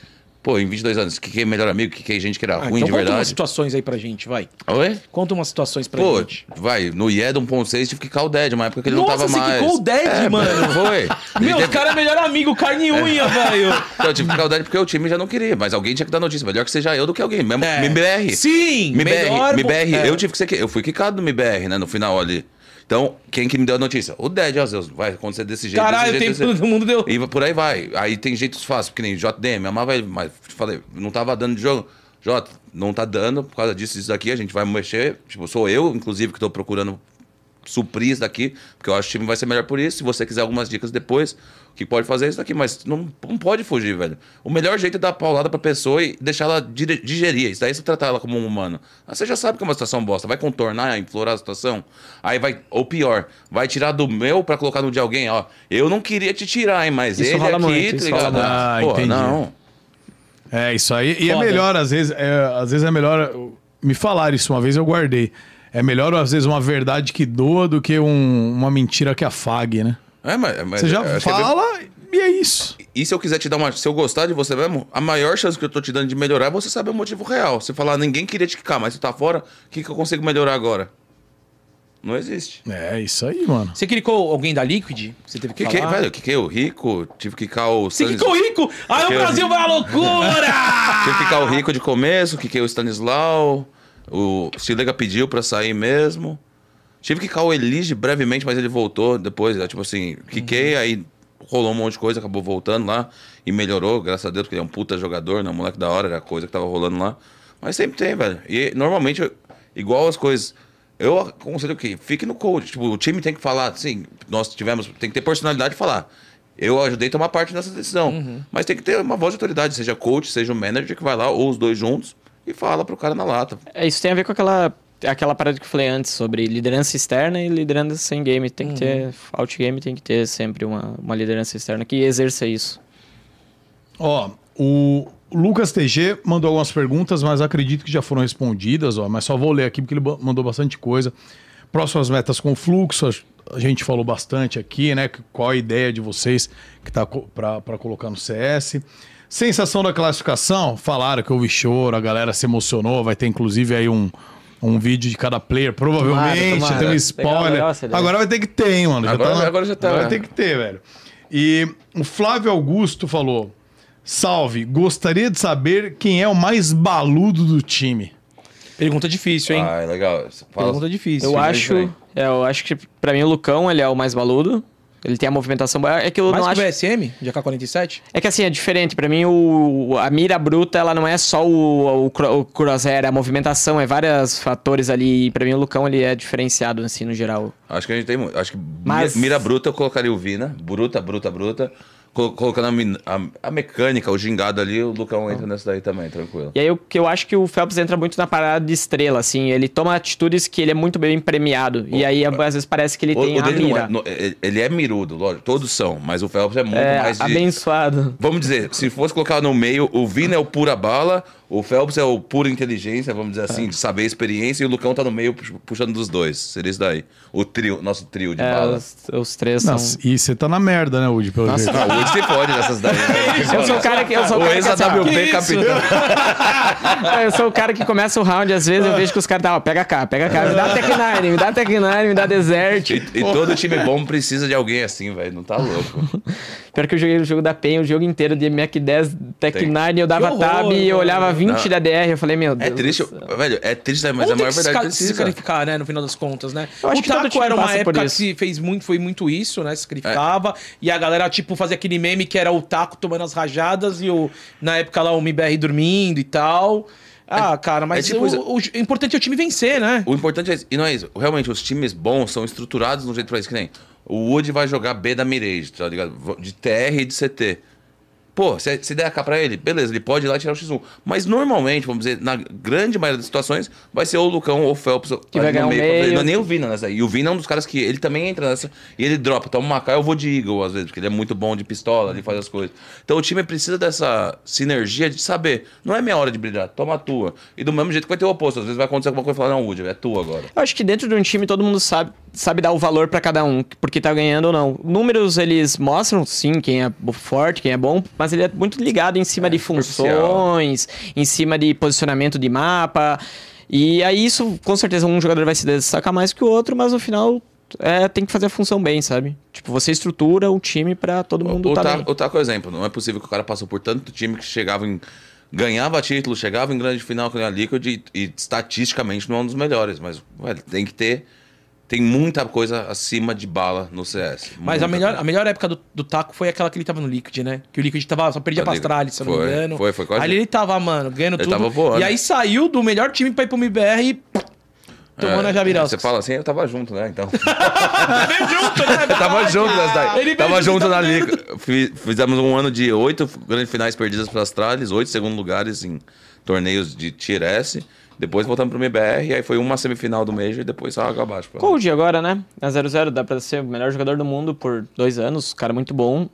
Pô, em 22 anos, que que é melhor amigo, que que é gente que era Ah, ruim então de conta umas verdade. situações aí pra gente, vai. Oi? Conta umas situações pra Pô, gente. vai, no IED 1.6 tive que ficar o Dead, uma época que ele Nossa, não tava você mais. ficou o Dead, É, mano. Foi. Meu, teve- o cara é melhor amigo, carne e unha, velho. Então, eu tive que ficar o Dead porque o time já não queria, mas alguém tinha que dar notícia. Melhor que seja eu do que alguém. Mesmo É. MBR. Sim, MBR, melhor- MBR. é. Eu tive que ser. Eu fui quicado no MBR, né? No final ali. Então, quem que me deu a notícia? O Dead, ó, Zeus. Vai acontecer desse jeito. Caralho, desse tem jeito, desse todo mundo deu. E por aí vai. Aí tem jeitos fáceis, porque nem JDM, amava ele, mas falei, não tava dando de jogo. Jota, não tá dando por causa disso, isso daqui, a gente vai mexer. Tipo, sou eu, inclusive, que tô procurando suprir isso daqui, porque eu acho que o time vai ser melhor por isso. Se você quiser algumas dicas depois, que pode fazer é isso daqui, mas não, não pode fugir, velho. O melhor jeito é dar paulada pra pessoa e deixar ela digerir. Isso daí você tratar ela como um humano. Ah, você já sabe que é uma situação bosta. Vai contornar, implorar a situação. Aí vai, ou pior, vai tirar do meu pra colocar no de alguém, ó. Eu não queria te tirar, hein, mas Isso ele rola aqui, muito, tá ligado? Ah, Pô, entendi. não. É, isso aí. E é Foda. melhor, às vezes, é, às vezes é melhor. Me falaram isso uma vez, eu guardei. É melhor, às vezes, uma verdade que doa do que um- uma mentira que afague, né? É, mas, mas Você já que é fala e é isso. E se eu quiser te dar uma. Se eu gostar de você mesmo, a maior chance que eu tô te dando de melhorar é você saber o motivo real. Você falar, ninguém queria te quicar, mas tu tá fora, o que, que eu consigo melhorar agora? Não existe. É, isso aí, mano. Você clicou alguém da Liquid? Você teve que Que que, falar? velho, que que o Rico, tive que quicar o Você Stanis- ficou rico? Aí o Que- Brasil vai à loucura! Tive que quicar o Rico de começo, que que o Stanislau, o Stilega pediu pra sair mesmo. Tive que cair o Elige brevemente, mas ele voltou depois. né? Tipo assim, quiquei, aí rolou um monte de coisa, acabou voltando lá e melhorou, graças a Deus, porque ele é um puta jogador, né? Um moleque da hora, era a coisa que tava rolando lá. Mas sempre tem, velho. E normalmente, igual as coisas. Eu aconselho que fique no coach. Tipo, o time tem que falar, assim, nós tivemos, tem que ter personalidade de falar. Eu ajudei a tomar parte nessa decisão. Mas tem que ter uma voz de autoridade, seja coach, seja o manager que vai lá, ou os dois juntos, e fala pro cara na lata. É, isso tem a ver com aquela, aquela parada que eu falei antes sobre liderança externa e liderança em game. Tem que ter, outgame tem que ter sempre uma, uma liderança externa que exerça isso. Ó, o Lucas TG mandou algumas perguntas, mas acredito que já foram respondidas, ó. Mas só vou ler aqui porque ele mandou bastante coisa. Próximas metas com fluxo, a gente falou bastante aqui, né? Qual a ideia de vocês que tá pra colocar no CS. Sensação da classificação, falaram que houve choro, a galera se emocionou, vai ter inclusive aí um, um vídeo de cada player, provavelmente, Tomara, tomara. tem um spoiler. legal ideia. Agora vai ter que ter, hein, mano. Agora- na- agora já tá, Vai né? ter que ter, velho. E o Flávio Augusto falou: Salve, gostaria de saber quem é o mais baludo do time. Pergunta difícil, hein? Ah, é legal. Fala- Pergunta difícil. Eu acho, é, eu acho que pra mim o Lucão ele é o mais baludo. Ele tem a movimentação boa. É que eu Mais não que o acho. VSM, de AK-47? É que assim, é diferente. Pra mim, o, a mira bruta, ela não é só o, o, o crosshair, é a movimentação, é vários fatores ali. E pra mim, o Lucão, ele é diferenciado, assim, no geral. Acho que a gente tem muito. Acho que Mas- mira, mira bruta eu colocaria o Vina. Bruta, bruta, bruta. Colo- Colocando a, a- a mecânica, o gingado ali, o Lucão entra nessa daí também, tranquilo. E aí, eu, que eu acho que o Phelps entra muito na parada de estrela, assim. Ele toma atitudes que ele é muito bem premiado. E aí, às vezes, parece que ele O, tem o a mira. é, no- ele- ele é mirudo, lógico, todos são, mas o Phelps é muito É, mais de. abençoado. Vamos dizer, se fosse colocar no meio, o Vina é o pura bala, o Phelps é o pura inteligência, vamos dizer assim, de saber a experiência, e o Lucão tá no meio pu- puxando dos dois. Seria isso daí. O trio, nosso trio de É, bala. os, os três são... Nossa, e você tá na merda, né, Woody? Pelo jeito. Não, hoje você pode nessas daí. né? Eu sou o cara que... Eu sou o assim, ex-AWP isso? capitão. eu sou o cara que começa o round, às vezes eu vejo que os caras tá, ó, pega cá, pega cá, me dá Tech Nine, me dá Tech Nine, me dá Desert. E, e todo time bom precisa de alguém assim, velho. Não tá louco. Pior que eu joguei o jogo da PEN o jogo inteiro de Mac 10, Tech Tem. 9, eu dava horror, tab e eu olhava 20 Não. da DR, eu falei, meu É Deus. triste, do céu. velho. É triste, né? mas Vamos a ter maior que verdade ca- se precisa. sacrificar, né? No final das contas, né? Eu acho o que Taco time era uma época que se fez muito, foi muito isso, né? Se sacrificava. E a galera, tipo, fazia aquele meme que era o Taco tomando as rajadas e o, na época lá o MBR dormindo e tal. Ah, cara, mas é tipo o, o- o importante é o time vencer, né? O importante é isso. E não é isso. Realmente, os times bons são estruturados de um jeito pra isso. Que nem o Wood vai jogar B da Mirage, tá ligado? De TR e de CT. Pô, se, se der AK pra ele, beleza, ele pode ir lá e tirar o X1. Mas normalmente, vamos dizer, na grande maioria das situações, vai ser ou o Lucão ou o Phelps Que vai ganhar meio. pra- meio. Não é nem o Vina nessa aí. E o Vina é um dos caras que ele também entra nessa. E ele dropa. Toma uma AK, eu vou de Eagle às vezes, porque ele é muito bom de pistola, ele faz as coisas. Então o time precisa dessa sinergia de saber. Não é minha hora de brilhar, toma a tua. E do mesmo jeito que vai ter o oposto. Às vezes vai acontecer alguma coisa e falar, não, Wood, é tua agora. Eu acho que dentro de um time todo mundo sabe, sabe dar o valor pra cada um, porque tá ganhando ou não. Números eles mostram sim quem é forte, quem é bom, mas ele é muito ligado em cima de superficial. funções, em cima de posicionamento de mapa. E aí isso, com certeza, um jogador vai se destacar mais que o outro, mas no final é, tem que fazer a função bem, sabe? Tipo, você estrutura o time pra todo mundo O, tá bem. o Taco é exemplo. Não é possível que o cara passou por tanto time que chegava em. Ganhava título, chegava em grande final com a Liquid e, e estatisticamente não é um dos melhores. Mas, velho, tem que ter. Tem muita coisa acima de bala no CS. Mas a melhor, coisa. a melhor época do, do Taco foi aquela que ele tava no Liquid, né? Que o Liquid tava, só perdia Tá pra. Astralis, se eu não me engano. foi, foi quase- Ali ele tava, mano, ganhando Ele tudo. tava voando. E aí saiu do melhor time pra ir pro MBR e tomando É, a Jabirosca. Você fala assim, eu tava junto, né? Então. Veio junto, né? Eu tava junto nessa daí. Tava junto, na liga. Fiz- Fizemos um ano de oito grandes finais perdidas para Astralis, oito segundo lugares em torneios de Tier S. Depois voltamos pro MBR, aí foi uma semifinal do Major e depois só água abaixo. Cold agora, né? Na 0-0 dá pra ser o melhor jogador do mundo por dois anos, cara muito bom.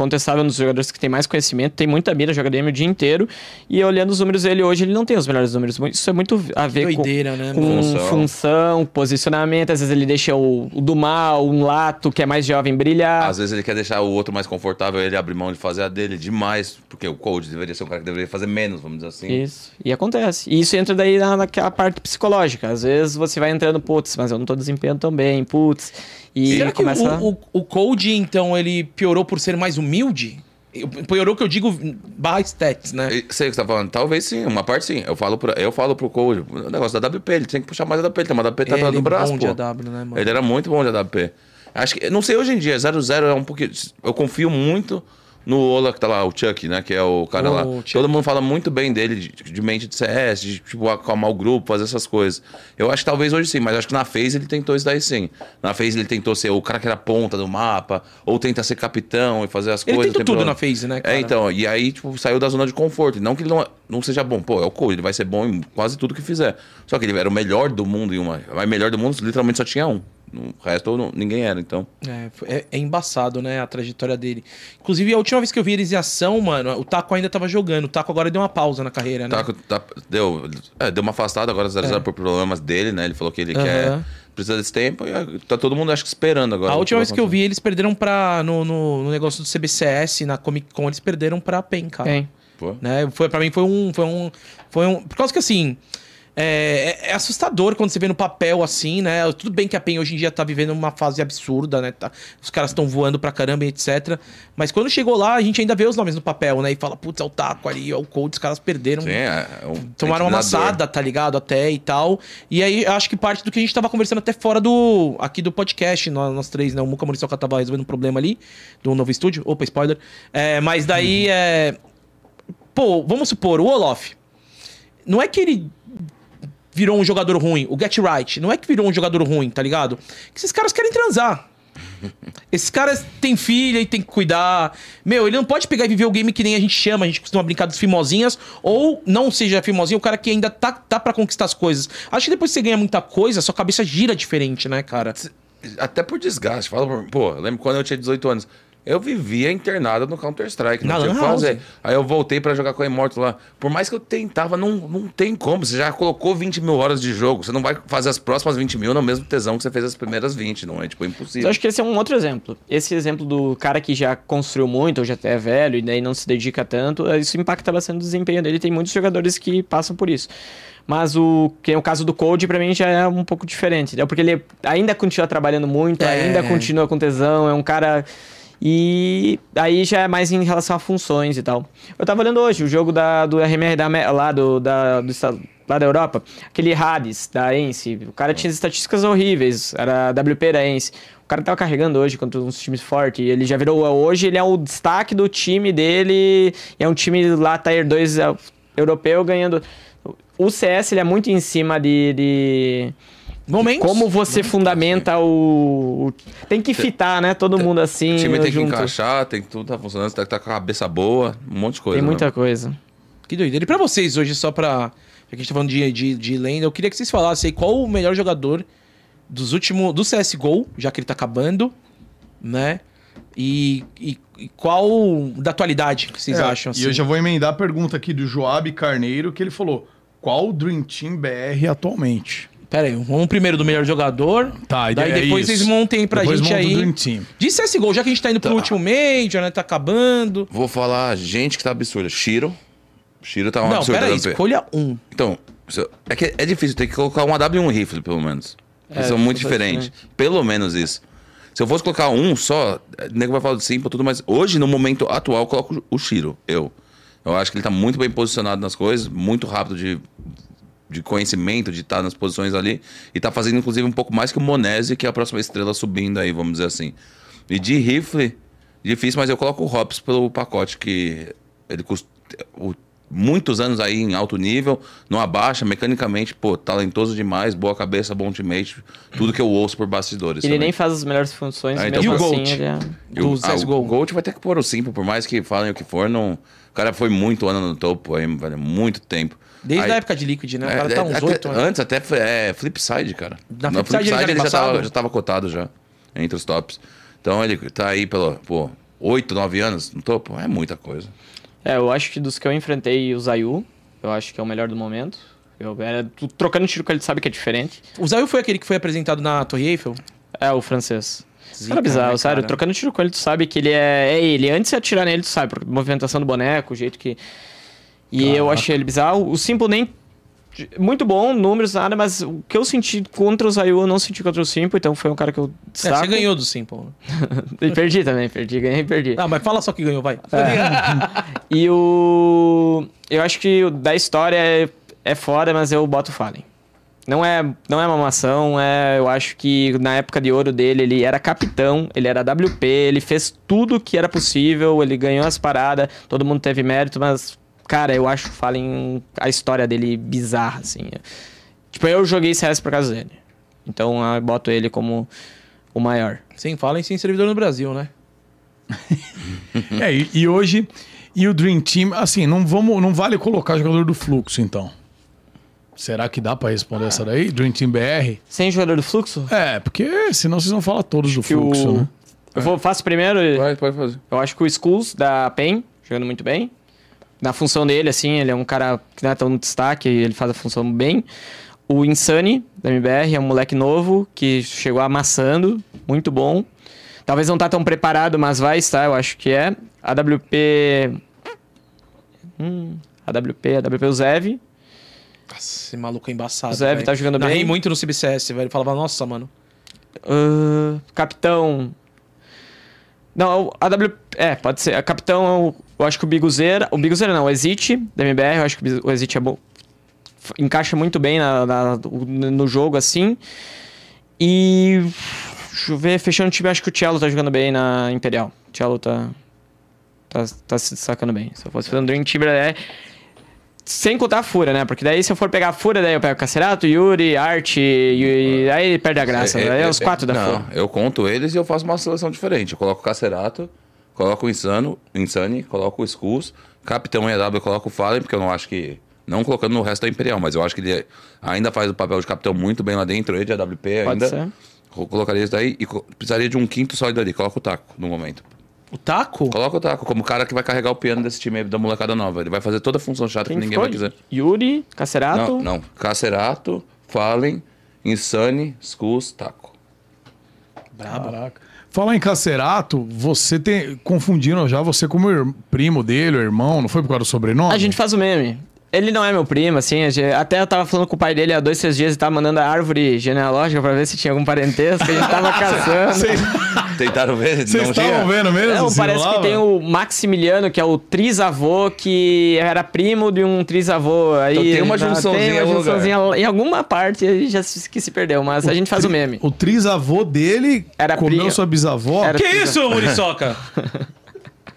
Contestável dos jogadores que tem mais conhecimento, tem muita mira, joga DM o dia inteiro. E olhando os números dele hoje, ele não tem os melhores números. Isso é muito a ver com, Doideira, né, com função. Função. posicionamento. Às vezes ele deixa o, o do mal, um lato que é mais jovem brilhar. Às vezes ele quer deixar o outro mais confortável, ele abre mão de fazer a dele demais, porque o coach deveria ser um cara que deveria fazer menos, vamos dizer assim. Isso. E acontece. E isso entra daí na, naquela parte psicológica. Às vezes você vai entrando, putz, mas eu não tô desempenhando tão bem, putz. E Será que começa. o, o, o Cold, então, ele piorou por ser mais humilde? Piorou que eu digo barra stats, né? Sei o que você tá falando. Talvez sim, uma parte sim. Eu falo, pra, eu falo pro coach, o negócio da WP, ele tem que puxar mais a WP. Ele tem uma WP tatuada Ele no braço, bom de. AW, né, mano? Ele era muito bom de AWP. Acho que, não sei hoje em dia, 0-0 é um pouquinho. Eu confio muito no Ola que tá lá, o Chuck, né? Que é o cara lá. Chuck. Todo mundo fala muito bem dele, de, de mente de CS, de tipo, acalmar o grupo, fazer essas coisas. Eu acho que talvez hoje sim, mas acho que na FaZe ele tentou isso daí sim. Na FaZe ele tentou ser o cara que era ponta do mapa, ou tenta ser capitão e fazer as Ele coisas. tentou o tempo tudo na FaZe, né, cara? É, então, e aí, tipo, saiu da zona de conforto. Não que ele não, não seja bom, pô, é o coach, ele vai ser bom em quase tudo que fizer. Só que ele era o melhor do mundo em uma. Mas melhor do mundo, literalmente só tinha um. O resto não- ninguém era, então. É, foi- é, é embaçado, né, a trajetória dele. Inclusive, a última vez que eu vi eles em ação, mano, o Taco ainda tava jogando. O Taco agora deu uma pausa na carreira, né? Tá, tá- deu, é, deu uma afastada agora 0 por problemas dele, né? Ele falou que ele Aham. quer. Precisa desse tempo e ah, tá todo mundo, acho que, esperando agora. A última vez que eu vi, eles perderam pra. No, no, no negócio do CBCS, na Comic Con, eles perderam pra PEN, cara. Pô. Né? Foi, pra mim foi um, foi um. Foi um. Por causa que assim. É, é- é assustador quando você vê no papel assim, né? Tudo bem que a PEN hoje em dia tá vivendo uma fase absurda, né? Tá- os caras estão voando pra caramba e etc. Mas quando chegou lá, a gente ainda vê os nomes no papel, né? E fala, putz, é o Taco ali, é o Cold, os caras perderam. Sim, é, é um Tomaram uma amassada, tá ligado? Até e tal. E aí, acho que parte do que a gente tava conversando até fora do. Aqui do podcast, nós, nós três, né? O Muca Muriçoca tava resolvendo um problema ali, do novo estúdio. Opa, spoiler. É, mas daí, é. Pô, vamos supor, o Olof. Não é que ele virou um jogador ruim, o Get Right. Não é que virou um jogador ruim, tá ligado? Que esses caras querem transar. Esses caras têm filha e tem que cuidar. Meu, ele não pode pegar e viver o game que nem a gente chama, a gente costuma brincar dos fimosinhas, ou não seja fimosinho, o cara que ainda tá, tá pra conquistar as coisas. Acho que depois que você ganha muita coisa, sua cabeça gira diferente, né, cara? Até por desgaste. Fala. Pô, eu lembro quando eu tinha 18 anos. Eu vivia internado no Counter-Strike, não Na tinha o que House. fazer. Aí eu voltei pra jogar com a Immortal lá. Por mais que eu tentava, não, não tem como. Você já colocou 20 mil horas de jogo. Você não vai fazer as próximas 20 mil no mesmo tesão que você fez as primeiras 20. Não é, tipo, impossível. eu acho que esse é um outro exemplo. Esse exemplo do cara que já construiu muito, ou já é velho, e daí não se dedica tanto, isso impacta bastante o desempenho dele. Tem muitos jogadores que passam por isso. Mas o que é o caso do Code, pra mim, já é um pouco diferente. Né? Porque ele ainda continua trabalhando muito, É. ainda continua com tesão, é um cara. E aí já é mais em relação a funções e tal. Eu tava olhando hoje o jogo da, do RMR da, lá, do, da, do lá da Europa, aquele Hades da Ence. O cara tinha estatísticas horríveis, era WP da Ence. O cara tava carregando hoje contra uns times fortes. Ele já virou. Hoje ele é o destaque do time dele. É um time lá, Tier 2 é, europeu, ganhando. O CS ele é muito em cima de- de Momentos. como você fundamenta o, o- Tem que fitar, né? Todo mundo assim. o time tem que junto. encaixar, tem que tudo tá funcionando, você tem que estar com a cabeça boa, um monte de coisa. Tem muita né? coisa. Que doideira. E pra vocês hoje, só pra. Já que a gente tá falando de, de, de lenda, eu queria que vocês falassem aí qual o melhor jogador dos últimos. do CSGO, já que ele tá acabando, né? E, e, e qual da atualidade que vocês É, acham? E eu assim? já vou emendar a pergunta aqui do Joab Carneiro, que ele falou: qual o Dream Team BR atualmente? Pera aí, vamos primeiro do melhor jogador. Tá, e daí é depois isso. vocês montem pra Depois gente aí. Dream Team. De CSGO, já que a gente tá indo pro último Major, né? Tá acabando. Vou falar, gente que tá absurda. Shiro. Shiro tá um Não, absurdo. pera aí, escolha um. Então, isso- é que é difícil, tem que colocar um AW e um rifle, pelo menos. É, são muito diferentes. Pelo menos isso. Se eu fosse colocar um só, o nego vai falar do Simple tudo, mas hoje, no momento atual, eu coloco o Shiro, eu. Eu acho que ele tá muito bem posicionado nas coisas, muito rápido de, de conhecimento, de estar nas posições ali. E tá fazendo, inclusive, um pouco mais que o Monese, que é a próxima estrela subindo aí, vamos dizer assim. E de rifle, difícil, mas eu coloco o Hops pelo pacote que ele custa. o- muitos anos aí em alto nível, não abaixa, mecanicamente, pô, talentoso demais, boa cabeça, bom teammate, tudo que eu ouço por bastidores. Ele também. nem faz as melhores funções, Ah, então mesmo E o assim Gold? ele é... E o- do ah, o Gold vai ter que pôr o Simple, por mais que falem o que for, não. O cara foi muito ano no topo aí, velho, muito tempo. Desde Aí- a época de Liquid, né? O é, cara tá é, uns até- oito anos. Antes até foi, é, Flipside, cara. Na Na Flipside ele já já tava, já tava cotado já, entre os tops. Então ele tá aí pelo, pô, 8, 9 anos no topo, é muita coisa. É, eu acho que dos que eu enfrentei, o Zayu, eu acho que é o melhor do momento. Eu era tu- trocando tiro com ele, tu sabe que é diferente. O Zayu foi aquele que foi apresentado na Torre Eiffel? É o francês. Zica, cara é bizarro, né, sério. cara? Trocando tiro com ele, tu sabe que ele é. É ele. Antes de atirar nele, tu sabe, movimentação do boneco, o jeito que. E eu achei ele bizarro. O Simple nem Muito bom, números, nada, mas o que eu senti contra o Zayu, eu não senti contra o Simple, então foi um cara que eu É, você ganhou do Simple. né? E perdi também, perdi, ganhei e perdi. Ah, mas fala só que ganhou, vai. E o. Eu acho que o da história é, é foda, mas eu boto o Fallen. Não é, não é mamação, é, eu acho que na época de ouro dele, ele era capitão, ele era WP, ele fez tudo que era possível, ele ganhou as paradas, todo mundo teve mérito, mas, cara, eu acho o Fallen, a história dele bizarra, assim. Tipo, eu joguei CS por causa dele. Então eu boto ele como o maior. Sem fala em sem servidor no Brasil, né? É, e, e hoje, e o Dream Team, assim, não, vamos, não vale colocar jogador do fluxo, então. Será que dá pra responder essa daí? Dream Team BR? Sem jogador do fluxo? É, porque senão vocês vão falar todos do Que fluxo, o... né? Eu vou, faço primeiro. Vai, pode fazer. Eu acho que o Skulls da PEN, jogando muito bem. Na função dele, assim, ele é um cara que não é tão no destaque, ele faz a função bem. O Insane, da MBR, é um moleque novo que chegou amassando, muito bom. Talvez não tá tão preparado, mas vai estar, eu acho que é. AWP. Hum, AWP, AWP o Zev. Nossa, esse maluco é embaçado. O Zev velho. tá jogando Narrei bem. muito no CBCS, velho. Falava, nossa, mano. Ah, capitão. Não, o AW. É, pode ser. A capitão, eu, acho que o Biguzeira. O Biguzeira não, o Exit, da MBR, eu acho que o Exit é bom. Encaixa muito bem na, na- no jogo, assim. E. Deixa eu ver, fechando o time, acho que o Cello tá jogando bem na Imperial. O Cello tá. Tá, tá se destacando bem. Se eu fosse fazer um Dream Team, é. Sem contar a Fúria, né? Porque daí se eu for pegar a Fúria, daí eu pego Cacerato, Yuri, Art, e, aí perde a graça. É, daí é, é, os quatro é, da Não, Fúria. eu conto eles e eu faço uma seleção diferente. Eu coloco o Cacerato, coloco o Insano, Insane, coloco o Skulls, Capitão EW eu coloco o Fallen, porque eu não acho que... Não colocando no resto da Imperial, mas eu acho que ele ainda faz o papel de capitão muito bem lá dentro, ele de AWP Pode ainda. ser. Colocaria isso daí e precisaria de um quinto sólido ali. Coloca o Taco no momento. O Taco? Coloca o Taco como o cara que vai carregar o piano desse time da molecada nova. Ele vai fazer toda a função chata Quem que ninguém ficou? vai quiser. Yuri, Cacerato. Não, não. Cacerato, Fallen, Insane, Skulls, Taco. Caraca. Falar em Cacerato, você tem. Confundiram já você como primo dele, irmão, não foi por causa do sobrenome? A gente faz o meme. Ele não é meu primo, assim. até eu tava falando com o pai dele há dois, três dias e tava mandando a árvore genealógica pra ver se tinha algum parentesco. A gente tava caçando. Vocês Tentaram ver? vocês estavam vendo mesmo? Não, parece que tem o Maximiliano, que é o trisavô, que era primo de um trisavô. Aí, Então tem uma tá- junçãozinha Tem em uma junçãozinha em alguma parte, já se, que se perdeu, mas a gente faz o meme. O trisavô dele Era comeu primo. sua bisavó? Era- Que isso, Muriçoca?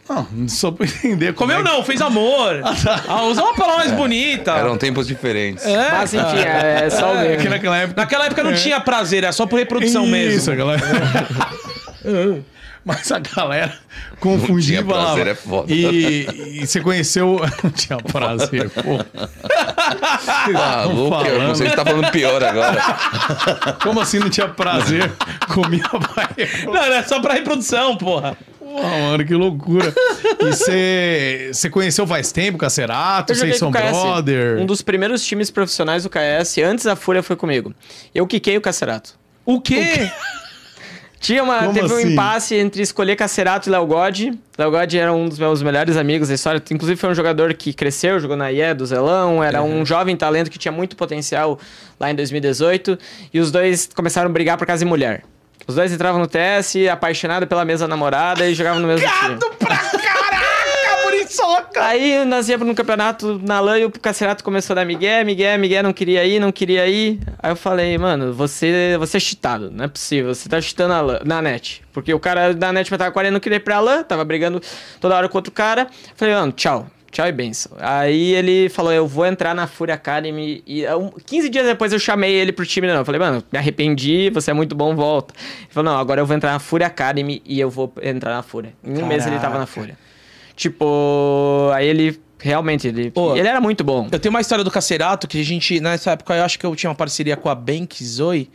Não, só pra entender. como Comeu é que- não, fez amor. Ah, usa uma palavra mais bonita. Eram tempos diferentes. É, Mas enfim, é, só o É, meme. que naquela época. Naquela época não tinha prazer, era só por reprodução Isso, mesmo. galera. Mas a galera confundia Não tinha e falava. prazer, é foda. E, e você conheceu. Não tinha prazer, pô. Ah, louco, eu não sei se tá falando pior agora. Como assim não tinha prazer? Comia vai. Não, era só pra reprodução, porra. Porra, mano, que loucura. E você conheceu faz tempo, Cacerato? Eu joguei Vocês são o brother? Um dos primeiros times profissionais do KS, antes da Fúria, foi comigo. Eu quiquei o Cacerato. O quê? Tinha uma, Como teve um assim? impasse entre escolher Cacerato e Léo God. Léo God era um dos meus melhores amigos da história. Inclusive foi um jogador que cresceu, jogou na IE do Zelão. Era um jovem talento que tinha muito potencial lá em 2018. E os dois começaram a brigar por casa e mulher. Os dois entravam no TS, apaixonados pela mesma namorada e jogavam no mesmo time. pra caraca, Muriçoca! Aí nós íamos no campeonato na LAN e o Cacerato começou a dar Miguel, Miguel, Miguel não queria ir, não queria ir. Aí eu falei, mano, você, você é cheatado, não é possível, você tá cheatando na, LAN, na net. Porque o cara da net matava 40 não queria ir pra LAN, tava brigando toda hora com outro cara. Falei, mano, tchau. Tchau e benção. Aí ele falou, eu vou entrar na Fury Academy. E um, 15 dias depois eu chamei ele pro time. Não, eu falei, mano, me arrependi, você é muito bom, volta. Ele falou, não, agora eu vou entrar na Fury Academy e eu vou entrar na Fúria. Em um mês ele tava na Caraca. Fúria. Tipo, aí ele realmente, ele, Pô, ele era muito bom. Eu tenho uma história do Cacerato que a gente, nessa época, eu acho que eu tinha uma parceria com a Bank Zoe.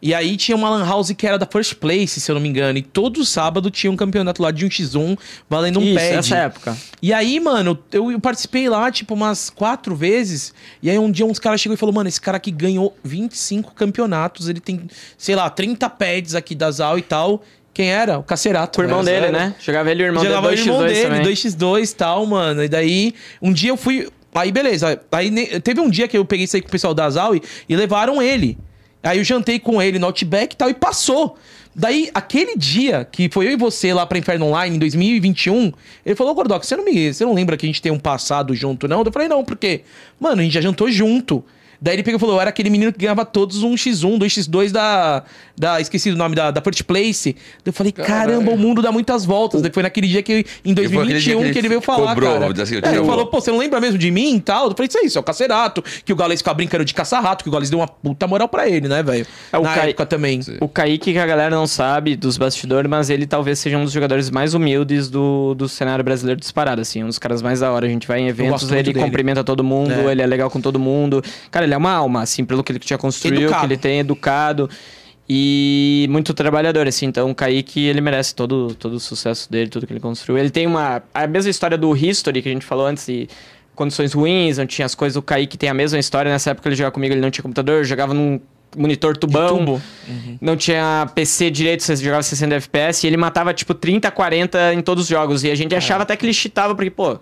E aí tinha uma lan house que era da First Place, se eu não me engano. E todo sábado tinha um campeonato lá de um x1 valendo um Isso, pad. nessa época. E aí, mano, eu, eu participei lá, tipo, umas quatro vezes. E aí um dia uns caras chegou e falou, mano, esse cara aqui ganhou 25 campeonatos. Ele tem, sei lá, 30 pads aqui da ZAL e tal. Quem era? O Cacerato. O irmão dele, né? Jogava ele e o irmão Jogava o dele, irmão 2x2 dele, também. 2x2 e tal, mano. E daí, um dia eu fui. Aí, beleza. Aí teve um dia que eu peguei isso aí com o pessoal da Zaui e levaram ele. Aí eu jantei com ele no Outback e tal, e passou. Daí, aquele dia que foi eu e você lá pra Inferno Online em 2021, ele falou, Gordox, você não me. Você não lembra que a gente tem um passado junto, não? Eu falei, não, porque, mano, a gente já jantou junto. Daí ele pegou e falou: eu era aquele menino que ganhava todos um X1, 2x2 da. da esqueci o nome da, da First Place. Daí eu falei: caramba, o mundo dá muitas voltas. Daí foi naquele dia que, em foi aquele dia 2021, que que, ele ele veio falar, cobrou, cara. assim, eu É, ele o- falou: pô, você não lembra mesmo de mim e tal? Eu falei: isso é isso, é o Cacerato. Que o Gaules ficava brincando de caça-rato, que o Gaules deu uma puta moral pra ele, né, velho? É, o Na Kai- época também. O Kaique, que a galera não sabe dos bastidores, mas ele talvez seja um dos jogadores mais humildes do, do cenário brasileiro disparado, assim. Um dos caras mais da hora. A gente vai em eventos, ele dele. cumprimenta todo mundo, É. ele é legal com todo mundo. Cara, ele é uma alma, assim, pelo que ele já construiu, Educado. que ele tem educado. E muito trabalhador, assim. Então, o Kaique, ele merece todo, todo o sucesso dele, tudo que ele construiu. Ele tem uma... A mesma história do History, que a gente falou antes, de condições ruins, não tinha as coisas. O Kaique tem a mesma história. Nessa época ele jogava comigo, ele não tinha computador, jogava num monitor tubão. tubo. Não tinha PC direito, você jogava 60 FPS. E ele matava, tipo, 30, 40 em todos os jogos. E a gente achava até que ele cheatava, porque, pô...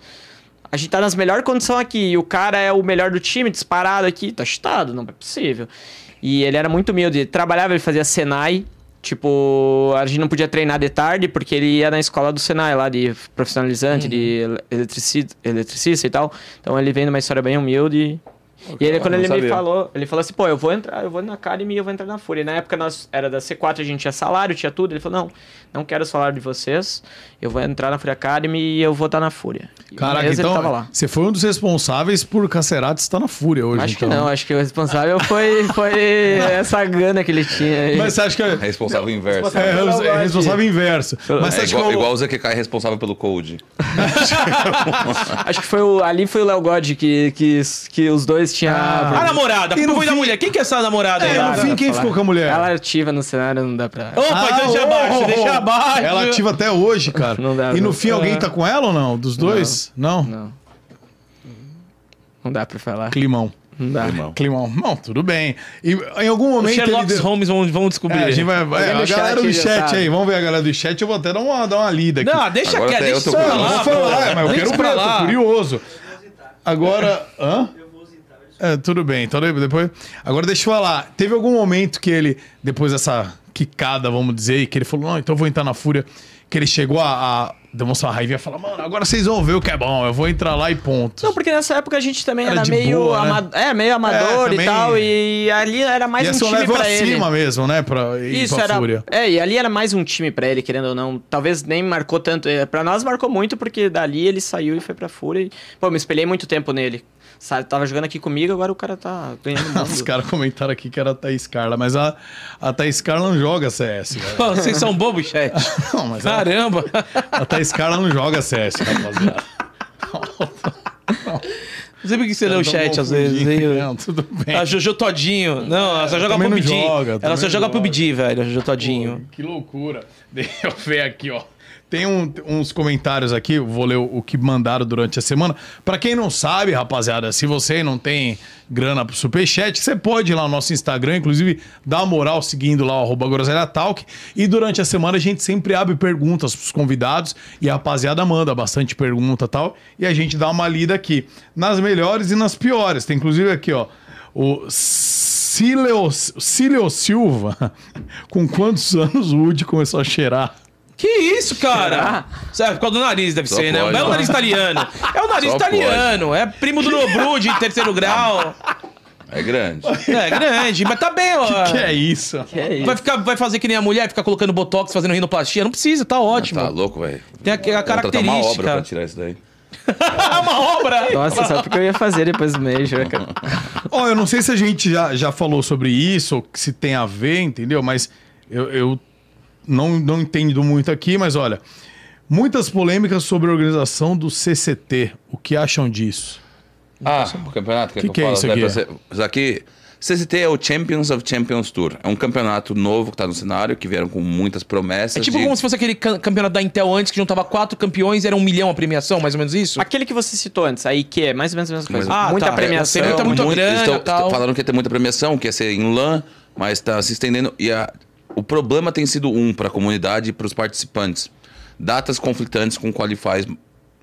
A gente tá nas melhores condições aqui. E o cara é o melhor do time, disparado aqui. Tá cheatado, não é possível. E ele era muito humilde. Ele trabalhava, ele fazia Senai. Tipo, a gente não podia treinar de tarde porque ele ia na escola do Senai lá de profissionalizante, de eletrici- eletricista e tal. Então ele vem numa história bem humilde. E ele, quando ele me sabia. falou, ele falou assim, pô, eu vou entrar, eu vou na Academy e eu vou entrar na Fúria. E na época nós era da C4, a gente tinha salário, tinha tudo. Ele falou, não, não quero o salário de vocês, eu vou entrar na Fúria Academy e eu vou estar na Fúria. E Caraca, ele então tava lá. você foi um dos responsáveis por Cacerato estar na Fúria hoje. Acho que então. não, acho que o responsável foi, foi essa gana que ele tinha aí. Mas você acha que é, Responsável inverso. é, Pelo é responsável inverso? Mas você É igual, que o- igual o ZQK é responsável pelo code. Acho que foi o, ali foi o Léo God que, que, que os dois tinham... Ah, A namorada, como foi da mulher? Quem que é essa namorada aí? É, no fim, quem ficou com a mulher? Ela é ativa no cenário, não dá pra... Opa, Ah, então deixa oh, abaixo, oh, deixa oh. Abaixo. Ela ativa até hoje, cara. Não dá, e no não. fim, alguém É. tá com ela ou não? Dos dois? Não? Não. Não dá pra falar. Climão. Não dá. Irmão. Climão. Não, tudo bem. E em algum Os momento. Sherlock ele deu- Holmes vão, vão descobrir. É, a gente vai. vai- Alguém a galera chat do chat aí, vamos ver a galera do chat. Eu vou até dar uma, dar uma lida aqui. Não, deixa quieto, eu deixa tô isso pra com- lá. Não, vou falar, mas eu quero pra ver, tô lá. curioso. Agora. Hã? É, tudo bem, então depois. Agora deixa eu falar. Teve algum momento que ele, depois dessa quicada, vamos dizer, que ele falou: Não, então eu vou entrar na fúria. Que ele chegou a, a demonstrar raiva e falar: Mano, agora vocês vão ver o que é bom, eu vou entrar lá e ponto. Não, porque nessa época a gente também Era era, meio, boa, né? ama- é, meio amador também- e tal. E ali era mais Ia um time pra ele. acima mesmo, né? Pra ir Isso pra era. fúria. É, e ali era mais um time pra ele, querendo ou não. Talvez nem marcou tanto. É, Pra nós marcou muito, porque dali ele saiu e foi pra Fúria. E, pô, me espelhei muito tempo nele. Sabe, tava jogando aqui comigo, agora o cara tá ganhando mundo. Os caras comentaram aqui que era a Thaís Carla, mas a, a Thaís Carla não joga CS, velho. Pô, Vocês são bobos, chat. Não, mas a, Caramba. a Thaís Carla não joga CS, rapaziada. Não sei por que você lê o chat às vezes. hein? Não, tudo bem. A Jojo Todinho. Não, ela só joga PUBG. joga, ela só joga joga. PUBG, velho, a Jojo Todinho. Pô, que loucura. Deixa eu ver aqui, ó. Tem um- uns comentários aqui, vou ler o, que mandaram durante a semana. Pra quem não sabe, rapaziada, se você não tem grana pro Superchat, você pode ir lá no nosso Instagram, inclusive dá uma moral seguindo lá o arroba Talk. E durante a semana a gente sempre abre perguntas pros convidados e a rapaziada manda bastante pergunta e tal. E a gente dá uma lida aqui, nas melhores e nas piores. Tem inclusive aqui, ó. O Cileo Silva, com quantos anos o Woody começou a cheirar? Que isso, cara? Sabe, por causa do nariz, deve Só ser, né? pode. Não é o nariz italiano. É o nariz Só italiano. É primo do Nobru de terceiro grau. É grande. É grande, mas tá bem, ó. Que é isso? Que é isso? Vai, ficar, vai fazer que nem a mulher, ficar colocando botox, fazendo rinoplastia. Não precisa, tá ótimo. Tá louco, velho. Tem a, a Contratar uma obra característica. pra tirar isso daí. uma obra! Nossa, só porque eu ia fazer depois do Major, cara. Ó, eu não sei se a gente já, já falou sobre isso, ou se tem a ver, entendeu? Mas eu, eu não, não entendo muito aqui, mas olha. Muitas polêmicas sobre a organização do CCT. O que acham disso? Ah, o campeonato que, Que eu que é falo, isso né, aqui? pra você- Isso aqui. CCT é o Champions of Champions Tour. É um campeonato novo que tá no cenário, que vieram com muitas promessas. É tipo de- como se fosse aquele cam- campeonato da Intel antes, que juntava quatro campeões e era um milhão a premiação, mais ou menos isso? Aquele que você citou antes, aí que é mais ou menos a mesma coisa. Ah, muita tá. premiação. Tem muita, muita grana tal. Falaram que ia ter muita premiação, que ia ser em LAN, mas tá se estendendo. E a- o problema tem sido um para a comunidade e para os participantes. Datas conflitantes com qualifies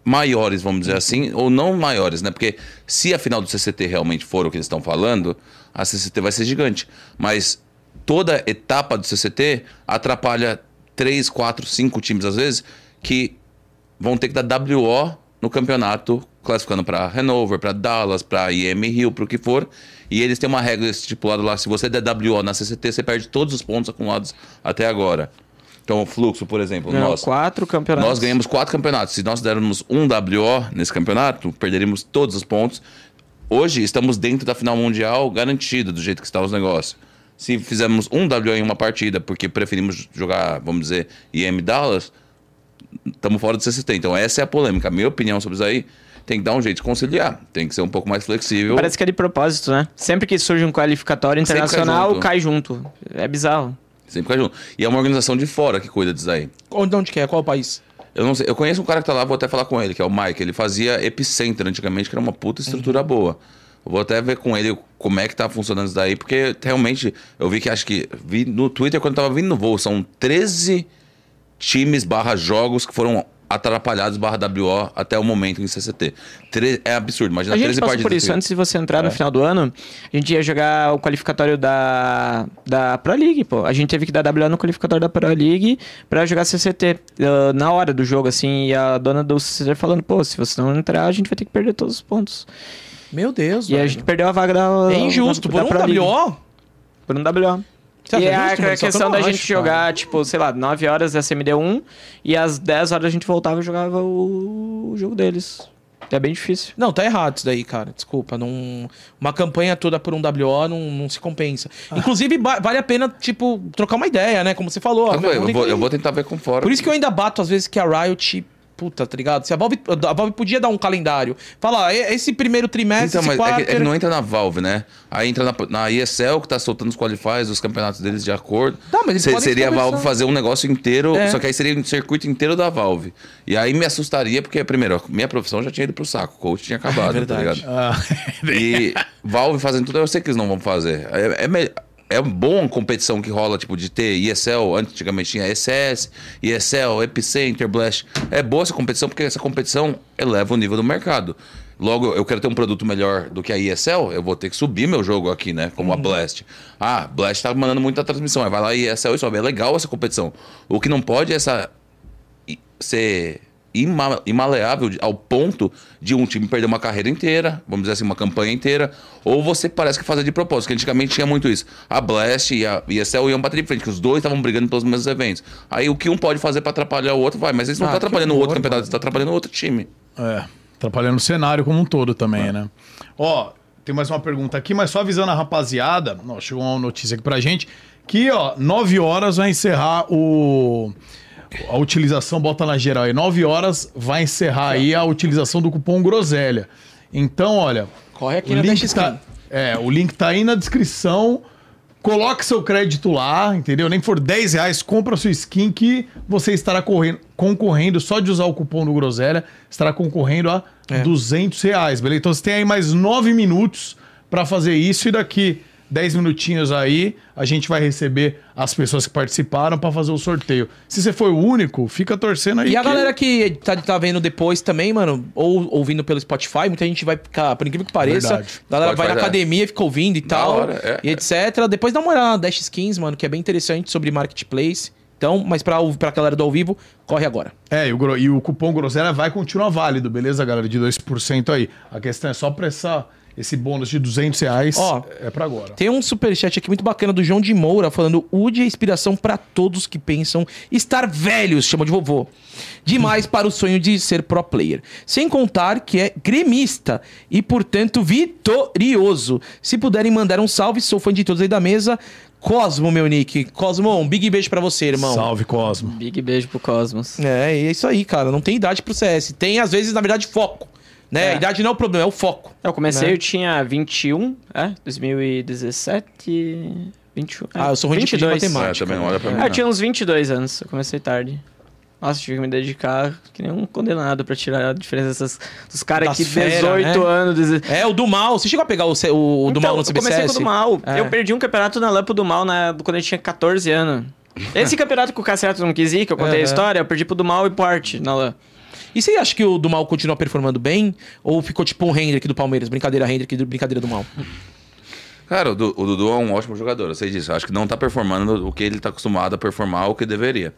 maiores, vamos dizer assim, ou não maiores, né? Porque se a final do CCT realmente for o que eles estão falando, a CCT vai ser gigante. Mas toda etapa do CCT atrapalha três, quatro, cinco times às vezes que vão ter que dar WO no campeonato, classificando para Hanover, para Dallas, para IM Rio, para o que for. E eles têm uma regra estipulada lá: se você der WO na CCT, você perde todos os pontos acumulados até agora. Então, o fluxo, por exemplo, Não, nós. quatro campeonatos. Nós ganhamos quatro campeonatos. Se nós dermos um WO nesse campeonato, perderíamos todos os pontos. Hoje estamos dentro da final mundial garantido, do jeito que está os negócios. Se fizermos um WO em uma partida, porque preferimos jogar, vamos dizer, IM Dallas, estamos fora do CCT. Então essa é a polêmica. A minha opinião sobre isso aí tem que dar um jeito de conciliar. Tem que ser um pouco mais flexível. Parece que é de propósito, né? Sempre que surge um qualificatório Sempre cai internacional, junto. cai junto. É bizarro. Sempre fica junto. E é uma organização de fora que cuida disso aí. Onde, onde que é? Qual o país? Eu não sei. Eu conheço um cara que tá lá, vou até falar com ele, que é o Mike. Ele fazia Epicenter antigamente, que era uma puta estrutura boa. Eu vou até ver com ele como é que tá funcionando isso daí, porque realmente eu vi que acho que. Vi no Twitter quando eu tava vindo no voo, são 13 times barra jogos que foram atrapalhados barra WO até o momento em CCT. Tre- É absurdo, imagina A gente 13 passou partidas. por isso. Antes de você entrar no É. final do ano, a gente ia jogar o qualificatório da, da Pro League, pô. A gente teve que dar WO no qualificatório da Pro League pra jogar CCT. uh, na hora do jogo, assim, e a dona do CCT falando, pô, se você não entrar, a gente vai ter que perder todos os pontos. Meu Deus, E a velho. gente perdeu a vaga da. É injusto. da, Por da um Pro League. WO? Por um WO. Você e acha é a, justo, mano? A que eu questão da acho, gente cara. jogar, tipo, sei lá, 9 horas da CMD1 e às 10 horas a gente voltava e jogava o, o jogo deles. É bem difícil. Não, tá errado isso daí, cara. Desculpa. Não... Uma campanha toda por um WO não, não se compensa. Ah. Inclusive, vale a pena, tipo, trocar uma ideia, né? Como você falou. Eu, a vou, eu, vou, eu vou tentar ver com fora. Por isso que eu ainda bato, às vezes, que a Riot. Puta, tá ligado? Se a Valve, a Valve podia dar um calendário. Falar, "E- esse primeiro trimestre, Então, esse mas é quarto. que ele não entra na Valve, né? Aí entra na, na ESL, que tá soltando os qualifies, os campeonatos deles de acordo. Tá, mas eles Se- podem seria a. Valve fazer um negócio inteiro, É. só que aí seria um circuito inteiro da Valve. E aí me assustaria, porque, primeiro, minha profissão já tinha ido pro saco, o coach tinha acabado, tá verdade. ligado? Ah, E Valve fazendo tudo, eu sei que eles não vão fazer. É, é, me- é bom a competição que rola, tipo, de ter ESL, antigamente tinha ESS, ESL, Epicenter, Blast. É boa essa competição, porque essa competição eleva o nível do mercado. Logo, eu quero ter um produto melhor do que a ESL, eu vou ter que subir meu jogo aqui, né? Como a Blast. Ah, Blast tá mandando muita transmissão. Aí vai lá ESL e sobe. É legal essa competição. O que não pode é essa ser imaleável ao ponto de um time perder uma carreira inteira, vamos dizer assim, uma campanha inteira, ou você parece que fazer de propósito, que antigamente tinha muito isso. A Blast e a ESL iam bater de frente, que os dois estavam brigando pelos mesmos eventos. Aí o que um pode fazer para atrapalhar o outro, vai, mas eles não Ah, estão que atrapalhando o outro campeonato, eles estão atrapalhando o outro time. É, atrapalhando o cenário como um todo também, né? Ó, tem mais uma pergunta aqui, mas só avisando a rapaziada, ó, chegou uma notícia aqui pra gente, que, ó, 9 horas vai encerrar o... A utilização, bota na geral aí, 9 horas vai encerrar aí a utilização do cupom Groselha. Então, olha, Corre aqui na link tá, é, o link tá aí na descrição. Coloque seu crédito lá, entendeu? Nem que for 10 reais, compra sua skin que você estará correndo, concorrendo, só de usar o cupom do Groselha, estará concorrendo a É. 200 reais, beleza? Então você tem aí mais 9 minutos pra fazer isso e daqui 10 minutinhos aí a gente vai receber as pessoas que participaram pra fazer o sorteio. Se você foi o único, fica torcendo aí. E a que- galera que tá, tá vendo depois também, mano, ou ouvindo pelo Spotify, muita gente vai ficar, por incrível que pareça, Verdade. a galera vai Spotify na dá. academia, fica ouvindo e tal, hora, é, e é. etc. Depois dá uma olhada na Dash Skins, mano, que é bem interessante sobre marketplace. Então, mas pra, pra galera do ao vivo, corre agora. É, e o, e o cupom Groselha vai continuar válido, beleza, galera? De 2% aí. A questão é só pra essa, esse bônus de 200 reais. Ó, é pra agora. Tem um superchat aqui muito bacana do João de Moura falando: Ude é inspiração pra todos que pensam estar velhos, chama de vovô. Demais para o sonho de ser pro player. Sem contar que é gremista e, portanto, vitorioso. Se puderem mandar um salve, sou fã de todos aí da mesa. Cosmo, meu nick. Cosmo, um big beijo pra você, irmão. Salve, Cosmo. Big beijo pro Cosmos. É, e é isso aí, cara. Não tem idade pro CS. Tem, às vezes, na verdade, foco. Né? É. A idade não é o problema, é o foco. Eu comecei, Né? eu tinha 21, é? 2017, 21. Ah, eu sou ruim de 22. matemática. É, também não olha pra mim. Ah, eu não. tinha uns 22 anos, eu comecei tarde. Nossa, tive que me dedicar que nem um condenado pra tirar a diferença dessas, dos caras fera, 18 né? anos. 16. É, o do mal. Você chegou a pegar o, o, o do mal no Então, eu comecei CBCS? com o do mal. É. Eu perdi um campeonato na Lampo do Mal na, quando eu tinha 14 anos. Esse campeonato que o Cassiato não quis ir, que eu contei Aham. a história, eu perdi pro do Mal e Porte na LAN. E você acha que o do mal continua performando bem? Ou ficou tipo um Hendrick do Palmeiras? Brincadeira, Hendrick, do- brincadeira do mal. Cara, o, Du- o Dudu é um ótimo jogador, eu sei disso. Eu acho que não tá performando o que ele tá acostumado a performar, o que deveria.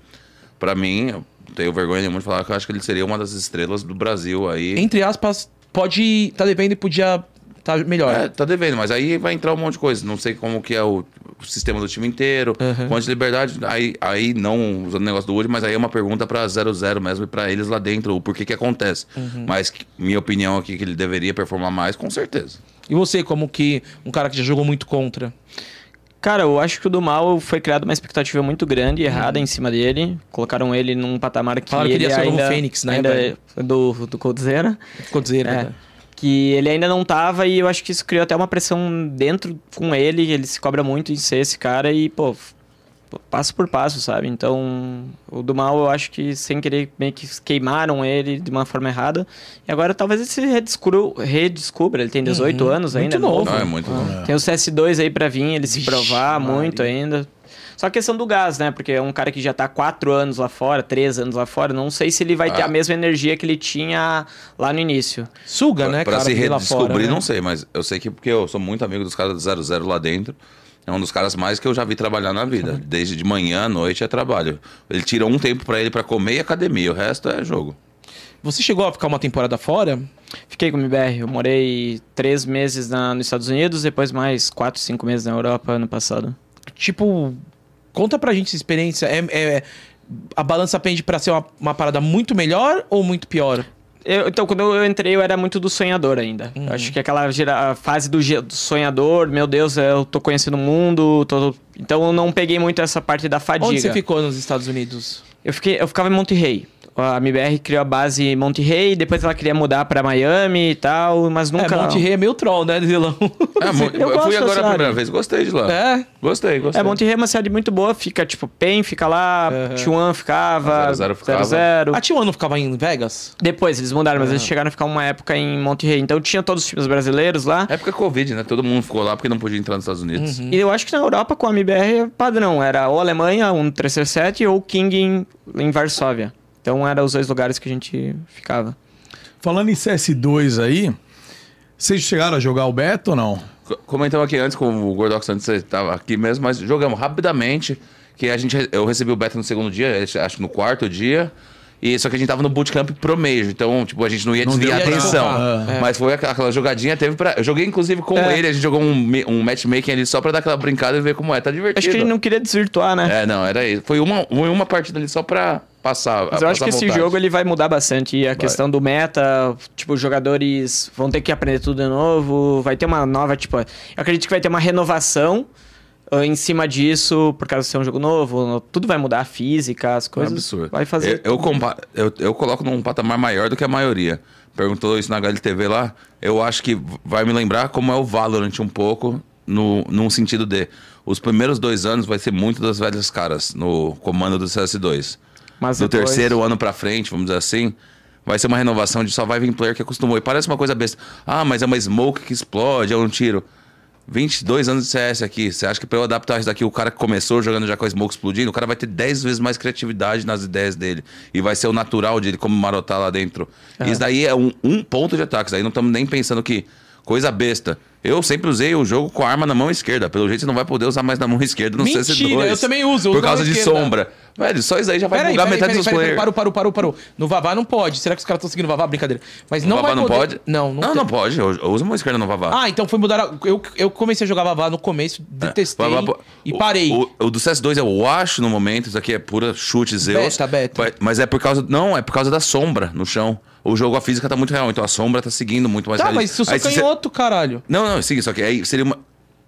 Pra mim, eu tenho vergonha nenhuma de falar que eu acho que ele seria uma das estrelas do Brasil aí. Entre aspas, pode. tá devendo e podia tá melhor. É, tá devendo, mas aí vai entrar um monte de coisa. Não sei como que é o, o sistema do time inteiro, quanto de liberdade. Aí, aí não usando o negócio do Woody, mas aí é uma pergunta pra 0-0 mesmo e pra eles lá dentro, o porquê que acontece. Mas que- minha opinião aqui que ele deveria performar mais, com certeza. E você, como que um cara que já jogou muito contra? Cara, eu acho que o do mal foi criada uma expectativa muito grande e errada em cima dele. Colocaram ele num patamar que Falaram que ele ia ser o ainda, Fênix, né, ainda velho? do do Coldzera. Ficou dizer, É, né? Que ele ainda não tava e eu acho que isso criou até uma pressão dentro com ele, ele se cobra muito em ser esse cara e, pô, passo por passo, sabe? Então, o do mal eu acho que sem querer meio que queimaram ele de uma forma errada. E agora talvez ele se redescubra, redescubra. ele tem 18 anos Uhum. Muito ainda, novo. Não, é muito bom. Tem o CS2 aí pra vir, ele se Vixe, provar Maria. muito ainda. Só a questão do gás, né? Porque é um cara que já tá quatro anos lá fora, três anos lá fora. Não sei se ele vai ter Ah. a mesma energia que ele tinha lá no início. Suga, né, pra cara? se redescobrir, fora, né? não sei, mas eu sei que porque eu sou muito amigo dos caras do 00 lá dentro. É um dos caras mais que eu já vi trabalhar na vida. Desde de manhã à noite é trabalho. Ele tira um tempo pra ele pra comer e academia, o resto é jogo. Você chegou a ficar uma temporada fora? Fiquei com o MBR, eu morei três meses na, nos Estados Unidos, depois mais quatro, cinco meses na Europa ano passado. Tipo, conta pra gente essa experiência. É, é- a balança pende pra ser uma, uma parada muito melhor ou muito pior? Eu- então, quando eu entrei, eu era muito do sonhador ainda. Uhum. Acho que aquela gera- fase do, do sonhador, meu Deus, eu tô conhecendo o mundo, tô- então eu não peguei muito essa parte da fadiga. Onde você ficou nos Estados Unidos? Eu, fiquei, eu ficava em Monte Rey. A MBR criou a base em Monte Rey, depois ela queria mudar pra Miami e tal, mas nunca... É, Monte Rey é meio troll, né, Zilão? É, eu eu, gosto fui agora a primeira vez, gostei de lá. É? Gostei, gostei. É, Monte Rey é uma cidade muito boa, fica tipo PEN, fica lá, Uhum. T1 ficava, A 00 ficava. 00. A T1 não ficava em Vegas? Depois eles mudaram, mas eles chegaram a ficar uma época em Monte Rey. Então tinha todos os times brasileiros lá. Época Covid, né? Todo mundo ficou lá porque não podia entrar nos Estados Unidos. Uhum. E eu acho que na Europa com a MBR é padrão. Era ou Alemanha, um 337, ou King em, em Varsóvia. Então eram os dois lugares que a gente ficava. Falando em CS2 aí, vocês chegaram a jogar o Beto ou não? Co- Comentamos aqui antes com o Gordox, antes você estava aqui mesmo, mas jogamos rapidamente. Que a gente, eu recebi o beta no segundo dia, acho que no quarto dia. E só que a gente tava no bootcamp pro Major, então, tipo, a gente não ia Não desviar a atenção. é. Mas foi aquela, jogadinha, teve pra. Eu joguei inclusive com É. ele, a gente jogou um, um matchmaking ali só pra dar aquela brincada e ver como é. Tá divertido. Acho que gente não queria desvirtuar, né? É, não, era isso. Foi uma, foi uma partida ali só pra passar. Mas eu acho que esse jogo ele vai mudar bastante. E a questão do meta, tipo, os jogadores vão ter que aprender tudo de novo. Vai ter uma nova, tipo. Eu acredito que vai ter uma renovação em cima disso, por causa de ser um jogo novo. Tudo vai mudar, a física, as É um coisas. absurdo. Vai fazer. Eu, eu, eu, eu coloco num patamar maior do que a maioria. Perguntou isso na HLTV lá. Eu acho que vai me lembrar como é o Valorant um pouco, no, num sentido de. Os primeiros dois anos vai ser muito das velhas caras no comando do CS2. Mas do depois- terceiro ano pra frente, vamos dizer assim, vai ser uma renovação de só vai vir player que acostumou. E parece uma coisa besta. Ah, mas é uma smoke que explode, é um tiro. 22 anos de CS aqui. Você acha que pra eu adaptar isso daqui, o cara que começou jogando já com a smoke explodindo, o cara vai ter 10 vezes mais criatividade nas ideias dele. E vai ser o natural dele, como marotar lá dentro. Isso daí é um, um ponto de ataque. Isso daí não estamos nem pensando que coisa besta. Eu sempre usei o jogo com a arma na mão esquerda. Pelo jeito, você não vai poder usar mais na mão esquerda no Mentira, CS2. eu também uso, Por uso causa de esquerda. sombra. Velho, só isso aí já vai Peraí, bugar peraí, metade peraí, dos players. Parou, parou, parou, parou. No Vavá não pode. Será que os caras estão seguindo o Vavá? Brincadeira. Mas não Vavá não poder- pode? Não, não, Não, não pode. Eu, eu uso a mão esquerda no Vavá. Ah, então foi mudar. a- Eu, eu comecei a jogar Vavá no começo, detestei Vavá po- e o- parei. O, o do CS2 eu acho no momento, isso aqui é pura chute Zeus. Beta, beta. Mas é por causa. Não, é por causa da sombra no chão. O jogo, a física tá muito real, então a sombra tá seguindo muito mais tá, real. mas se eu sou Aí se você- canhoto, caralho. Não, não, sim, só que aí seria uma.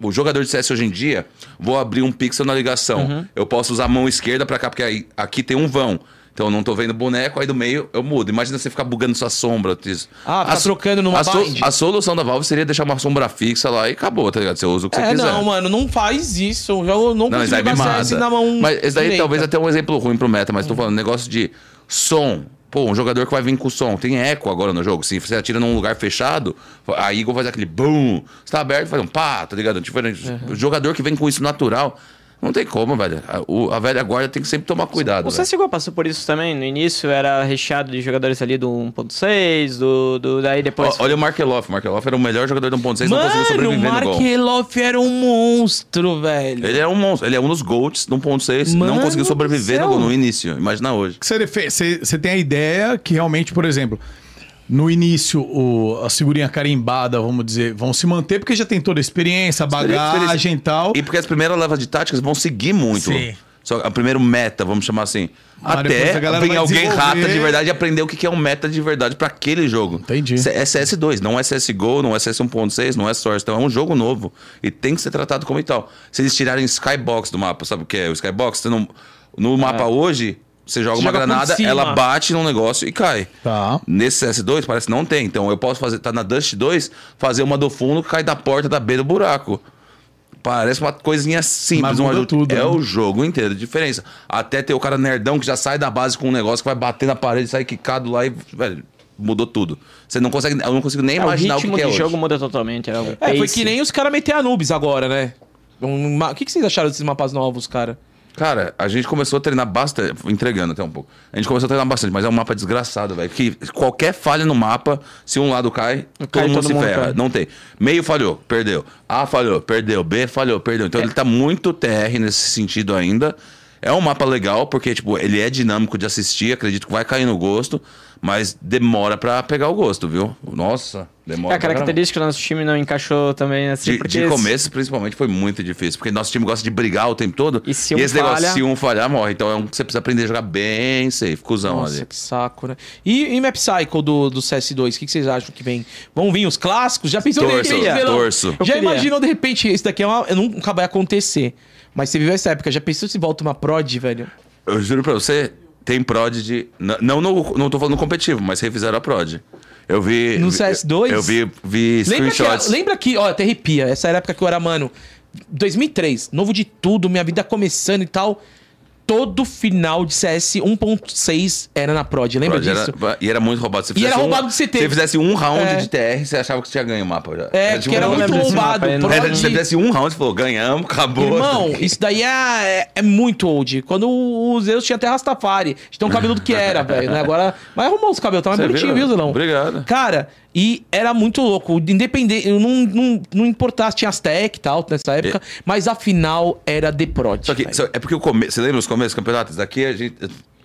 O jogador de CS hoje em dia, vou abrir um pixel na ligação. Uhum. Eu posso usar a mão esquerda pra cá, porque aí, aqui tem um vão. Então eu não tô vendo boneco, aí do meio eu mudo. Imagina você ficar bugando sua sombra. isso. Ah, ficar A trocando numa a, so- a solução da Valve seria deixar uma sombra fixa lá e acabou, tá ligado? Você usa o que você É, quiser. não, mano, não faz isso. Eu não, Não, isso consigo daí me jogar mata. Na mão Mas esse daí direita. talvez até um exemplo ruim pro meta, mas tô falando negócio de som. Pô, um jogador que vai vir com som. Tem eco agora no jogo. Se você atira num lugar fechado, a Eagle faz aquele boom. Se tá aberto, faz um pá, tá ligado? Tipo, Uhum. jogador que vem com isso natural. Não tem como, velho. A, o- a velha guarda tem que sempre tomar cuidado. O velho. CSGO passou por isso também. No início era recheado de jogadores ali do 1.6, do, do daí depois. Ó, Olha o Markeloff. Markeloff era o melhor jogador do 1.6, não conseguiu o sobreviver no gol. Markeloff era um monstro, velho. Ele é um monstro. Ele é um dos GOATs do 1.6. Não conseguiu sobreviver no, no início. Imagina hoje. Você, você, você tem a ideia que realmente, por exemplo, no início o, a figurinha carimbada, vamos dizer, vão se manter porque já tem toda a experiência, a bagagem e tal. E porque as primeiras levas de táticas vão seguir muito. Sim. Só a primeiro meta, vamos chamar assim. Depois Até a galera vem vai alguém rata de verdade e aprender o que é um meta de verdade pra aquele jogo. Entendi. É CS2, não é CSGO, não é CS 1.6, não é Source. Então é um jogo novo. E tem que ser tratado como tal. Se eles tirarem Skybox do mapa, sabe o que é? O Skybox, você não, no mapa hoje, você joga Você uma joga granada, ela bate num negócio e cai. Tá. Nesse CS2 parece que não tem. Então eu posso fazer, tá na Dust 2, fazer uma do fundo que cai da porta da B do buraco. Parece uma coisinha simples, um ajuste. tudo, É né? o jogo inteiro, diferença. Até ter o cara nerdão que já sai da base com um negócio que vai bater na parede, sai quicado lá e, velho, mudou tudo. Você não consegue, eu não consigo nem É, o imaginar o, ritmo que, que é hoje. jogo muda totalmente. É, o É, foi que nem os caras meter Anubis agora, né? Um O que, que vocês acharam desses mapas novos, cara? Cara, a gente começou a treinar bastante, entregando até um pouco. A gente começou a treinar bastante, mas é um mapa desgraçado, velho. Que qualquer falha no mapa, se um lado cai, todo Cai, mundo todo se mundo ferra. cai. Não tem. Meio falhou, perdeu. A falhou, perdeu. B falhou, perdeu. Então ele tá muito TR nesse sentido ainda. É um mapa legal, porque, tipo, ele é dinâmico de assistir, acredito que vai cair no gosto, mas demora pra pegar o gosto, viu? Nossa, demora É, a característica do nosso time não encaixou também assim. De, porque de esse- começo, principalmente, foi muito difícil. Porque nosso time gosta de brigar o tempo todo. E se um esse negócio, falha- se um falhar, morre. Então é um que você precisa aprender a jogar bem safe, cuzão Nossa, ali. que saco, né? E, e Map Cycle do, do CS2, o que, que vocês acham que vem? Vão vir os clássicos? Já pensou Torço, de repente, Velão? torço. Já imaginou de repente, isso daqui é uma, nunca vai acontecer. Mas você viveu essa época, já pensou se volta uma prod, velho? Eu juro pra você, tem prod de. n- Não, no, não tô falando competitivo, mas refizeram a prod. Eu vi. No vi- CS2? Eu vi, vi Lembra que, screenshots. lembra que, ó, até arrepia, essa era a época que eu era, mano, 2003, novo de tudo, minha vida começando e tal. Todo final de CS 1.6 era na prod, lembra Prod disso? Era, e era muito roubado. Se E era fizesse um- roubado de CT. Se você fizesse um round É. de TR, você achava que você tinha ganho o mapa já. É, tipo, porque era um- não muito roubado. mapa. Era, se você fizesse um round, você falou, ganhamos, acabou. Irmão, isso daí é, é, é muito old. Quando o Zeus tinha até Rastafari, de tão cabeludo que era, velho. né? Agora. Mas arrumou os cabelos, tá mais Você bonitinho, viu? viu, Zelão? Obrigado. Cara, e era muito louco. Independente, eu não, não, não importasse, tinha as tech e tal nessa época, mas a final era The Prod. Só que velho. é porque o começo. Você lembra os começos do campeonato? Isso daqui, a gente,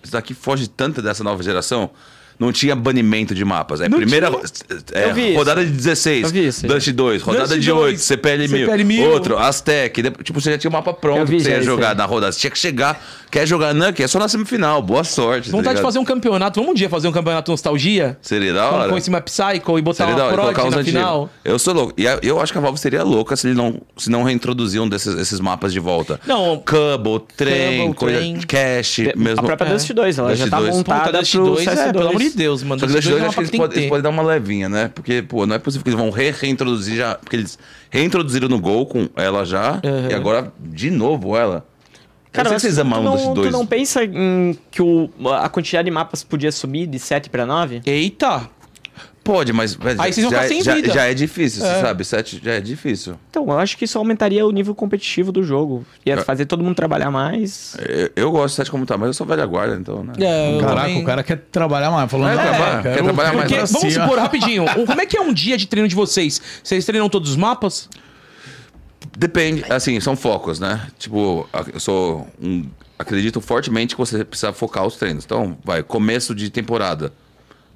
isso daqui foge tanto dessa nova geração. Não tinha banimento de mapas. É Não primeira tinha. é, rodada de 16, Eu vi isso. Dust 2, rodada Dust de 2, 8, CPL 1000, CPL 1000. outro, Aztec. Tipo, você já tinha o mapa pronto vi que você ia jogar na rodada. Você tinha que chegar, quer jogar que é só na semifinal. Boa sorte. tá Vontade de ligado? fazer um campeonato. Vamos um dia fazer um campeonato nostalgia? Seria da Com, hora. com esse Map Cycle e botar Seria uma prod na antigos. final. Eu sou louco. E eu acho que a Valve seria louca se, ele não, se não reintroduzir um desses esses mapas de volta. Não. Cubble, trem, Cubble, coisa, trem. cash, mesmo. A própria É. Dust 2, ela Dust já tá 2. montada Puta, Dust pro 2, CS2. é, pelo amor de Deus, mano. Só que Dust Dust 2 2 é eu uma acho que eles, que podem, eles podem dar uma levinha, né? Porque, pô, não é possível que eles vão re reintroduzir já. Porque eles reintroduziram no Gol com ela já. Uhum. E agora, de novo, ela. Cara, eu não sei se vocês o não, Dust tu 2. não pensa em que o, a quantidade de mapas podia subir de 7 pra 9? Eita! Pode, mas velho, Aí vocês vão já, ficar sem já, vida. já é difícil, É. você sabe? 7 já é difícil. Então, eu acho que isso aumentaria o nível competitivo do jogo. Ia É. fazer todo mundo trabalhar mais. Eu, eu gosto de 7 como tá, mas eu sou velha guarda, então, né? É, Caraca, também- o cara quer trabalhar mais. Falando, É, "Ah, trabalha- quero quer trabalhar mais. Porque, democracia." vamos supor, rapidinho, como é que é um dia de treino de vocês? Vocês treinam todos os mapas? Depende, assim, são focos, né? Tipo, eu sou um. Acredito fortemente que você precisa focar os treinos. Então, vai, começo de temporada.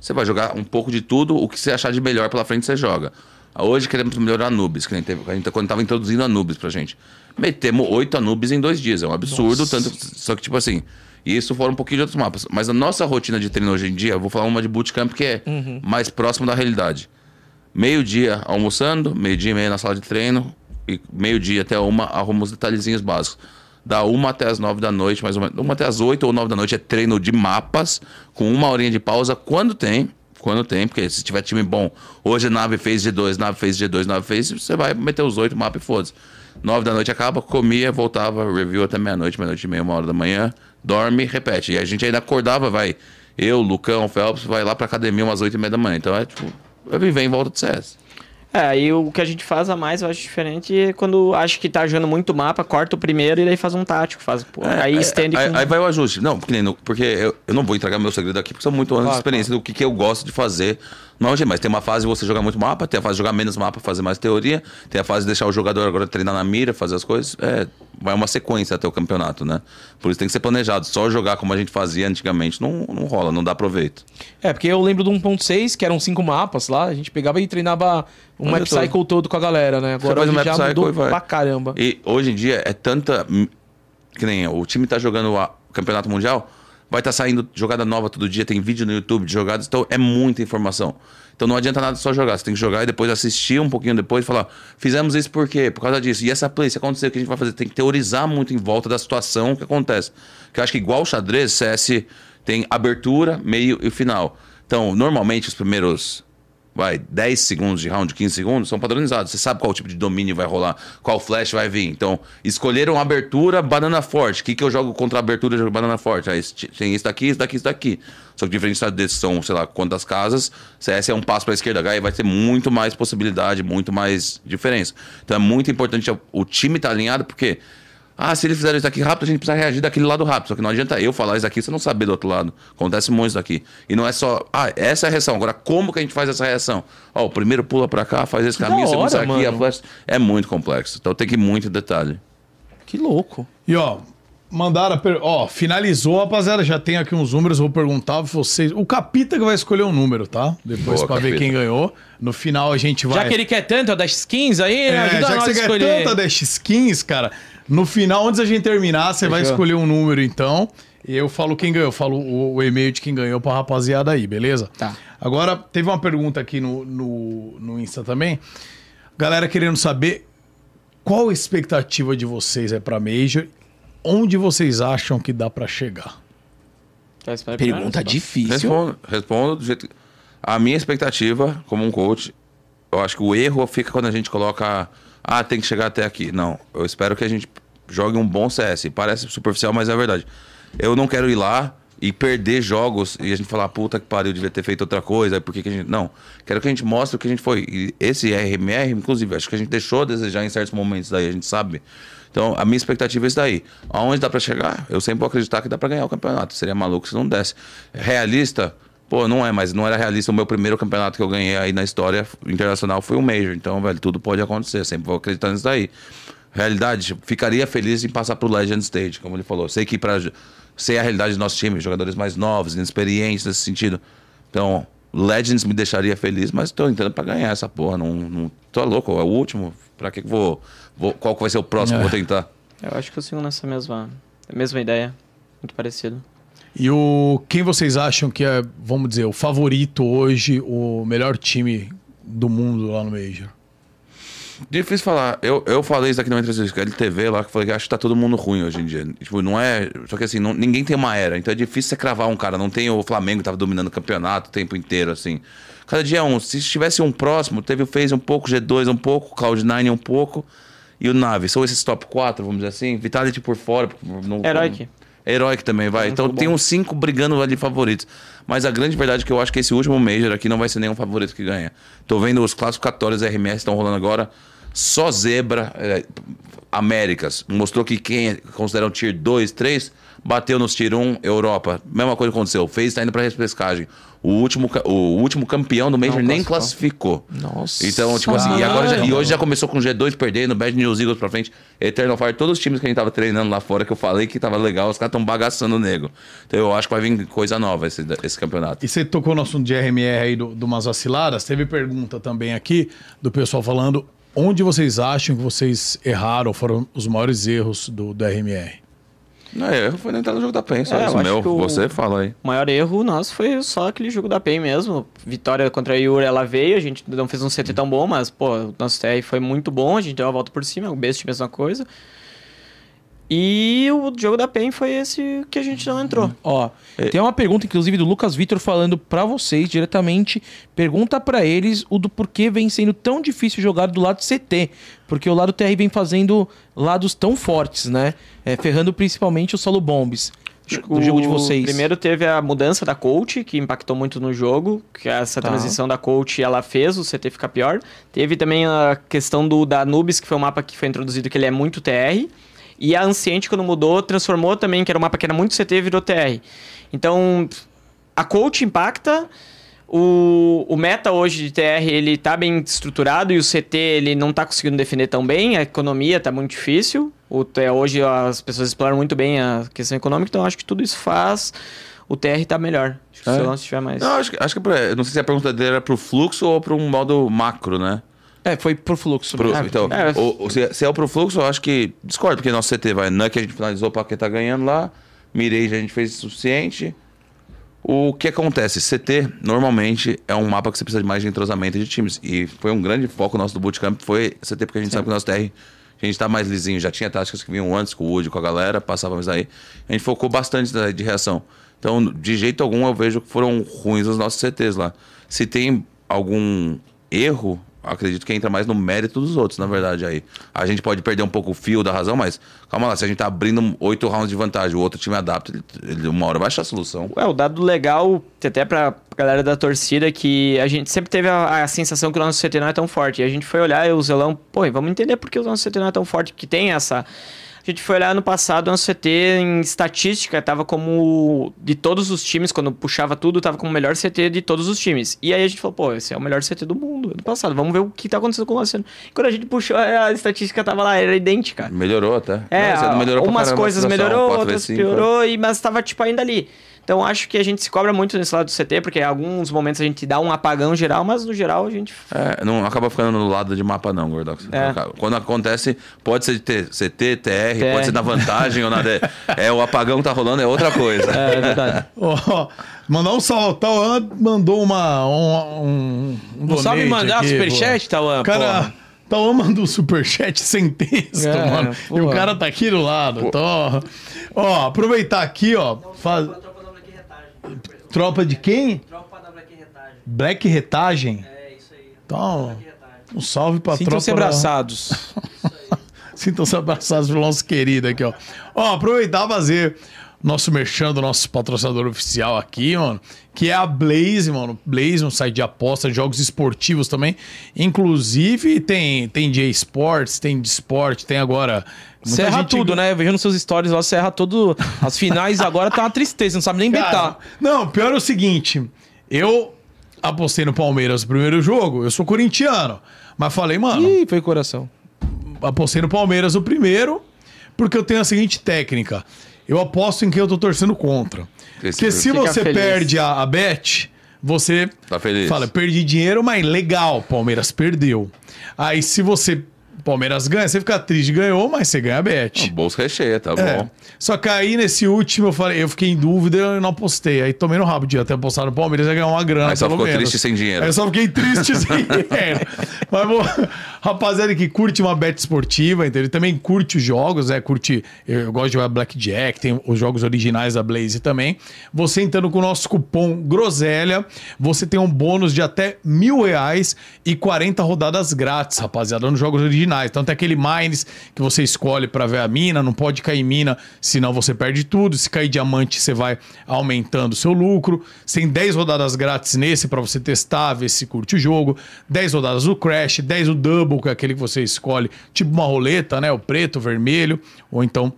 Você vai jogar um pouco de tudo, o que você achar de melhor pela frente você joga. Hoje queremos melhorar Anubis, que nem teve, a gente, quando tava introduzindo Anubis pra gente. Metemos oito Anubis em dois dias, é um absurdo, tanto. Só que, tipo assim, isso fora um pouquinho de outros mapas. Mas a nossa rotina de treino hoje em dia, vou falar uma de bootcamp que é mais próximo da realidade. Meio-dia almoçando, meio-dia e meia na sala de treino, e meio-dia até uma arrumo os detalhezinhos básicos. Da uma até as nove da noite, mais ou menos. Uma até as oito ou nove da noite é treino de mapas, com uma horinha de pausa, quando tem. Quando tem, porque se tiver time bom, hoje nave fez G2, nave fez G2, nave fez, você vai meter os oito mapas e foda-se. Nove da noite acaba, comia, voltava, review até meia-noite, meia-noite e meia, uma hora da manhã, dorme, repete. E a gente ainda acordava, vai. Eu, Lucão, Phelps, vai lá pra academia umas oito e meia da manhã. Então é tipo, eu viver em volta de CS. É, aí o que a gente faz a mais, eu acho diferente, é quando acha que tá jogando muito mapa, corta o primeiro e daí faz um tático, faz, pô, aí É, estende aí, com... aí vai o ajuste. Não, porque, porque eu, eu não vou entregar meu segredo aqui, porque são muito anos de Claro, experiência do que, que eu gosto de fazer. Não, gente, mas tem uma fase de você jogar muito mapa, tem a fase de jogar menos mapa, fazer mais teoria, tem a fase de deixar o jogador agora treinar na mira, fazer as coisas. É, vai uma sequência até o campeonato, né? Por isso tem que ser planejado. Só jogar como a gente fazia antigamente não, não rola, não dá proveito. É, porque eu lembro do 1.6, que eram cinco mapas lá, a gente pegava e treinava um map cycle todo com a galera, né? Agora a gente já mudou pra caramba. E hoje em dia é tanta. Que nem o time tá jogando o campeonato mundial, vai estar saindo jogada nova todo dia, tem vídeo no YouTube de jogadas, então é muita informação. Então não adianta nada só jogar, você tem que jogar e depois assistir um pouquinho depois e falar, fizemos isso por quê? Por causa disso. E essa play, se acontecer, o que a gente vai fazer? Tem que teorizar muito em volta da situação que acontece. Que eu acho que igual o xadrez, CS tem abertura, meio e final. Então, normalmente os primeiros vai, 10 segundos de round, 15 segundos, são padronizados. Você sabe qual tipo de domínio vai rolar, qual flash vai vir. Então, escolheram abertura, banana forte. O que, que eu jogo contra a abertura, jogo banana forte. Aí tem isso daqui, isso daqui, isso daqui. Só que diferente desses são, sei lá, quantas casas, CS é um passo para a esquerda, H vai ter muito mais possibilidade, muito mais diferença. Então é muito importante o time estar alinhado, porque ah, se ele fizer isso aqui rápido, a gente precisa reagir daquele lado rápido. Só que não adianta eu falar isso aqui, você não saber do outro lado. Acontece muito isso aqui. E não é só, ah, essa é a reação. Agora, como que a gente faz essa reação? Ó, o primeiro pula pra cá, faz esse Que caminho, segundo sai aqui, a flash. É muito complexo. Então tem que ir muito em detalhe. Que louco. E ó, mandaram. a Per... Ó, finalizou, rapaziada. Já tem aqui uns números, vou perguntar pra vocês. O Capita que vai escolher um número, tá? Depois Boa, pra ver quem ganhou. No final a gente vai. Já que ele quer tanto a das skins aí, É, ajuda já que nós você quer escolher. tanta Dash Skins, cara, no final, antes da gente terminar, você vai escolher um número, então. E eu falo quem ganhou, eu falo o, o e-mail de quem ganhou pra rapaziada aí, beleza? Tá. Agora, teve uma pergunta aqui no, no, no Insta também. Galera querendo saber qual a expectativa de vocês é pra Major, onde vocês acham que dá pra chegar? Tá Pergunta difícil. Respondo, respondo do jeito que... A minha expectativa, como um coach, eu acho que o erro fica quando a gente coloca. Ah, tem que chegar até aqui. Não. Eu espero que a gente jogue um bom CS. Parece superficial, mas é verdade. Eu não quero ir lá e perder jogos e a gente falar, puta que pariu, devia ter feito outra coisa. Por que, a gente. Não. Quero que a gente mostre o que a gente foi. E esse RMR, inclusive, acho que a gente deixou a desejar em certos momentos daí, a gente sabe. Então, a minha expectativa é isso daí. Aonde dá pra chegar? Eu sempre vou acreditar que dá pra ganhar o campeonato. Seria maluco se não desse. Realista? Pô, não é, mas não era realista. O meu primeiro campeonato que eu ganhei aí na história internacional foi um Major. Então, velho, tudo pode acontecer. Sempre vou acreditar nisso daí. Realidade, ficaria feliz em passar pro Legend Stage, como ele falou. Sei que pra ser a realidade do nosso time, jogadores mais novos, inexperientes nesse sentido. Então, Legends me deixaria feliz, mas tô entrando pra ganhar essa porra. Não, não tô louco, é o último. Pra que que vou, vou. Qual que vai ser o próximo que eu vou tentar? Eu acho que eu sigo nessa mesma, mesma ideia. Muito parecido. E o quem vocês acham que é, vamos dizer, o favorito hoje, o melhor time do mundo lá no Major? Difícil falar. Eu, eu falei isso aqui numa entrevista com a LTV lá, que eu falei que acho que tá todo mundo ruim hoje em dia. Tipo, não é. Só que assim, não- ninguém tem uma era. Então é difícil você cravar um cara. Não tem o Flamengo que tava dominando o campeonato o tempo inteiro, assim. Cada dia é um. Se tivesse um próximo, teve o FaZe um pouco, G2 um pouco, Cloud9 um pouco. E o Nave. São esses top 4, vamos dizer assim. Vitality por fora. No, Heroic. Heroic também, vai. É Então tem uns cinco brigando ali favoritos. Mas a grande verdade é que eu acho que esse último Major aqui não vai ser nenhum favorito que ganha. Tô vendo os classificatórios RMS estão rolando agora. Só zebra. é, Américas. Mostrou que quem é considera um tier 2, 3, bateu nos tier 1, Europa. Mesma coisa aconteceu. Fez tá indo pra repescagem. O último, o último campeão do Major Não nem classificou. Nossa. Então, tipo assim, e, agora já- e hoje já começou com G2 perdendo, Bad News Eagles pra frente, Eternal Fire, todos os times que a gente tava treinando lá fora, que eu falei que tava legal, os caras tão bagaçando o nego. Então eu acho que vai vir coisa nova esse, esse campeonato. E você tocou no assunto de RMR aí do, do umas vaciladas. Teve pergunta também aqui do pessoal falando onde vocês acham que vocês erraram, foram os maiores erros do, do RMR. Não, erro foi não entrar no jogo da PEN, só É, isso meu. Você fala aí. O maior erro nosso foi só aquele jogo da PEN mesmo. Vitória contra a Yuri, ela veio, a gente não fez um CT tão bom, mas, pô, o nosso TR foi muito bom, a gente deu a volta por cima, o Best mesma coisa. E o jogo da PEN foi esse que a gente não entrou. Ó, tem uma pergunta, inclusive, do Lucas Vitor falando pra vocês diretamente. Pergunta pra eles o do porquê vem sendo tão difícil jogar do lado CT. Porque o lado TR vem fazendo lados tão fortes, né? É, ferrando principalmente o solo bombs. Do jogo de o vocês. Primeiro teve a mudança da coach, que impactou muito no jogo, que essa Tá. transição da coach ela fez o CT ficar pior. Teve também a questão do da Anubis, que foi um mapa que foi introduzido que ele é muito TR. E a Anciente, quando mudou, transformou também, que era um mapa que era muito CT, virou TR. Então, a coach impacta. O, o meta hoje de TR ele tá bem estruturado e o CT ele não tá conseguindo defender tão bem, a economia tá muito difícil. O, hoje as pessoas exploram muito bem a questão econômica, então acho que tudo isso faz o TR tá melhor. Acho que É. se o lance tiver mais. Não, acho acho que é pra- não sei se a pergunta dele era pro fluxo ou para um modo macro, né? É, foi pro fluxo. Pro- mesmo. então, é. o- o- se, se é o pro fluxo, eu acho que discordo, porque nosso CT vai. Nuck a gente finalizou para quem tá ganhando lá. Mirage a gente fez o suficiente. O que acontece? CT normalmente é um mapa que você precisa de mais de entrosamento de times. E foi um grande foco nosso do bootcamp, foi CT, porque a gente sabe que o nosso TR. A gente tá mais lisinho, já tinha táticas que vinham antes com o Wood, com a galera, passávamos aí. A gente focou bastante na- de reação. Então, de jeito algum, eu vejo que foram ruins os nossos CTs lá. Se tem algum erro, acredito que entra mais no mérito dos outros, na verdade, aí. A gente pode perder um pouco o fio da razão, mas calma lá, se a gente tá abrindo oito rounds de vantagem, o outro time adapta, ele, ele uma hora vai achar a solução. É, o dado legal, até pra galera da torcida, que a gente sempre teve a, a sensação que o nosso CT não é tão forte. E a gente foi olhar e o Zelão, pô, vamos entender por que o nosso CT não é tão forte, que tem essa. A gente foi olhar no passado, o nosso CT em estatística tava como. De todos os times, quando puxava tudo, tava como o melhor CT de todos os times. E aí a gente falou, pô, esse é o melhor CT do mundo ano passado. Vamos ver o que tá acontecendo com o nosso. Quando a gente puxou, a estatística tava lá, era idêntica. Melhorou até. É, Não, melhorou umas coisas melhorou, 4 outras cinco, piorou, e, mas tava tipo ainda ali. Então acho que a gente se cobra muito nesse lado do CT, porque em alguns momentos a gente dá um apagão geral, mas no geral a gente. É, não acaba ficando no lado de mapa, não, Gordox. É. Quando acontece, pode ser de ter CT, TR, TR. pode ser na vantagem ou na. D. É, o apagão que tá rolando é outra coisa. É verdade. Ó, mandar um salve. O Tauan mandou uma. Um, um, um Não sabe mandar aqui, superchat, Tauan? O cara. porra? Tauan mandou um superchat sem texto, É, mano. E o porra. cara tá aqui do lado. Então, ó, aproveitar aqui, ó. Faz... Tropa de quem? Black Retagem. É, isso aí. Então, um salve pra Sintam-se tropa. abraçados. Sintam-se abraçados pelo nosso querido aqui, ó. Ó, aproveitar e fazer nosso merchan do nosso patrocinador oficial aqui, mano, que é a Blaze, mano. Blaze, um site de aposta, jogos esportivos também. Inclusive, tem, tem de esportes, tem de esporte, tem agora. muita Serra gente- tudo, né? Eu vejo nos seus stories lá, serra tudo. As finais agora tá uma tristeza, não sabe nem Cara, betar. não, pior é o seguinte. Eu apostei no Palmeiras no primeiro jogo, eu sou corintiano. Mas falei, mano, Ih, foi coração. apostei no Palmeiras o primeiro, porque eu tenho a seguinte técnica. Eu aposto em quem eu tô torcendo contra. Porque se Fica você feliz. perde a, a bet, você Tá feliz. fala, perdi dinheiro, mas legal, Palmeiras perdeu. Aí se você Palmeiras ganha, você fica triste, ganhou, mas você ganha a bet. Bolsa recheia, tá É. bom. Só que aí nesse último eu falei, eu fiquei em dúvida e não apostei. Aí tomei no rabo de até apostar no Palmeiras ia ganhar uma grana. Aí só ficou menos. triste sem dinheiro. Aí eu só fiquei triste sem dinheiro. Mas, bom, rapaziada que curte uma bet esportiva, entendeu? Ele também curte os jogos, né? Curte. Eu, eu gosto de jogar Blackjack, tem os jogos originais da Blaze também. Você entrando com o nosso cupom Groselha, você tem um bônus de até mil reais e 40 rodadas grátis, rapaziada, nos jogos originais. Então tem aquele Mines que você escolhe pra ver a mina, não pode cair mina, senão você perde tudo. Se cair diamante, você vai aumentando o seu lucro. Tem 10 rodadas grátis nesse pra você testar, ver se curte o jogo. 10 rodadas do Crash, 10 o Double, que é aquele que você escolhe, tipo uma roleta, né? O preto, o vermelho, ou então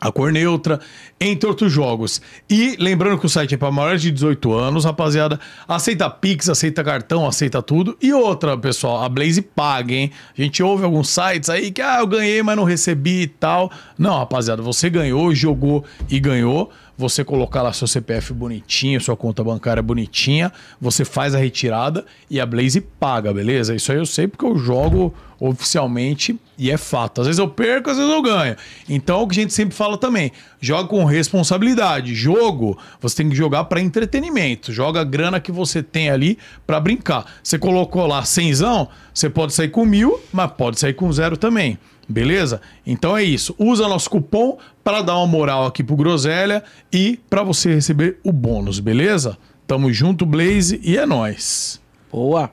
a cor neutra, entre outros jogos. E lembrando que o site é para maiores de 18 anos, rapaziada. Aceita Pix, aceita cartão, aceita tudo. E outra, pessoal, a Blaze paga, hein? A gente ouve alguns sites aí que, ah, eu ganhei, mas não recebi e tal. Não, rapaziada, você ganhou, jogou e ganhou. Você colocar lá seu CPF bonitinho, sua conta bancária bonitinha, você faz a retirada e a Blaze paga, beleza? Isso aí eu sei porque eu jogo oficialmente e é fato. Às vezes eu perco, às vezes eu ganho. Então, o que a gente sempre fala também, joga com responsabilidade. Jogo, você tem que jogar para entretenimento. Joga a grana que você tem ali para brincar. Você colocou lá cenzão, você pode sair com mil, mas pode sair com zero também. Beleza? Então é isso. Usa nosso cupom para dar uma moral aqui pro Groselha e para você receber o bônus, beleza? Tamo junto, Blaze, e é nóis. Boa.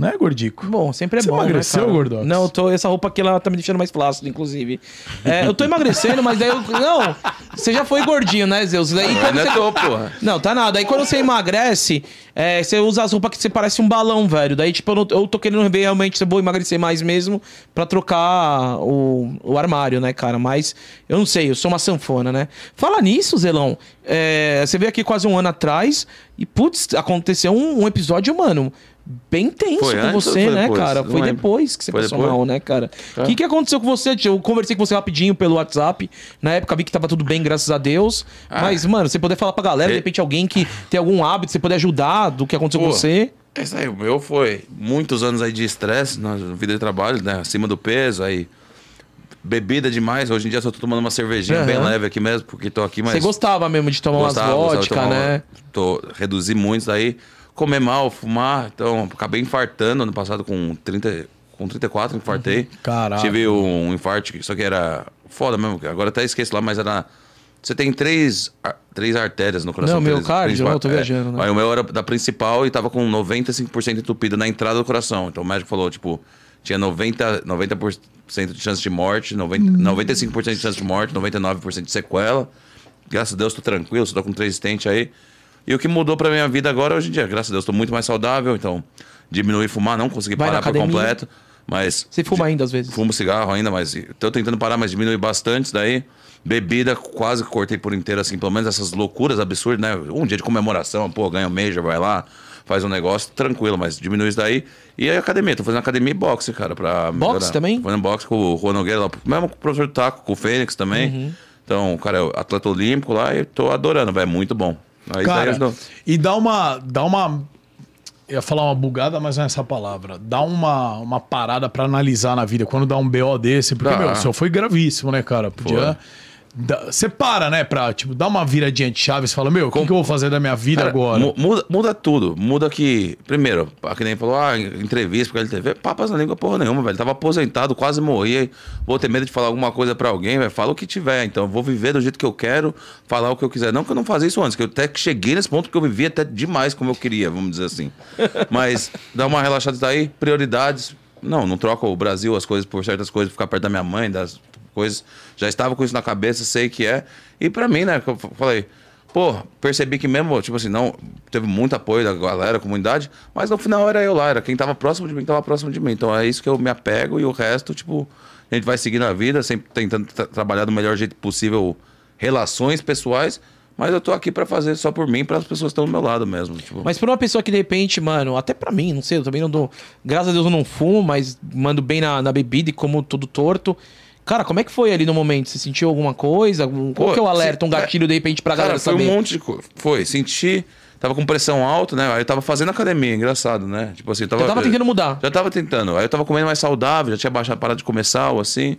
Né, Gordico? Bom, sempre é Você bom. né, emagreceu, cara? Gordox? Não, eu tô, essa roupa aqui ela tá me deixando mais flácido, inclusive. É, eu tô emagrecendo, mas daí eu. Não, você já foi gordinho, né, Zeus? Daí quando Ainda você- tô, porra. Não, tá nada. Aí quando você emagrece, é, você usa as roupas que você parece um balão, velho. Daí, tipo, eu, não- eu tô querendo ver realmente se eu vou emagrecer mais mesmo pra trocar o, o armário, né, cara? Mas eu não sei, eu sou uma sanfona, né? Fala nisso, Zelão. é, você veio aqui quase um ano atrás e, putz, aconteceu um, um episódio, mano. Bem tenso Foi com você, né, depois? cara? Não Foi lembro. depois que você Foi passou depois? mal, né, cara? O que, que aconteceu com você? Eu conversei com você rapidinho pelo WhatsApp. Na época vi que tava tudo bem, graças a Deus. Ah. Mas, mano, você poder falar pra galera, de repente alguém que tem algum hábito, você poder ajudar do que aconteceu com Pô, você. Esse aí, o meu foi muitos anos aí de estresse na vida de trabalho, né? Acima do peso, aí bebida demais. Hoje em dia só tô tomando uma cervejinha Aham. bem leve aqui mesmo, porque tô aqui, mas... Você gostava mesmo de tomar gostava, umas vodka, tomar uma- né? Tô, reduzi muito isso daí. Comer mal, fumar. Então, acabei infartando ano passado com 30... Com 34, infartei. Caralho. Tive um infarto, só que era foda mesmo. Agora até esqueço lá, mas era... Você tem três, três artérias no coração. Não, miocárdio, principais- não, tô viajando, né? Aí o meu era da principal e tava com 95% entupido na entrada do coração. Então o médico falou, tipo, tinha 90%, 90 de chance de morte, 90, 95% de chance de morte, 99% de sequela. Graças a Deus tô tranquilo, só tô com três stents aí. E o que mudou pra minha vida agora, hoje em dia, graças a Deus, tô muito mais saudável, então diminui fumar, não consegui Vai parar por completo. Mas Você fuma ainda às vezes. Fumo cigarro ainda, mas tô tentando parar, mas diminui bastante isso daí. Bebida, quase cortei por inteiro, assim, pelo menos essas loucuras absurdas, né? Um dia de comemoração, pô, ganha um Major, vai lá, faz um negócio, tranquilo, mas diminui isso daí. E aí, academia, tô fazendo academia e boxe, cara, pra melhorar. também? Tô fazendo boxe com o Juan Nogueira, lá, mesmo com o professor Taco, com o Fênix também. Uhum. Então, o cara é atleta olímpico lá e tô adorando, velho, muito bom. Aí Cara, ajudou. e dá uma. Dá uma. Eu ia falar uma bugada, mas não é essa palavra. Dá uma, uma parada pra analisar na vida quando dá um BO desse. Porque, meu, o senhor foi gravíssimo, né, cara? Podia. Dá- Você para, né, pra, tipo, dar uma viradinha de chave e fala, meu, o que, que eu vou fazer da minha vida Cara, agora? mu- Muda, muda tudo. Muda que. Primeiro, que nem falou, ah, entrevista pra LTV. Papas na língua porra nenhuma, velho. Tava aposentado, quase morri. Vou ter medo de falar alguma coisa pra alguém, velho. Fala o que tiver. Então, eu vou viver do jeito que eu quero, falar o que eu quiser. Não que eu não fazia isso antes, que eu até cheguei nesse ponto que eu vivia até demais como eu queria, vamos dizer assim. Mas dá uma relaxada daí, prioridades. Não, não troco o Brasil, as coisas por certas coisas, ficar perto da minha mãe, das coisas. Já estava com isso na cabeça, sei que é. E pra mim, né, eu falei, pô, percebi que mesmo, tipo assim, não, teve muito apoio da galera, da comunidade, mas no final era eu lá, era quem tava próximo de mim, tava próximo de mim. Então é isso que eu me apego e o resto, tipo, a gente vai seguindo a vida, sempre tentando tra- trabalhar do melhor jeito possível relações pessoais, mas eu tô aqui pra fazer só por mim, para as pessoas que estão do meu lado mesmo, tipo. Mas pra uma pessoa que de repente, mano, até pra mim, não sei, eu também não dou. Graças a Deus eu não fumo, mas mando bem na, na bebida e como tudo torto. Cara, como é que foi ali no momento? Você sentiu alguma coisa? Algum- Qual Pô, que é o alerta, um se- gatilho de repente pra Cara, galera foi saber? um monte de coisa. Foi, senti. Tava com pressão alta, né? Aí eu tava fazendo academia, engraçado, né? Tipo assim, tava. Já tava tentando mudar. Já tava tentando. Aí eu tava comendo mais saudável, já tinha baixado, parado de comer sal, assim.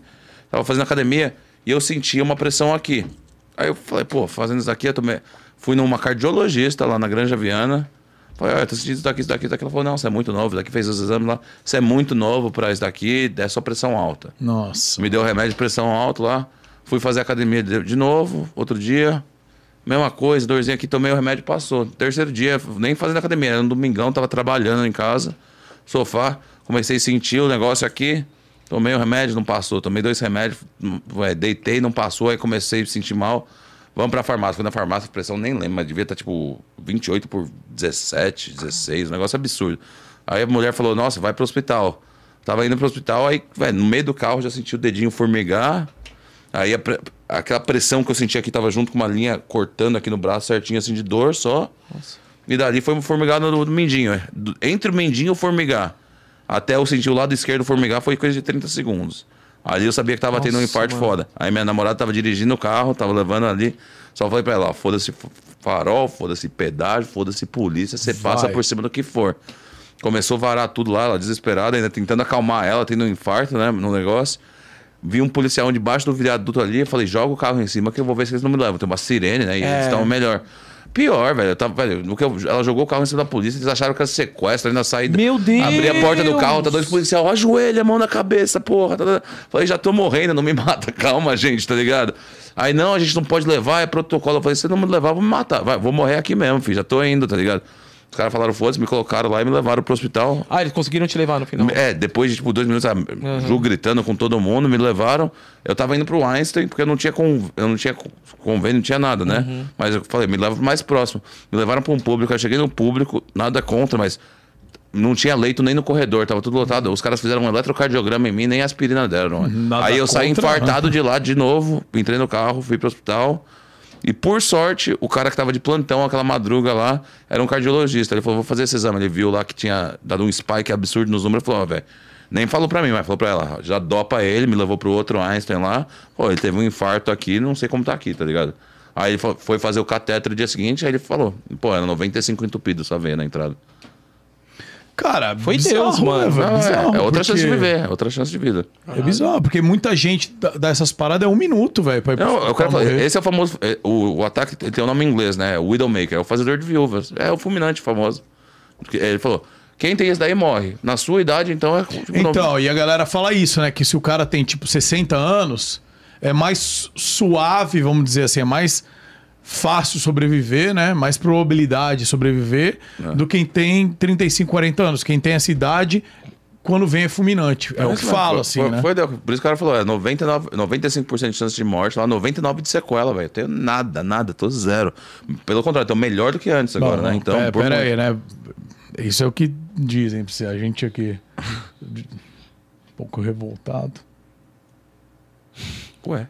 Tava fazendo academia e eu sentia uma pressão aqui. Aí eu falei, pô, fazendo isso daqui, eu tomei. Fui numa cardiologista lá na Granja Viana. Falei, olha, tô sentindo isso daqui, isso daqui, isso daqui. Ela falou, não, você é muito novo. Daqui fez os exames lá. Você é muito novo pra isso daqui, é só pressão alta. Nossa. Me deu remédio de pressão alta lá. Fui fazer academia de novo, outro dia. Mesma coisa, dorzinha aqui, tomei o remédio passou. Terceiro dia, nem fazendo academia, era um domingão, tava trabalhando em casa, sofá. Comecei a sentir o negócio aqui, tomei o remédio, não passou. Tomei dois remédios, hum, ué, deitei, não passou, aí comecei a sentir mal. Vamos pra farmácia. Fui na farmácia, a pressão nem lembro, mas devia estar tipo 28 por 17, 16, um negócio absurdo. Aí a mulher falou: Nossa, vai pro hospital. Tava indo pro hospital, aí, velho, no meio do carro já senti o dedinho formigar. Aí a aquela pressão que eu senti aqui tava junto com uma linha cortando aqui no braço certinho, assim, de dor só. E dali foi um formigar no, no mindinho. é. Entre o mindinho e o formigar. Até eu sentir o lado esquerdo formigar foi coisa de 30 segundos. Ali eu sabia que tava tendo um Nossa, infarto mano. foda. Aí minha namorada tava dirigindo o carro, tava levando ali. Só falei pra ela, foda-se farol, foda-se pedágio, foda-se polícia, você passa por cima do que for. Começou a varar tudo lá, ela desesperada, ainda tentando acalmar ela, tendo um infarto, né, no negócio. Vi um policial debaixo do viaduto ali, eu falei, joga o carro em cima que eu vou ver se eles não me levam. Tem uma sirene, né, e É. eles estavam melhor. Pior, velho, eu tava, velho, no que eu- ela jogou o carro em cima da polícia, eles acharam que era sequestro, aí na saída. Meu Deus! Abri a porta do carro, tá dois policiais, ajoelha, mão na cabeça, porra. tá, tá. Falei, já tô morrendo, não me mata, calma, gente, tá ligado? Aí, não, a gente não pode levar, é protocolo. Eu falei, se não me levar, vou me matar. Vai, vou morrer aqui mesmo, filho, já tô indo, tá ligado? Os caras falaram, foda-se, me colocaram lá e me levaram pro hospital. Ah, eles conseguiram te levar no final. É, depois de tipo dois minutos, a Ju gritando com todo mundo, me levaram. Eu tava indo pro Einstein, porque eu não tinha, con... eu não tinha convênio, não tinha nada, né? Mas eu falei, me leva pro mais próximo. Me levaram pra um público, eu cheguei no público, nada contra, mas não tinha leito nem no corredor, tava tudo lotado. Os caras fizeram um eletrocardiograma em mim, nem aspirina deram. Nada Aí eu saí contra. infartado de lá de novo, entrei no carro, fui pro hospital. E por sorte, o cara que tava de plantão aquela madruga lá era um cardiologista. Ele falou: vou fazer esse exame. Ele viu lá que tinha dado um spike absurdo nos números e falou: ó, velho. Nem falou pra mim, mas falou pra ela. Já dopa ele, me levou pro outro Einstein lá. Pô, ele teve um infarto aqui, não sei como tá aqui, tá ligado? Aí ele fo- foi fazer o catéter no dia seguinte, aí ele falou: pô, era 95 entupido sua veia na entrada. Cara, Foi bizarro, Deus, mano. né, é, Bizarro, é outra chance de porque- viver, é outra chance de vida. É bizarro, porque muita gente dá essas paradas é um minuto, velho. pra- Não, eu pra quero falar, esse é o famoso. é, O, o ataque tem o nome em inglês, né? O Widowmaker, é o fazedor de viúvas. É o fulminante famoso. Porque Ele falou: quem tem esse daí morre. Na sua idade, então é. tipo, Então, e a galera fala isso, né? Que se o cara tem, tipo, 60 anos, é mais suave, vamos dizer assim, é mais fácil sobreviver, né? Mais probabilidade de sobreviver É. do quem tem 35, 40 anos. Quem tem essa idade, quando vem é fulminante. É, o que fala, assim, foi, né? foi- por isso que o cara falou: é 99, 95% de chance de morte, lá 99% de sequela, velho. Eu tenho nada, nada, tô zero. Pelo contrário, tô melhor do que antes agora, Não, né? não, Então, pera, por pera aí, né? Isso é o que dizem pra você. A gente aqui. um pouco revoltado. Ué.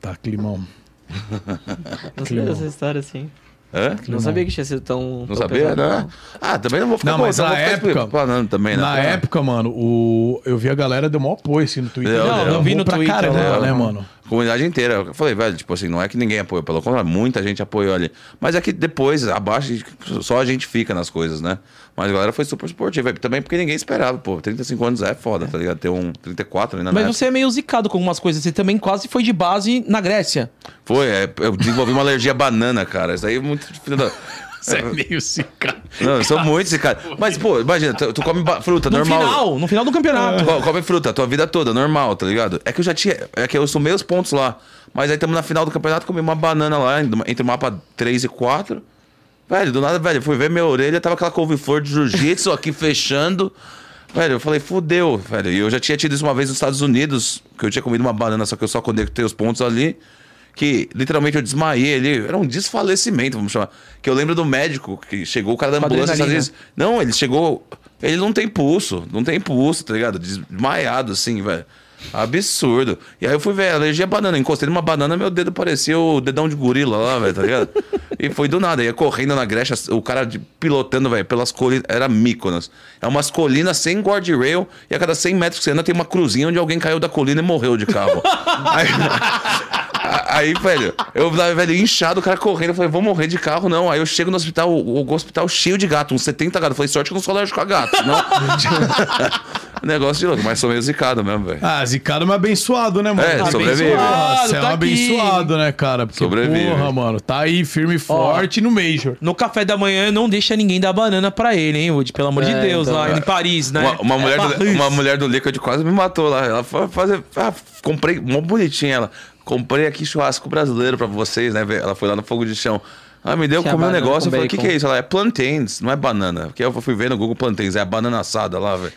Tá, climão. Não sabia dessa história assim. Hã? Não sabia que tinha sido tão. Não tão sabia? pesado, Não. Ah, também não vou ficar Não, mas na época- explanando também, né? Na Pra- época, mano, o... eu vi a galera deu maior apoio assim no Twitter. Deu, Não, deu. eu vi no pra Twitter, caramba, deu. né, mano? comunidade inteira. Eu falei, velho, tipo assim, não é que ninguém apoia, pelo contrário, muita gente apoiou ali. Mas é que depois, abaixo, só a gente fica nas coisas, né? Mas a galera foi super esportiva. Também porque ninguém esperava, pô. 35 anos é foda, tá ligado? Ter um 34 ainda Mas você é meio zicado com algumas coisas. Você também quase foi de base na Grécia. Foi, é, eu desenvolvi uma alergia à banana, cara. Isso aí é muito. Você é meio cicado. Não, eu sou muito cara. Mas, pô, imagina, tu, tu come fruta, No normal. final, no final do campeonato. Co- Come fruta a tua vida toda, normal, tá ligado? É que eu já tinha. É que eu sou meus pontos lá. Mas aí estamos na final do campeonato, comi uma banana lá, entre o mapa 3 e 4. Velho, do nada, velho, fui ver minha orelha, tava aquela couve-flor de jiu-jitsu aqui fechando. Velho, eu falei, fudeu, velho. E eu já tinha tido isso uma vez nos Estados Unidos, que eu tinha comido uma banana, só que eu só conectei os pontos ali. Que literalmente eu desmaiei ali. Era um desfalecimento, vamos chamar. Que eu lembro do médico que chegou, o cara da ambulância, às vezes. Não, ele chegou. Ele não tem pulso, não tem pulso, tá ligado? Desmaiado assim, velho. Absurdo. E aí eu fui ver, alergia à banana. Encostei numa banana, meu dedo parecia o dedão de gorila lá, velho, tá ligado? e foi do nada. Ia correndo na Grécia, o cara de- pilotando, velho, pelas colinas. Era Mykonos. É umas colinas sem guardrail. E a cada 100 metros que você anda tem uma cruzinha onde alguém caiu da colina e morreu de carro. aí, aí, velho, eu velho, inchado, o cara correndo. Eu falei, vou morrer de carro, não. Aí eu chego no hospital, o, o hospital cheio de gato, uns 70 gatos. Eu falei, sorte que eu não sou alérgico a gato, não. Negócio de louco, mas sou meio zicado mesmo, velho. Ah, zicado, mas abençoado, né, mano? É, sobrevive. Porra, Você é um tá abençoado, né, cara? Porque, Sobrevive. porra, mano, tá aí firme e forte no Major. No café da manhã, não deixa ninguém dar banana pra ele, hein, Woody? Pelo amor de É, Deus, então, lá é. em Paris, né? Uma, uma É mulher do, Paris. uma mulher do Liquid quase me matou lá. Ela foi fazer. Ah, comprei, mó bonitinha ela. Comprei aqui churrasco brasileiro pra vocês, né? Ela foi lá no fogo de chão. Ah, me deu, comi um negócio. Eu com falei, o que, que é isso? Ela é plantains, não é banana. Porque eu fui ver no Google plantains, é a banana assada lá, velho.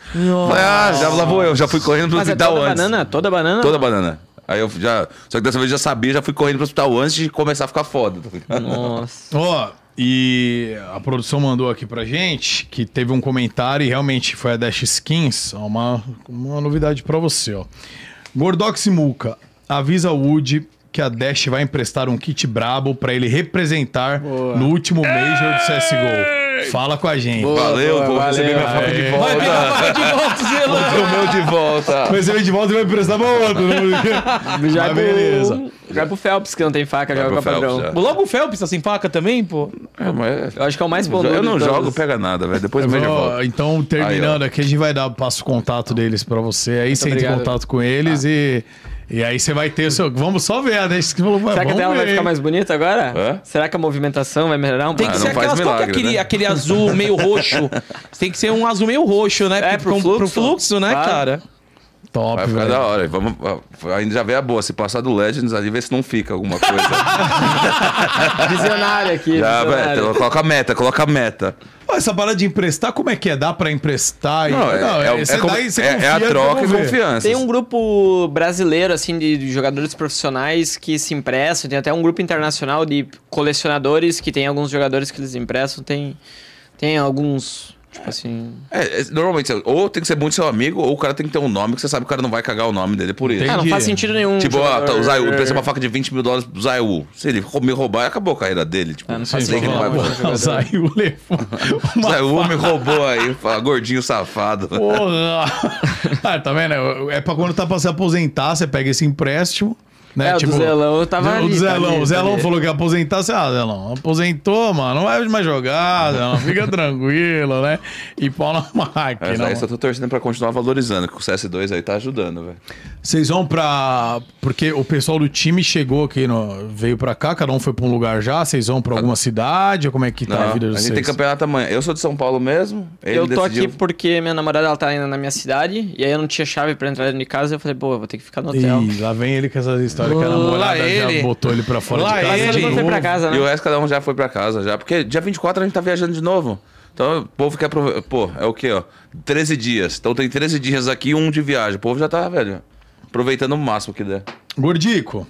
Ah, já lá vou eu, já fui correndo pro Mas é hospital toda antes. banana? Toda banana? Toda banana. Aí eu já. Só que dessa vez eu já sabia, já fui correndo pro hospital antes de começar a ficar foda. tá? Nossa. Ó, e a produção mandou aqui pra gente que teve um comentário e realmente foi a Dash Skins. Ó, uma, uma novidade pra você, ó. Gordox e Muca, avisa o Woody que a Dash vai emprestar um kit brabo pra ele representar Boa. no último Major do CSGO. Fala com a gente. Boa. Valeu, vou valeu. receber minha faca de Aê. Vai pegar a volta. faca de volta, Zelo. O meu de volta. Mas ele de volta e vai emprestar pra outro. né? Já Mas é beleza. já é pro Phelps, que não tem faca, Vai joga pro com padrão. Phelps. Logo o Phelps tá sem faca também, pô. É, mas- Eu acho que é o mais bom Eu não jogo, pega nada, velho. Depois Major volta. então, terminando Aí, aqui, a gente vai dar passo o contato deles pra você. Aí você entra em contato com eles e, e aí você vai ter o seu. Vamos só ver, né? Isso que falou, Será que a tela vai ver. ficar mais bonita agora? Hã? Será que a movimentação vai melhorar um Tem pouco? que Ah, ser aquelas. qual que é milagre, aquele, né? aquele azul meio roxo? Tem que ser um azul meio roxo, né? É, pro com- fluxo. pro fluxo, né, Claro. cara? Top, Vai ficar velho. da hora. Vamos, ainda já vê a boa. Se passar do Legends ali, vê se não fica alguma coisa. Visionário aqui. já, visionário. velho, coloca a meta, coloca a meta. Essa parada de emprestar, como é que é? Dá pra emprestar? e- Não, é, é, é como- é- é a troca e confiança. Tem um grupo brasileiro, assim, de, de jogadores profissionais que se emprestam. Tem até um grupo internacional de colecionadores que tem alguns jogadores que eles emprestam. Tem, tem alguns, tipo assim... É, é, normalmente, ou tem que ser muito seu amigo, ou o cara tem que ter um nome que você sabe que o cara não vai cagar o nome dele por isso. Entendi. Ah, não faz sentido nenhum. Tipo, ó, tá, o Zayu, pensa uma faca de 20 mil dólares pro Zayu. Se ele me roubar, acabou a carreira dele. Tipo, Ah, não faz sei que ele sentido, vai. O Zayu levou uma Zayu me roubou aí, fala, gordinho safado. Porra! ah, tá vendo? É pra quando tá pra se aposentar, você pega esse empréstimo. Né? É, o do Zelão eu tava o ali, tá Zelão, ali, o tá Zelão ali. falou que ia aposentar. Você, ah, Zelão, aposentou, mano. Não vai mais jogar, Zelão. Fica tranquilo, né? E pau na máquina. Mas aí só tô torcendo pra continuar valorizando, que o CS2 aí tá ajudando, velho. Vocês vão pra. Porque o pessoal do time chegou aqui, no... veio pra cá, cada um foi pra um lugar já. Vocês vão pra alguma cidade? Ou como é que tá Não, a vida de a gente vocês? tem campeonato amanhã. Eu sou de São Paulo mesmo. Ele eu tô decidiu... aqui porque minha namorada ela tá indo na minha cidade e aí eu não tinha chave pra entrar dentro de casa. Eu falei, pô, eu vou ter que ficar no hotel. Ih, lá vem ele com essa história que a Lá namorada já ele. botou ele pra fora Lá de casa. ele. Foi pra casa, né? E o resto cada um já foi pra casa já. Porque dia 24 a gente tá viajando de novo. Então o povo quer aproveitar. Pô, é o quê, ó? 13 dias. Então tem 13 dias aqui e um de viagem. O povo já tá, velho, aproveitando o máximo que der. Gordico,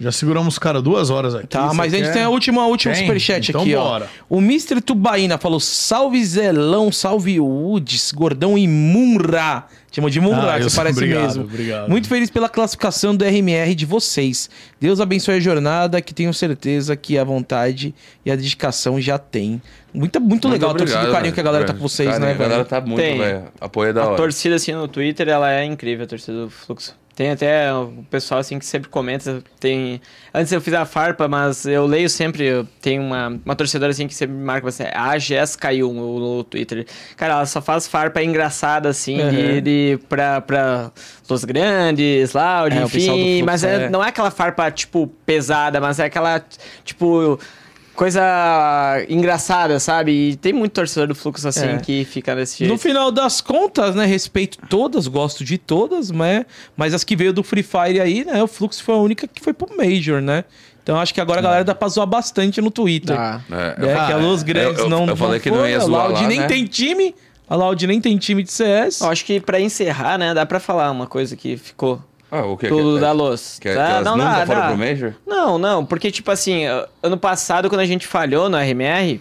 já seguramos os caras duas horas aqui. Tá, mas a gente quer? tem a última, a última Tem? superchat Então aqui, bora. ó. O Mr. Tubaína falou: salve Zelão, salve Woods, Gordão e Munra. Chamou de Munra, Ah, que parece obrigado, mesmo. obrigado. Muito feliz pela classificação do RMR de vocês. Deus abençoe a jornada, que tenho certeza que a vontade e a dedicação já tem. Muito, muito, legal, obrigado, torcida do carinho velho. que a galera tá Velho, com vocês, carinho, né, A galera velho? tá muito, velho. Apoio é da A hora. torcida, assim, no Twitter, ela é incrível, a torcida do Fluxo. Tem até o pessoal, assim, que sempre comenta, tem... Antes eu fiz a farpa, mas eu leio sempre, tem uma, uma torcedora, assim, que sempre me marca você, a Jéssica1 no, no Twitter. Cara, ela só faz farpa engraçada, assim, Uhum. de, de, pra, pra Los Grandes, Loud, É, enfim, Fluxo, mas é, é. não é aquela farpa, tipo, pesada, mas é aquela, tipo... Coisa engraçada, sabe? E tem muito torcedor do Fluxo assim É. que fica desse jeito. No final das contas, né, respeito todas, gosto de todas, né? Mas as que veio do Free Fire aí, né, o Fluxo foi a única que foi pro Major, né? Então acho que agora a galera dá pra zoar bastante no Twitter. Tá. É, É, eu- que a Los Grandes eu- eu- não eu falei não que não ia a zoar Loud lá, nem né? tem time, a Loud nem tem time de CS. Eu acho que pra encerrar, né, dá pra falar uma coisa que ficou Ah, o que? tudo que, da Los. que, que Tá? elas não, nunca dá, foram dá. pro Major? Não, não, porque tipo assim, ano passado quando a gente falhou no RMR,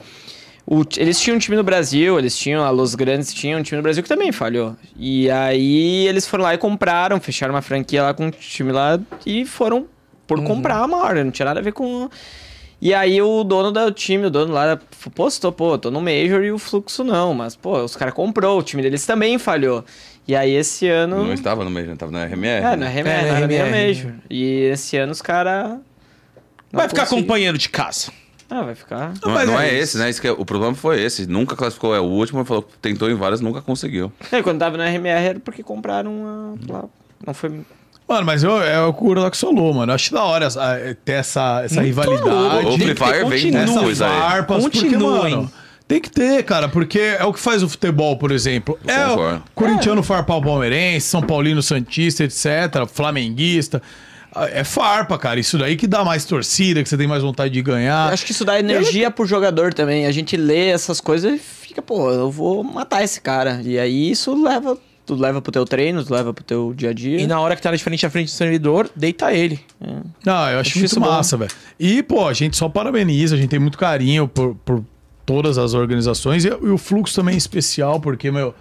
o eles tinham um time no Brasil, eles tinham, a Los Grandes tinha um time no Brasil que também falhou. E aí eles foram lá e compraram, fecharam uma franquia lá com um time lá e foram por comprar a maior, não tinha nada a ver com... E aí o dono do time, o dono lá, postou, pô, tô no Major e o Fluxo não, mas pô, os caras comprou, o time deles também falhou. E aí esse ano... Não estava no Major, estava na RMR. É, na RMR, É, na RMR. Major. E esse ano os caras... Vai ficar companheiro de casa. Ah, vai ficar. Não, Mas não é é, esse, né? Que é- o problema foi esse. Nunca classificou, é o último, falou que tentou em várias, nunca conseguiu. É, quando tava na RMR era porque compraram a, lá. Não foi. Mano, mas eu, é o que o Urlax falou, mano. Eu acho da hora essa- ter essa, essa rivalidade. O Free Fire vem continua. com essa coisa aí. farpas, porque, Continuem. mano, tem que ter, cara, porque é o que faz o futebol, por exemplo. Eu é o corintiano farpar o palmeirense, São Paulino Santista, etc., flamenguista. É farpa, cara. Isso daí que dá mais torcida, que você tem mais vontade de ganhar. Eu acho que isso dá energia pro jogador também. A gente lê essas coisas e fica, pô, eu vou matar esse cara. E aí isso leva. Tu leva pro teu treino, tu leva pro teu dia a dia. E na hora que tá de frente a frente do servidor, deita ele. Não, eu acho Acho muito massa, velho. E, pô, a gente só parabeniza, a gente tem muito carinho por, por todas as organizações e, o Fluxo também é especial, porque, meu,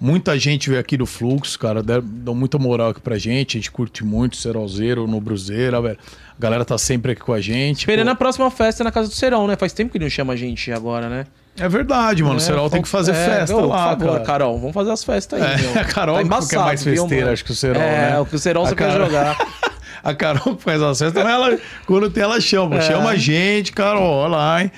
muita gente veio aqui do Fluxo, cara, dão muita moral aqui pra gente, a gente curte muito Serolzeiro, no Bruzeira, velho. A galera tá sempre aqui com a gente. Esperando pô. a próxima festa na casa do Serão, né? Faz tempo que não chama a gente agora, né? É verdade, mano, o É, Serol tem que fazer é, festa ô, lá, favor, cara. Carol, vamos fazer as festas aí, É, meu. a Carol Tá que é mais viu, festeira, mano? acho que o Serol, É, né? o que o Serol você quer Carol- jogar. A Carol que faz as festas, mas ela, quando tem, ela chama. É. Chama a gente, Carol, olha lá, hein?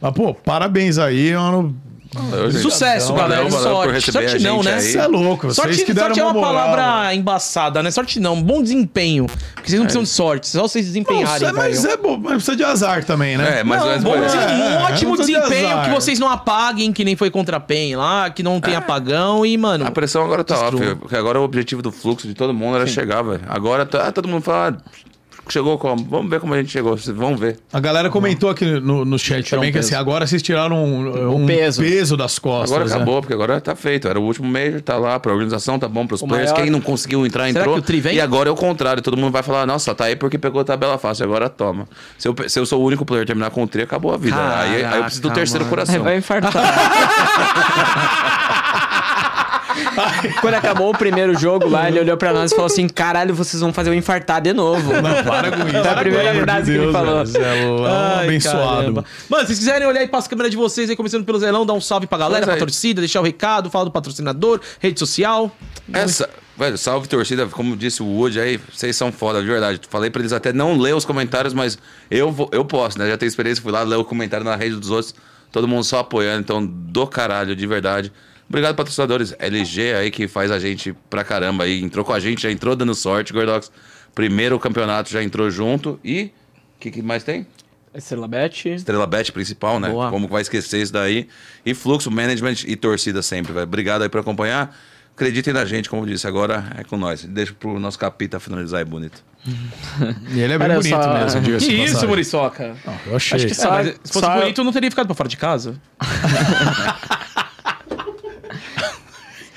Mas, pô, parabéns aí, mano. Valeu. Sucesso, Valeu, galera. valeu por sorte. Sorte não, né? é louco, vocês Sorte, que deram sorte é uma moral. palavra embaçada, né? Sorte não, bom desempenho. Porque vocês não precisam de sorte, só vocês desempenharem. Nossa, mas é bom, mas precisa de azar também, né? É, mas não, mas- bom é, um ótimo não precisa de desempenho, azar. que vocês não apaguem, que nem foi contra a PEN lá, que não tem apagão e, mano. A pressão agora tá Destrua. óbvia, porque agora o objetivo do fluxo de todo mundo era chegar, velho. Agora tá, todo mundo fala, ah, chegou como? Vamos ver como a gente chegou, vão ver. A galera comentou aqui no, no chat também que peso. assim, agora vocês tiraram um, um peso. das costas. Agora né? acabou, porque agora tá feito. Era o último Major, tá lá, pra organização, tá bom pros O players. maior- Quem não conseguiu entrar, Será entrou. que o Tri vem? E agora é o contrário, todo mundo vai falar, nossa, tá aí porque pegou a tabela fácil, agora toma. Se eu, se eu sou o único player a terminar com o Tri, acabou a vida. aí, aí eu preciso do Caraca, terceiro mano. coração. Vai infartar. Quando acabou o primeiro jogo lá, ele olhou pra nós e falou assim: caralho, vocês vão fazer eu infartar de novo. Não, para com isso. Foi a primeira Pelo amor de frase que ele Deus, falou. Zelão Ai, abençoado. caramba. Mano, se vocês quiserem olhar aí pras câmeras de vocês aí, começando pelo Zelão, dar um salve pra galera, pra é. torcida, deixar o recado, falar do patrocinador, rede social. Essa, velho, salve torcida, como disse o Wood aí, vocês são foda, de verdade. Falei pra eles até não ler os comentários, mas eu vou, eu posso, né? Já tenho experiência, fui lá ler o comentário na rede dos outros, todo mundo só apoiando, então do caralho, de verdade. Obrigado, patrocinadores. LG aí que faz a gente pra caramba aí, entrou com a gente, já entrou dando sorte, Gordox. Primeiro campeonato já entrou junto e. O que, que mais tem? Estrela Bet. Estrela Bet principal, né? Boa. Como vai esquecer isso daí? E fluxo, management e torcida sempre, velho. Obrigado aí por acompanhar. Acreditem na gente, como eu disse, agora é com nós. Deixa pro nosso capita finalizar aí bonito. E ele é bem Cara, eu bonito só- mesmo, diga-se Que isso, passagem. Muriçoca? Não, Eu achei. Acho que É, Só- mas se fosse só- bonito, não teria ficado pra fora de casa.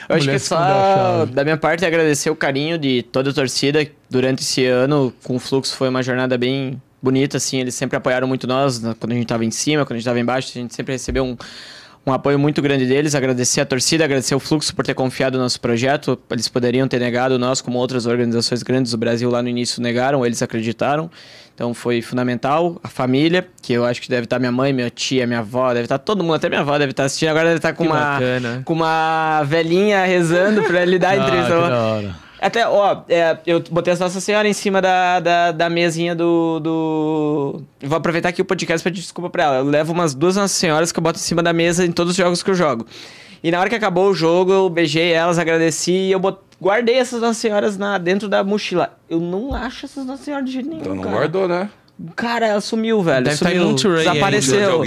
Eu acho que só da minha parte agradecer o carinho de toda a torcida durante esse ano com o Fluxo foi uma jornada bem bonita assim, eles sempre apoiaram muito nós né, quando a gente tava em cima, quando a gente tava embaixo, a gente sempre recebeu um um apoio muito grande deles, agradecer a torcida, agradecer o Fluxo por ter confiado no nosso projeto. Eles poderiam ter negado nós, como outras organizações grandes do Brasil lá no início negaram, eles acreditaram. Então foi fundamental. A família, que eu acho que deve estar minha mãe, minha tia, minha avó, deve estar todo mundo, até minha avó deve estar assistindo. Agora deve estar com Que uma bacana. com uma velhinha rezando pra ele dar a Ah, entrevista. que da hora. Até, ó, é, eu botei a Nossa Senhora em cima da, da, da mesinha do, do. Vou aproveitar aqui o podcast pra pedir desculpa pra ela. Eu levo umas duas Nossas Senhoras que eu boto em cima da mesa em todos os jogos que eu jogo. E na hora que acabou o jogo, eu beijei elas, agradeci e eu bot... guardei essas Nossas Senhoras na, dentro da mochila. Eu não acho essas Nossas Senhoras de jeito nenhum. Então não cara. guardou, né? Cara, ela sumiu, velho. Deve tá em sumiu. Monterey ainda. De Desapareceu.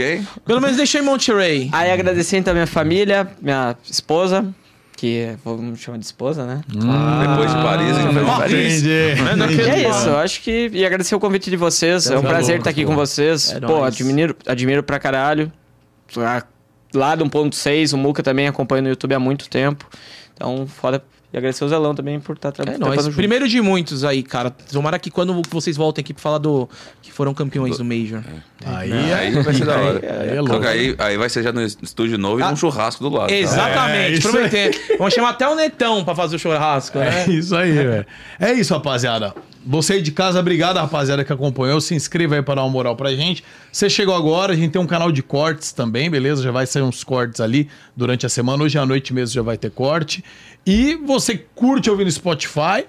Pelo menos deixei em Monterey. Aí agradecer então a minha família, minha esposa, que vamos chamar de esposa, né? Depois de Paris, a gente fez Ah, Paris. Entendi. E é isso, eu acho que. E agradecer o convite de vocês. é um Tá prazer louco, estar aqui pô. com vocês. É pô, nóis. admiro, admiro pra caralho. Ah, Lá do 1.6, o Muca também acompanha no YouTube há muito tempo. Então, foda. E agradecer o Zelão também por estar É trabalhando nóis. junto. Primeiro de muitos aí, cara. Tomara que quando vocês voltem aqui pra falar do. que foram campeões do Major. Aí, Aí vai ser da hora. aí é louco. aí, aí vai ser já no estúdio novo e Ah. um churrasco do lado. tá? É, Exatamente, prometendo. Vamos chamar até o Netão pra fazer o churrasco, né? É isso aí, velho. É isso, rapaziada. Você aí de casa, obrigado, rapaziada, que acompanhou. Se inscreva aí para dar uma moral pra gente. Você chegou agora, a gente tem um canal de cortes também, beleza? Já vai sair uns cortes ali durante a semana. Hoje à noite mesmo já vai ter corte. E você curte ouvir no Spotify.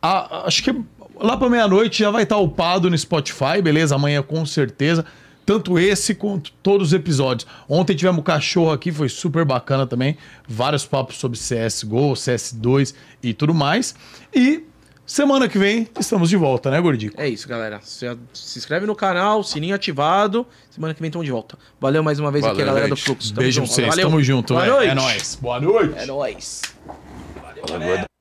a- acho que lá pra meia-noite já vai estar upado no Spotify, beleza? Amanhã com certeza. Tanto esse quanto todos os episódios. Ontem tivemos o cachorro aqui, foi super bacana também. Vários papos sobre CSGO, CS2 e tudo mais. E semana que vem estamos de volta, né, Gordico? É isso, galera. Se, se inscreve no canal, sininho ativado. Semana que vem estamos de volta. Valeu mais uma vez aqui, Valeu, a galera do. Fluxo. Tamo Beijo pra junto. vocês, Valeu. tamo junto, Boa velho. noite. É nóis. Boa noite. É nóis. Gordo.